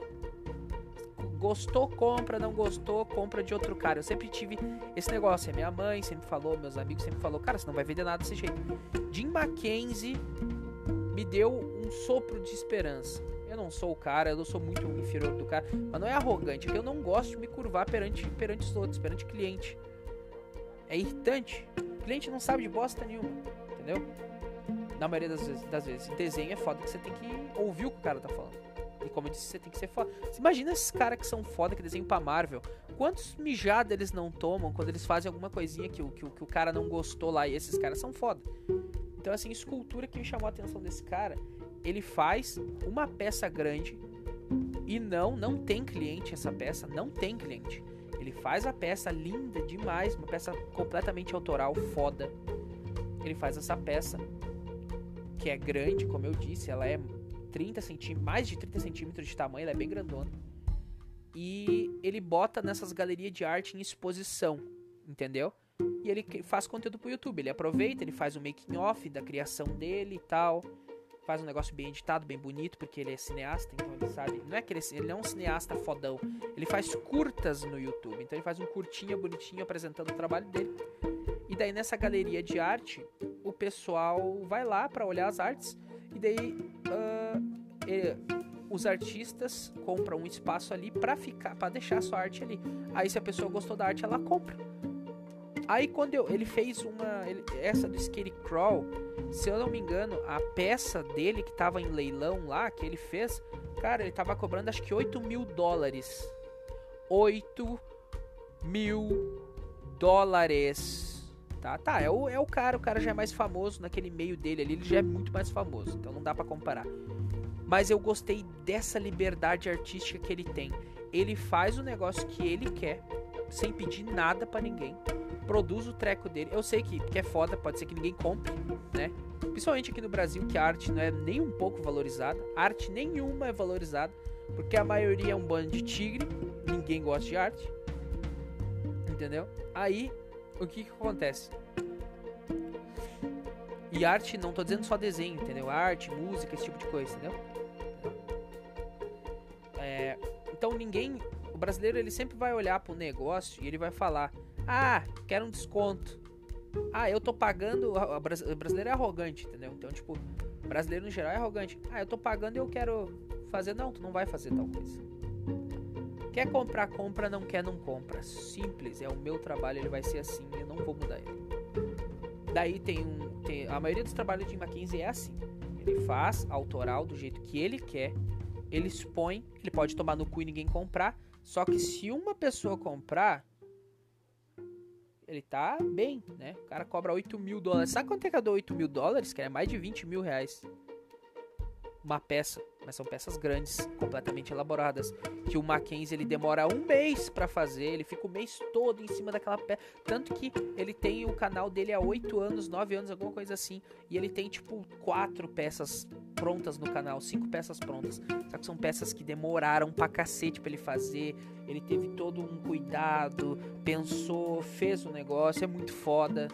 Gostou, compra, não gostou, compra de outro cara. Eu sempre tive esse negócio. A minha mãe sempre falou, meus amigos sempre falou, cara, você não vai vender nada desse jeito. Jim Mackenzie me deu um sopro de esperança. Eu não sou o cara, eu sou muito inferior do cara, mas não é arrogante, é que eu não gosto de me curvar perante, perante os outros, perante cliente. É irritante. O cliente não sabe de bosta nenhuma, entendeu? Na maioria das vezes, das vezes. Desenho é foda que você tem que ouvir o que o cara tá falando. E como eu disse, você tem que ser foda. Imagina esses caras que são foda, que desenham pra Marvel. Quantos mijados eles não tomam quando eles fazem alguma coisinha que, que, que o cara não gostou lá e esses caras são foda. Então, assim, escultura que me chamou a atenção desse cara ele faz uma peça grande e não, não tem cliente essa peça, não tem cliente. Ele faz a peça linda demais, uma peça completamente autoral, foda. Ele faz essa peça que é grande, como eu disse, ela é 30 centímetros, mais de 30 centímetros de tamanho, ela é bem grandona. E ele bota nessas galerias de arte em exposição, entendeu? E ele faz conteúdo pro YouTube. Ele aproveita, ele faz o making off da criação dele e tal faz um negócio bem editado, bem bonito, porque ele é cineasta, então ele sabe. Não é que ele, ele não é um cineasta fodão, ele faz curtas no YouTube. Então ele faz um curtinho bonitinho apresentando o trabalho dele. E daí nessa galeria de arte, o pessoal vai lá para olhar as artes e daí uh, ele, os artistas compram um espaço ali para ficar, para deixar a sua arte ali. Aí se a pessoa gostou da arte, ela compra. Aí quando eu, ele fez uma. Ele, essa do Skate Crawl, se eu não me engano, a peça dele que tava em leilão lá, que ele fez, cara, ele tava cobrando acho que 8 mil dólares. 8 mil dólares. Tá, tá, é o, é o cara, o cara já é mais famoso naquele meio dele ali, ele já é muito mais famoso, então não dá para comparar. Mas eu gostei dessa liberdade artística que ele tem. Ele faz o negócio que ele quer, sem pedir nada para ninguém produz o treco dele. Eu sei que, que é foda, pode ser que ninguém compre, né? Principalmente aqui no Brasil, que a arte não é nem um pouco valorizada. Arte nenhuma é valorizada, porque a maioria é um bando de tigre, ninguém gosta de arte. Entendeu? Aí, o que que acontece? E arte, não tô dizendo só desenho, entendeu? Arte, música, esse tipo de coisa, entendeu? Então ninguém. O brasileiro ele sempre vai olhar pro negócio e ele vai falar: Ah, quero um desconto. Ah, eu tô pagando. O brasileiro é arrogante, entendeu? Então, tipo, o brasileiro no geral é arrogante. Ah, eu tô pagando e eu quero fazer. Não, tu não vai fazer tal coisa. Quer comprar, compra, não quer, não compra. Simples, é o meu trabalho, ele vai ser assim, eu não vou mudar ele. Daí tem um. Tem, a maioria dos trabalhos de Mackenzie é assim. Ele faz autoral do jeito que ele quer, ele expõe, ele pode tomar no cu e ninguém comprar. Só que se uma pessoa comprar, ele tá bem, né? O cara cobra 8 mil dólares. Sabe quanto é que eu dou 8 mil dólares? Que é mais de 20 mil reais. Uma peça mas são peças grandes, completamente elaboradas, que o Mackenzie ele demora um mês para fazer, ele fica o mês todo em cima daquela peça, tanto que ele tem o canal dele há 8 anos, 9 anos, alguma coisa assim, e ele tem tipo quatro peças prontas no canal, cinco peças prontas, só que são peças que demoraram pra cacete pra ele fazer, ele teve todo um cuidado, pensou, fez o negócio, é muito foda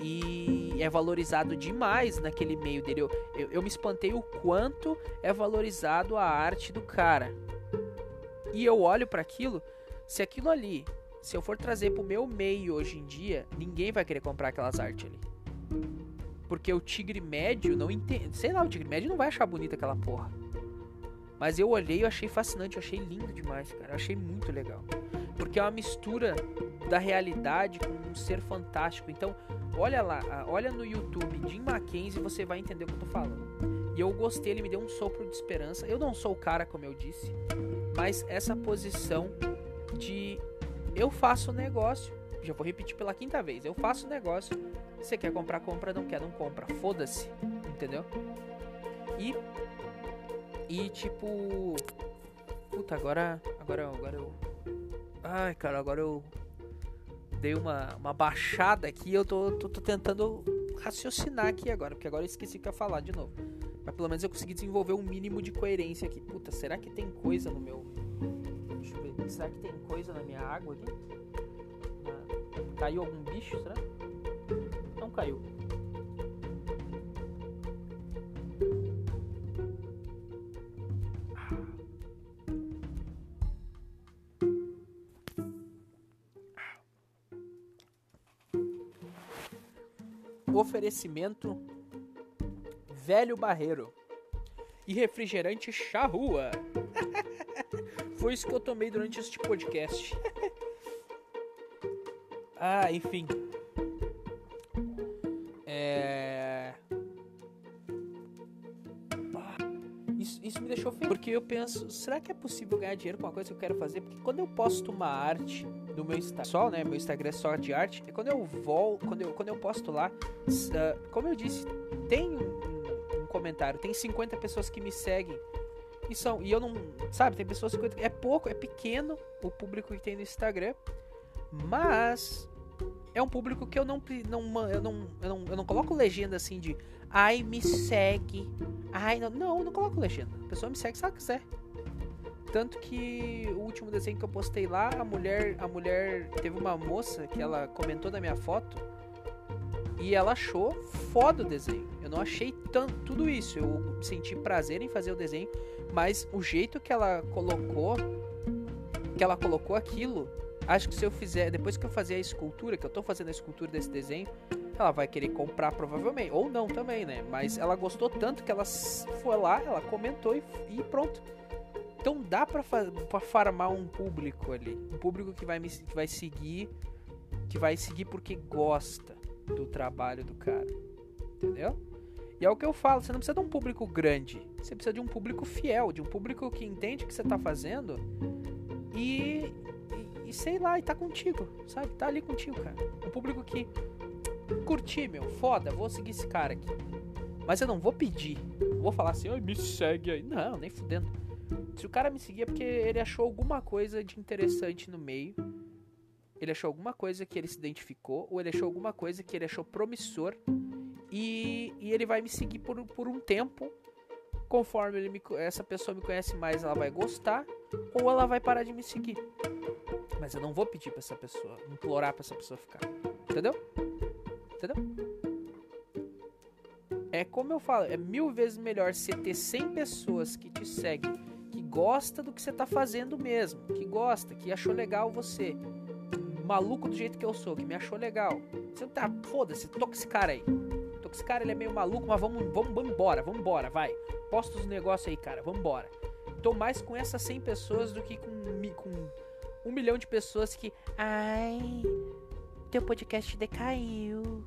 e é valorizado demais naquele meio dele. Eu, eu, eu, me espantei o quanto é valorizado a arte do cara. E eu olho para aquilo, se aquilo ali, se eu for trazer pro meu meio hoje em dia, ninguém vai querer comprar aquelas artes ali. Porque o tigre médio não entende. Sei lá, o tigre médio não vai achar bonita aquela porra. Mas eu olhei e achei fascinante, eu achei lindo demais, cara. Eu achei muito legal. Porque é uma mistura da realidade com um ser fantástico. Então, olha lá, olha no YouTube Jim Mackenzie, você vai entender o que eu tô falando. E eu gostei, ele me deu um sopro de esperança. Eu não sou o cara, como eu disse, mas essa posição de eu faço negócio, já vou repetir pela quinta vez, eu faço negócio. Você quer comprar, compra, não quer, não compra. Foda-se, entendeu? E e tipo, puta, agora agora agora eu Ai, cara, agora eu dei uma, uma baixada aqui eu tô, tô, tô, tentando raciocinar aqui agora, porque agora eu esqueci que ia falar de novo. Mas pelo menos eu consegui desenvolver um mínimo de coerência aqui. Puta, será que tem coisa no meu. Deixa eu ver. Será que tem coisa na minha água aqui? Caiu algum bicho, será? Não caiu. Oferecimento Velho Barreiro e refrigerante charrua. Foi isso que eu tomei durante este podcast. ah, enfim. Porque eu penso, será que é possível ganhar dinheiro com uma coisa que eu quero fazer? Porque quando eu posto uma arte no meu Instagram, só, né? Meu Instagram é só de arte. E quando eu volto, quando eu, quando eu posto lá, uh, como eu disse, tem um, um, comentário, tem 50 pessoas que me seguem. E são, e eu não, sabe, tem pessoas que é pouco, é pequeno o público que tem no Instagram, mas é um público que eu não não eu não eu não, eu não coloco legenda assim de ai me segue. Ai, não, não, não coloco legenda. A pessoa me segue se ela quiser. Tanto que o último desenho que eu postei lá, a mulher, a mulher teve uma moça que ela comentou na minha foto e ela achou foda o desenho. Eu não achei tanto tudo isso. Eu senti prazer em fazer o desenho, mas o jeito que ela colocou, que ela colocou aquilo, acho que se eu fizer, depois que eu fazer a escultura, que eu tô fazendo a escultura desse desenho, ela vai querer comprar provavelmente, ou não também, né? Mas ela gostou tanto que ela foi lá, ela comentou e, e pronto. Então dá pra, pra farmar um público ali. Um público que vai, me, que vai seguir. Que vai seguir porque gosta do trabalho do cara. Entendeu? E é o que eu falo, você não precisa de um público grande. Você precisa de um público fiel, de um público que entende o que você tá fazendo e, e, e, sei lá, e tá contigo, sabe? Tá ali contigo, cara. Um público que curti, meu, foda, vou seguir esse cara aqui. Mas eu não vou pedir. vou falar assim, me segue aí. Não, nem fudendo. Se o cara me seguia é porque ele achou alguma coisa de interessante no meio, ele achou alguma coisa que ele se identificou, ou ele achou alguma coisa que ele achou promissor, e, e ele vai me seguir por, por um tempo. Conforme me, essa pessoa me conhece mais, ela vai gostar, ou ela vai parar de me seguir. Mas eu não vou pedir para essa pessoa, implorar para essa pessoa ficar. Entendeu? Entendeu? É como eu falo, é mil vezes melhor você ter 100 pessoas que te seguem gosta do que você tá fazendo mesmo, que gosta, que achou legal você. Maluco do jeito que eu sou, que me achou legal. Você não tá, foda-se, toca esse cara aí. Toca esse cara, ele é meio maluco, mas vamos, vamos, vamos embora, vamos embora, vai. Posta os negócios aí, cara, vamos embora. Tô mais com essas 100 pessoas do que com, com um milhão de pessoas que. Ai, teu podcast decaiu.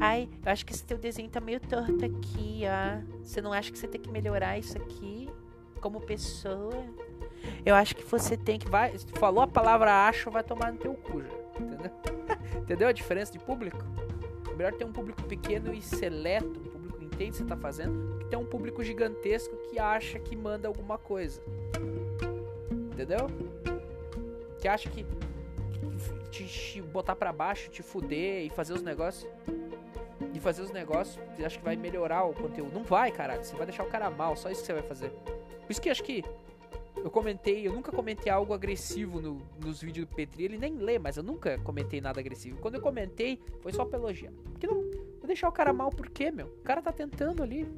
Ai, eu acho que esse teu desenho tá meio torto aqui, ó. Você não acha que você tem que melhorar isso aqui como pessoa? Eu acho que você tem que. Vai, falou a palavra acho, vai tomar no teu cu, já. Entendeu? entendeu a diferença de público? É melhor ter um público pequeno e seleto, um público que entende o que você tá fazendo, que ter um público gigantesco que acha que manda alguma coisa. Entendeu? Que acha que te, te botar para baixo, te fuder e fazer os negócios de fazer os negócios, você acha que vai melhorar o conteúdo. Não vai, caralho. Você vai deixar o cara mal, só isso que você vai fazer. Por isso que acho que eu comentei, eu nunca comentei algo agressivo no, nos vídeos do Petri. Ele nem lê, mas eu nunca comentei nada agressivo. Quando eu comentei, foi só pra elogiar. Porque não vou deixar o cara mal por quê, meu? O cara tá tentando ali.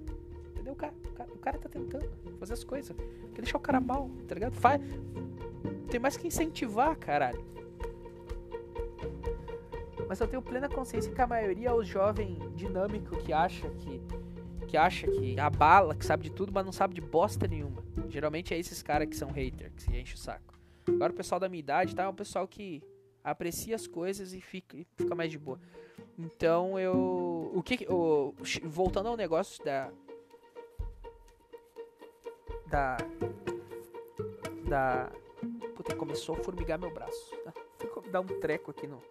O cara, o cara, o cara tá tentando fazer as coisas. Quer deixar o cara mal, tá ligado? Faz. Tem mais que incentivar, caralho. Mas eu tenho plena consciência que a maioria é o jovem dinâmico que acha que que acha que abala, que sabe de tudo, mas não sabe de bosta nenhuma. Geralmente é esses caras que são haters, que se enche o saco. Agora o pessoal da minha idade, tá? É um pessoal que aprecia as coisas e fica, fica mais de boa. Então eu. O que. O, voltando ao negócio da. Da. Da. Puta, começou a formigar meu braço. Ficou dar um treco aqui no.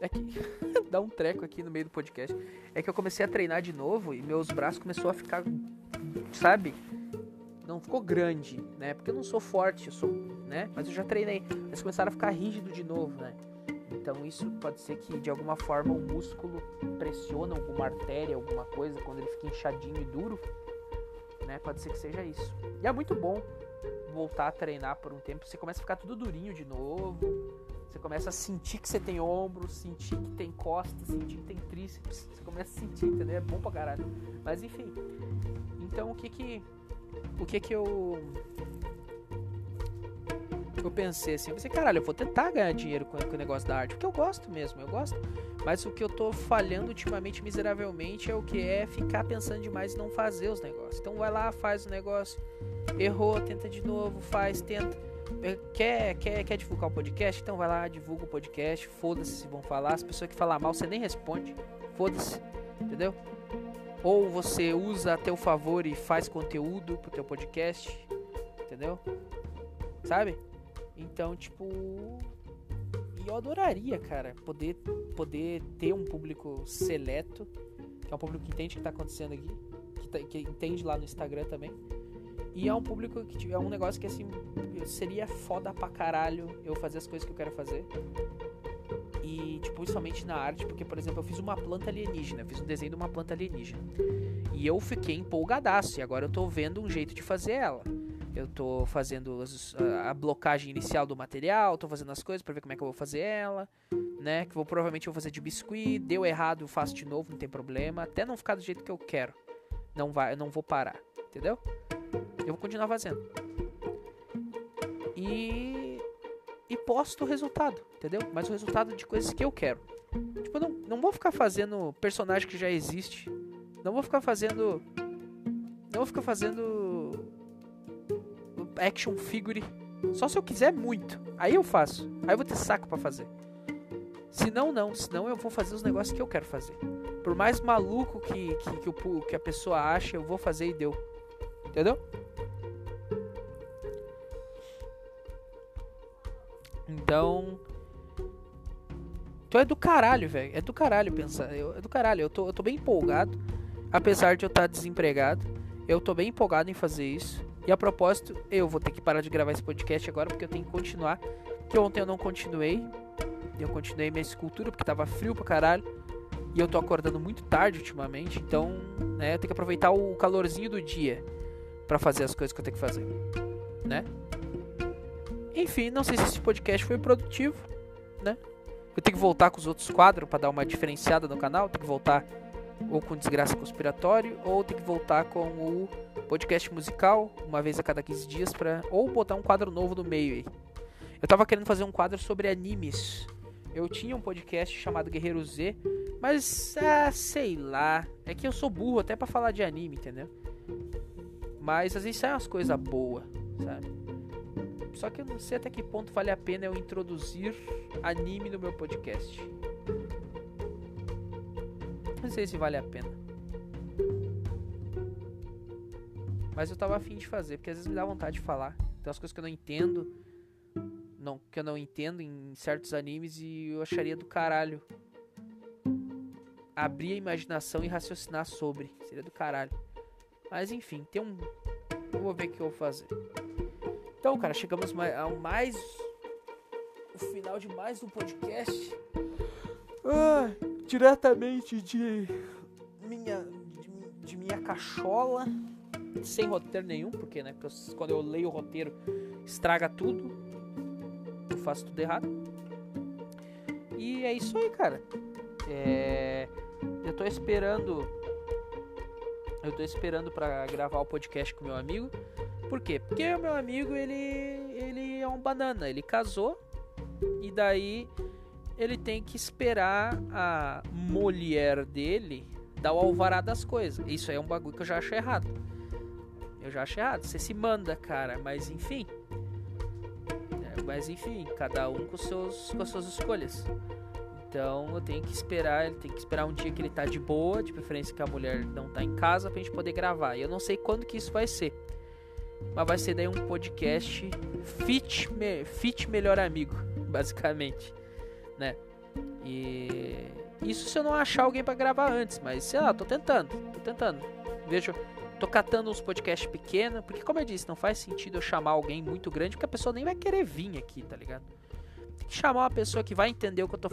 É que dá um treco aqui no meio do podcast. É que eu comecei a treinar de novo e meus braços começou a ficar, sabe? Não ficou grande, né? Porque eu não sou forte, eu sou, né? Mas eu já treinei. Eles começaram a ficar rígido de novo, né? Então isso pode ser que de alguma forma o músculo pressiona alguma artéria, alguma coisa quando ele fica inchadinho e duro, né? Pode ser que seja isso. E é muito bom voltar a treinar por um tempo, você começa a ficar tudo durinho de novo. Você começa a sentir que você tem ombro, sentir que tem costas, sentir que tem tríceps. Você começa a sentir, entendeu? É bom pra caralho. Mas enfim. Então o que que. O que que eu. Eu pensei assim, eu pensei, caralho, eu vou tentar ganhar dinheiro com, com o negócio da arte, porque eu gosto mesmo, eu gosto. Mas o que eu tô falhando ultimamente miseravelmente é o que é ficar pensando demais e não fazer os negócios. Então vai lá, faz o negócio, errou, tenta de novo, faz, tenta. É, quer, quer, quer divulgar o podcast? Então vai lá, divulga o podcast. Foda-se se vão falar. As pessoas que falar mal, você nem responde. Foda-se, entendeu? Ou você usa a teu favor e faz conteúdo pro teu podcast, entendeu? Sabe? Então, tipo, eu adoraria, cara, poder poder ter um público seleto, que é um público que entende o que tá acontecendo aqui, que, tá, que entende lá no Instagram também e é um público que é um negócio que assim seria foda pra caralho eu fazer as coisas que eu quero fazer. E, tipo, principalmente na arte, porque, por exemplo, eu fiz uma planta alienígena, fiz um desenho de uma planta alienígena. E eu fiquei empolgadaço, e agora eu tô vendo um jeito de fazer ela. Eu tô fazendo a, a blocagem inicial do material, tô fazendo as coisas para ver como é que eu vou fazer ela, né? Que vou provavelmente vou fazer de biscuit, deu errado, eu faço de novo, não tem problema, até não ficar do jeito que eu quero. Não vai, eu não vou parar, entendeu? Eu vou continuar fazendo. E. E posto o resultado, entendeu? Mas o resultado de coisas que eu quero. Tipo, não, não vou ficar fazendo personagem que já existe. Não vou ficar fazendo. Não vou ficar fazendo. Action figure. Só se eu quiser muito. Aí eu faço. Aí eu vou ter saco para fazer. Se não, não. Senão eu vou fazer os negócios que eu quero fazer. Por mais maluco que, que, que, que a pessoa acha, eu vou fazer e deu. Entendeu? Então. Então é do caralho, velho. É do caralho pensar. Eu, é do caralho. Eu tô, eu tô bem empolgado. Apesar de eu estar tá desempregado. Eu tô bem empolgado em fazer isso. E a propósito, eu vou ter que parar de gravar esse podcast agora porque eu tenho que continuar. Que ontem eu não continuei. Eu continuei minha escultura porque tava frio pra caralho. E eu tô acordando muito tarde ultimamente. Então, né, eu tenho que aproveitar o calorzinho do dia para fazer as coisas que eu tenho que fazer, né? Enfim, não sei se esse podcast foi produtivo, né? Eu tenho que voltar com os outros quadros para dar uma diferenciada no canal, tenho que voltar ou com desgraça conspiratório ou tenho que voltar com o podcast musical, uma vez a cada 15 dias, pra, ou botar um quadro novo no meio aí. Eu tava querendo fazer um quadro sobre animes. Eu tinha um podcast chamado Guerreiro Z, mas, ah, sei lá. É que eu sou burro até para falar de anime, entendeu? Mas às vezes sai umas coisas boas, sabe? Só que eu não sei até que ponto vale a pena eu introduzir anime no meu podcast. Não sei se vale a pena. Mas eu tava afim de fazer, porque às vezes me dá vontade de falar. Tem umas coisas que eu não entendo. Não, que eu não entendo em certos animes e eu acharia do caralho. Abrir a imaginação e raciocinar sobre. Seria do caralho. Mas enfim, tem um. Eu vou ver o que eu vou fazer. Então, cara, chegamos ao mais. O final de mais um podcast. Ah, diretamente de minha. De, de minha cachola. Sem roteiro nenhum, porque, né? Porque quando eu leio o roteiro, estraga tudo. Eu faço tudo errado. E é isso aí, cara. É, eu tô esperando eu tô esperando para gravar o podcast com meu amigo. Por quê? Porque o meu amigo, ele, ele é um banana. Ele casou e daí ele tem que esperar a mulher dele dar o alvará das coisas. Isso aí é um bagulho que eu já acho errado. Eu já acho errado. Você se manda, cara, mas enfim. É, mas enfim, cada um com, seus, com as suas escolhas. Então eu tenho que esperar, ele tem que esperar um dia que ele tá de boa, de preferência que a mulher não tá em casa pra gente poder gravar. E eu não sei quando que isso vai ser. Mas vai ser daí um podcast fit, me, fit melhor amigo, basicamente, né? E isso se eu não achar alguém para gravar antes, mas sei lá, tô tentando, tô tentando. Vejo, tô catando uns podcasts pequenos, porque como eu disse, não faz sentido eu chamar alguém muito grande, porque a pessoa nem vai querer vir aqui, tá ligado? Chamar uma pessoa que vai entender o que eu tô,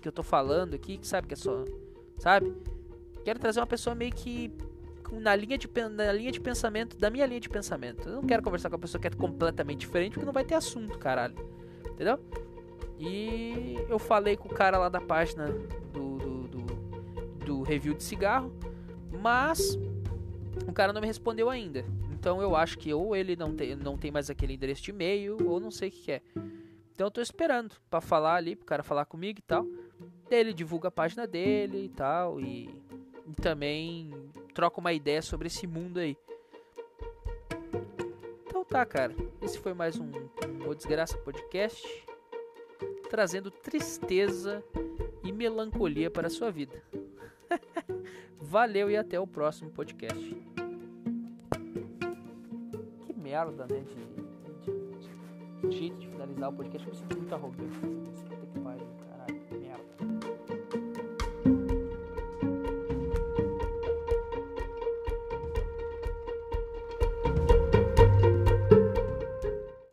que eu tô falando aqui, que sabe que é só. Sabe? Quero trazer uma pessoa meio que na linha, de, na linha de pensamento, da minha linha de pensamento. Eu não quero conversar com uma pessoa que é completamente diferente, porque não vai ter assunto, caralho. Entendeu? E eu falei com o cara lá da página do, do, do, do review de cigarro, mas o cara não me respondeu ainda. Então eu acho que ou ele não tem, não tem mais aquele endereço de e-mail, ou não sei o que, que é. Então eu tô esperando para falar ali, pro cara falar comigo e tal. Ele divulga a página dele e tal. E, e também troca uma ideia sobre esse mundo aí. Então tá, cara. Esse foi mais um, um Desgraça Podcast. Trazendo tristeza e melancolia para a sua vida. Valeu e até o próximo podcast. Que merda, né? jeito de finalizar o podcast, eu me sinto muito arrogante. Assim, Puta que pariu.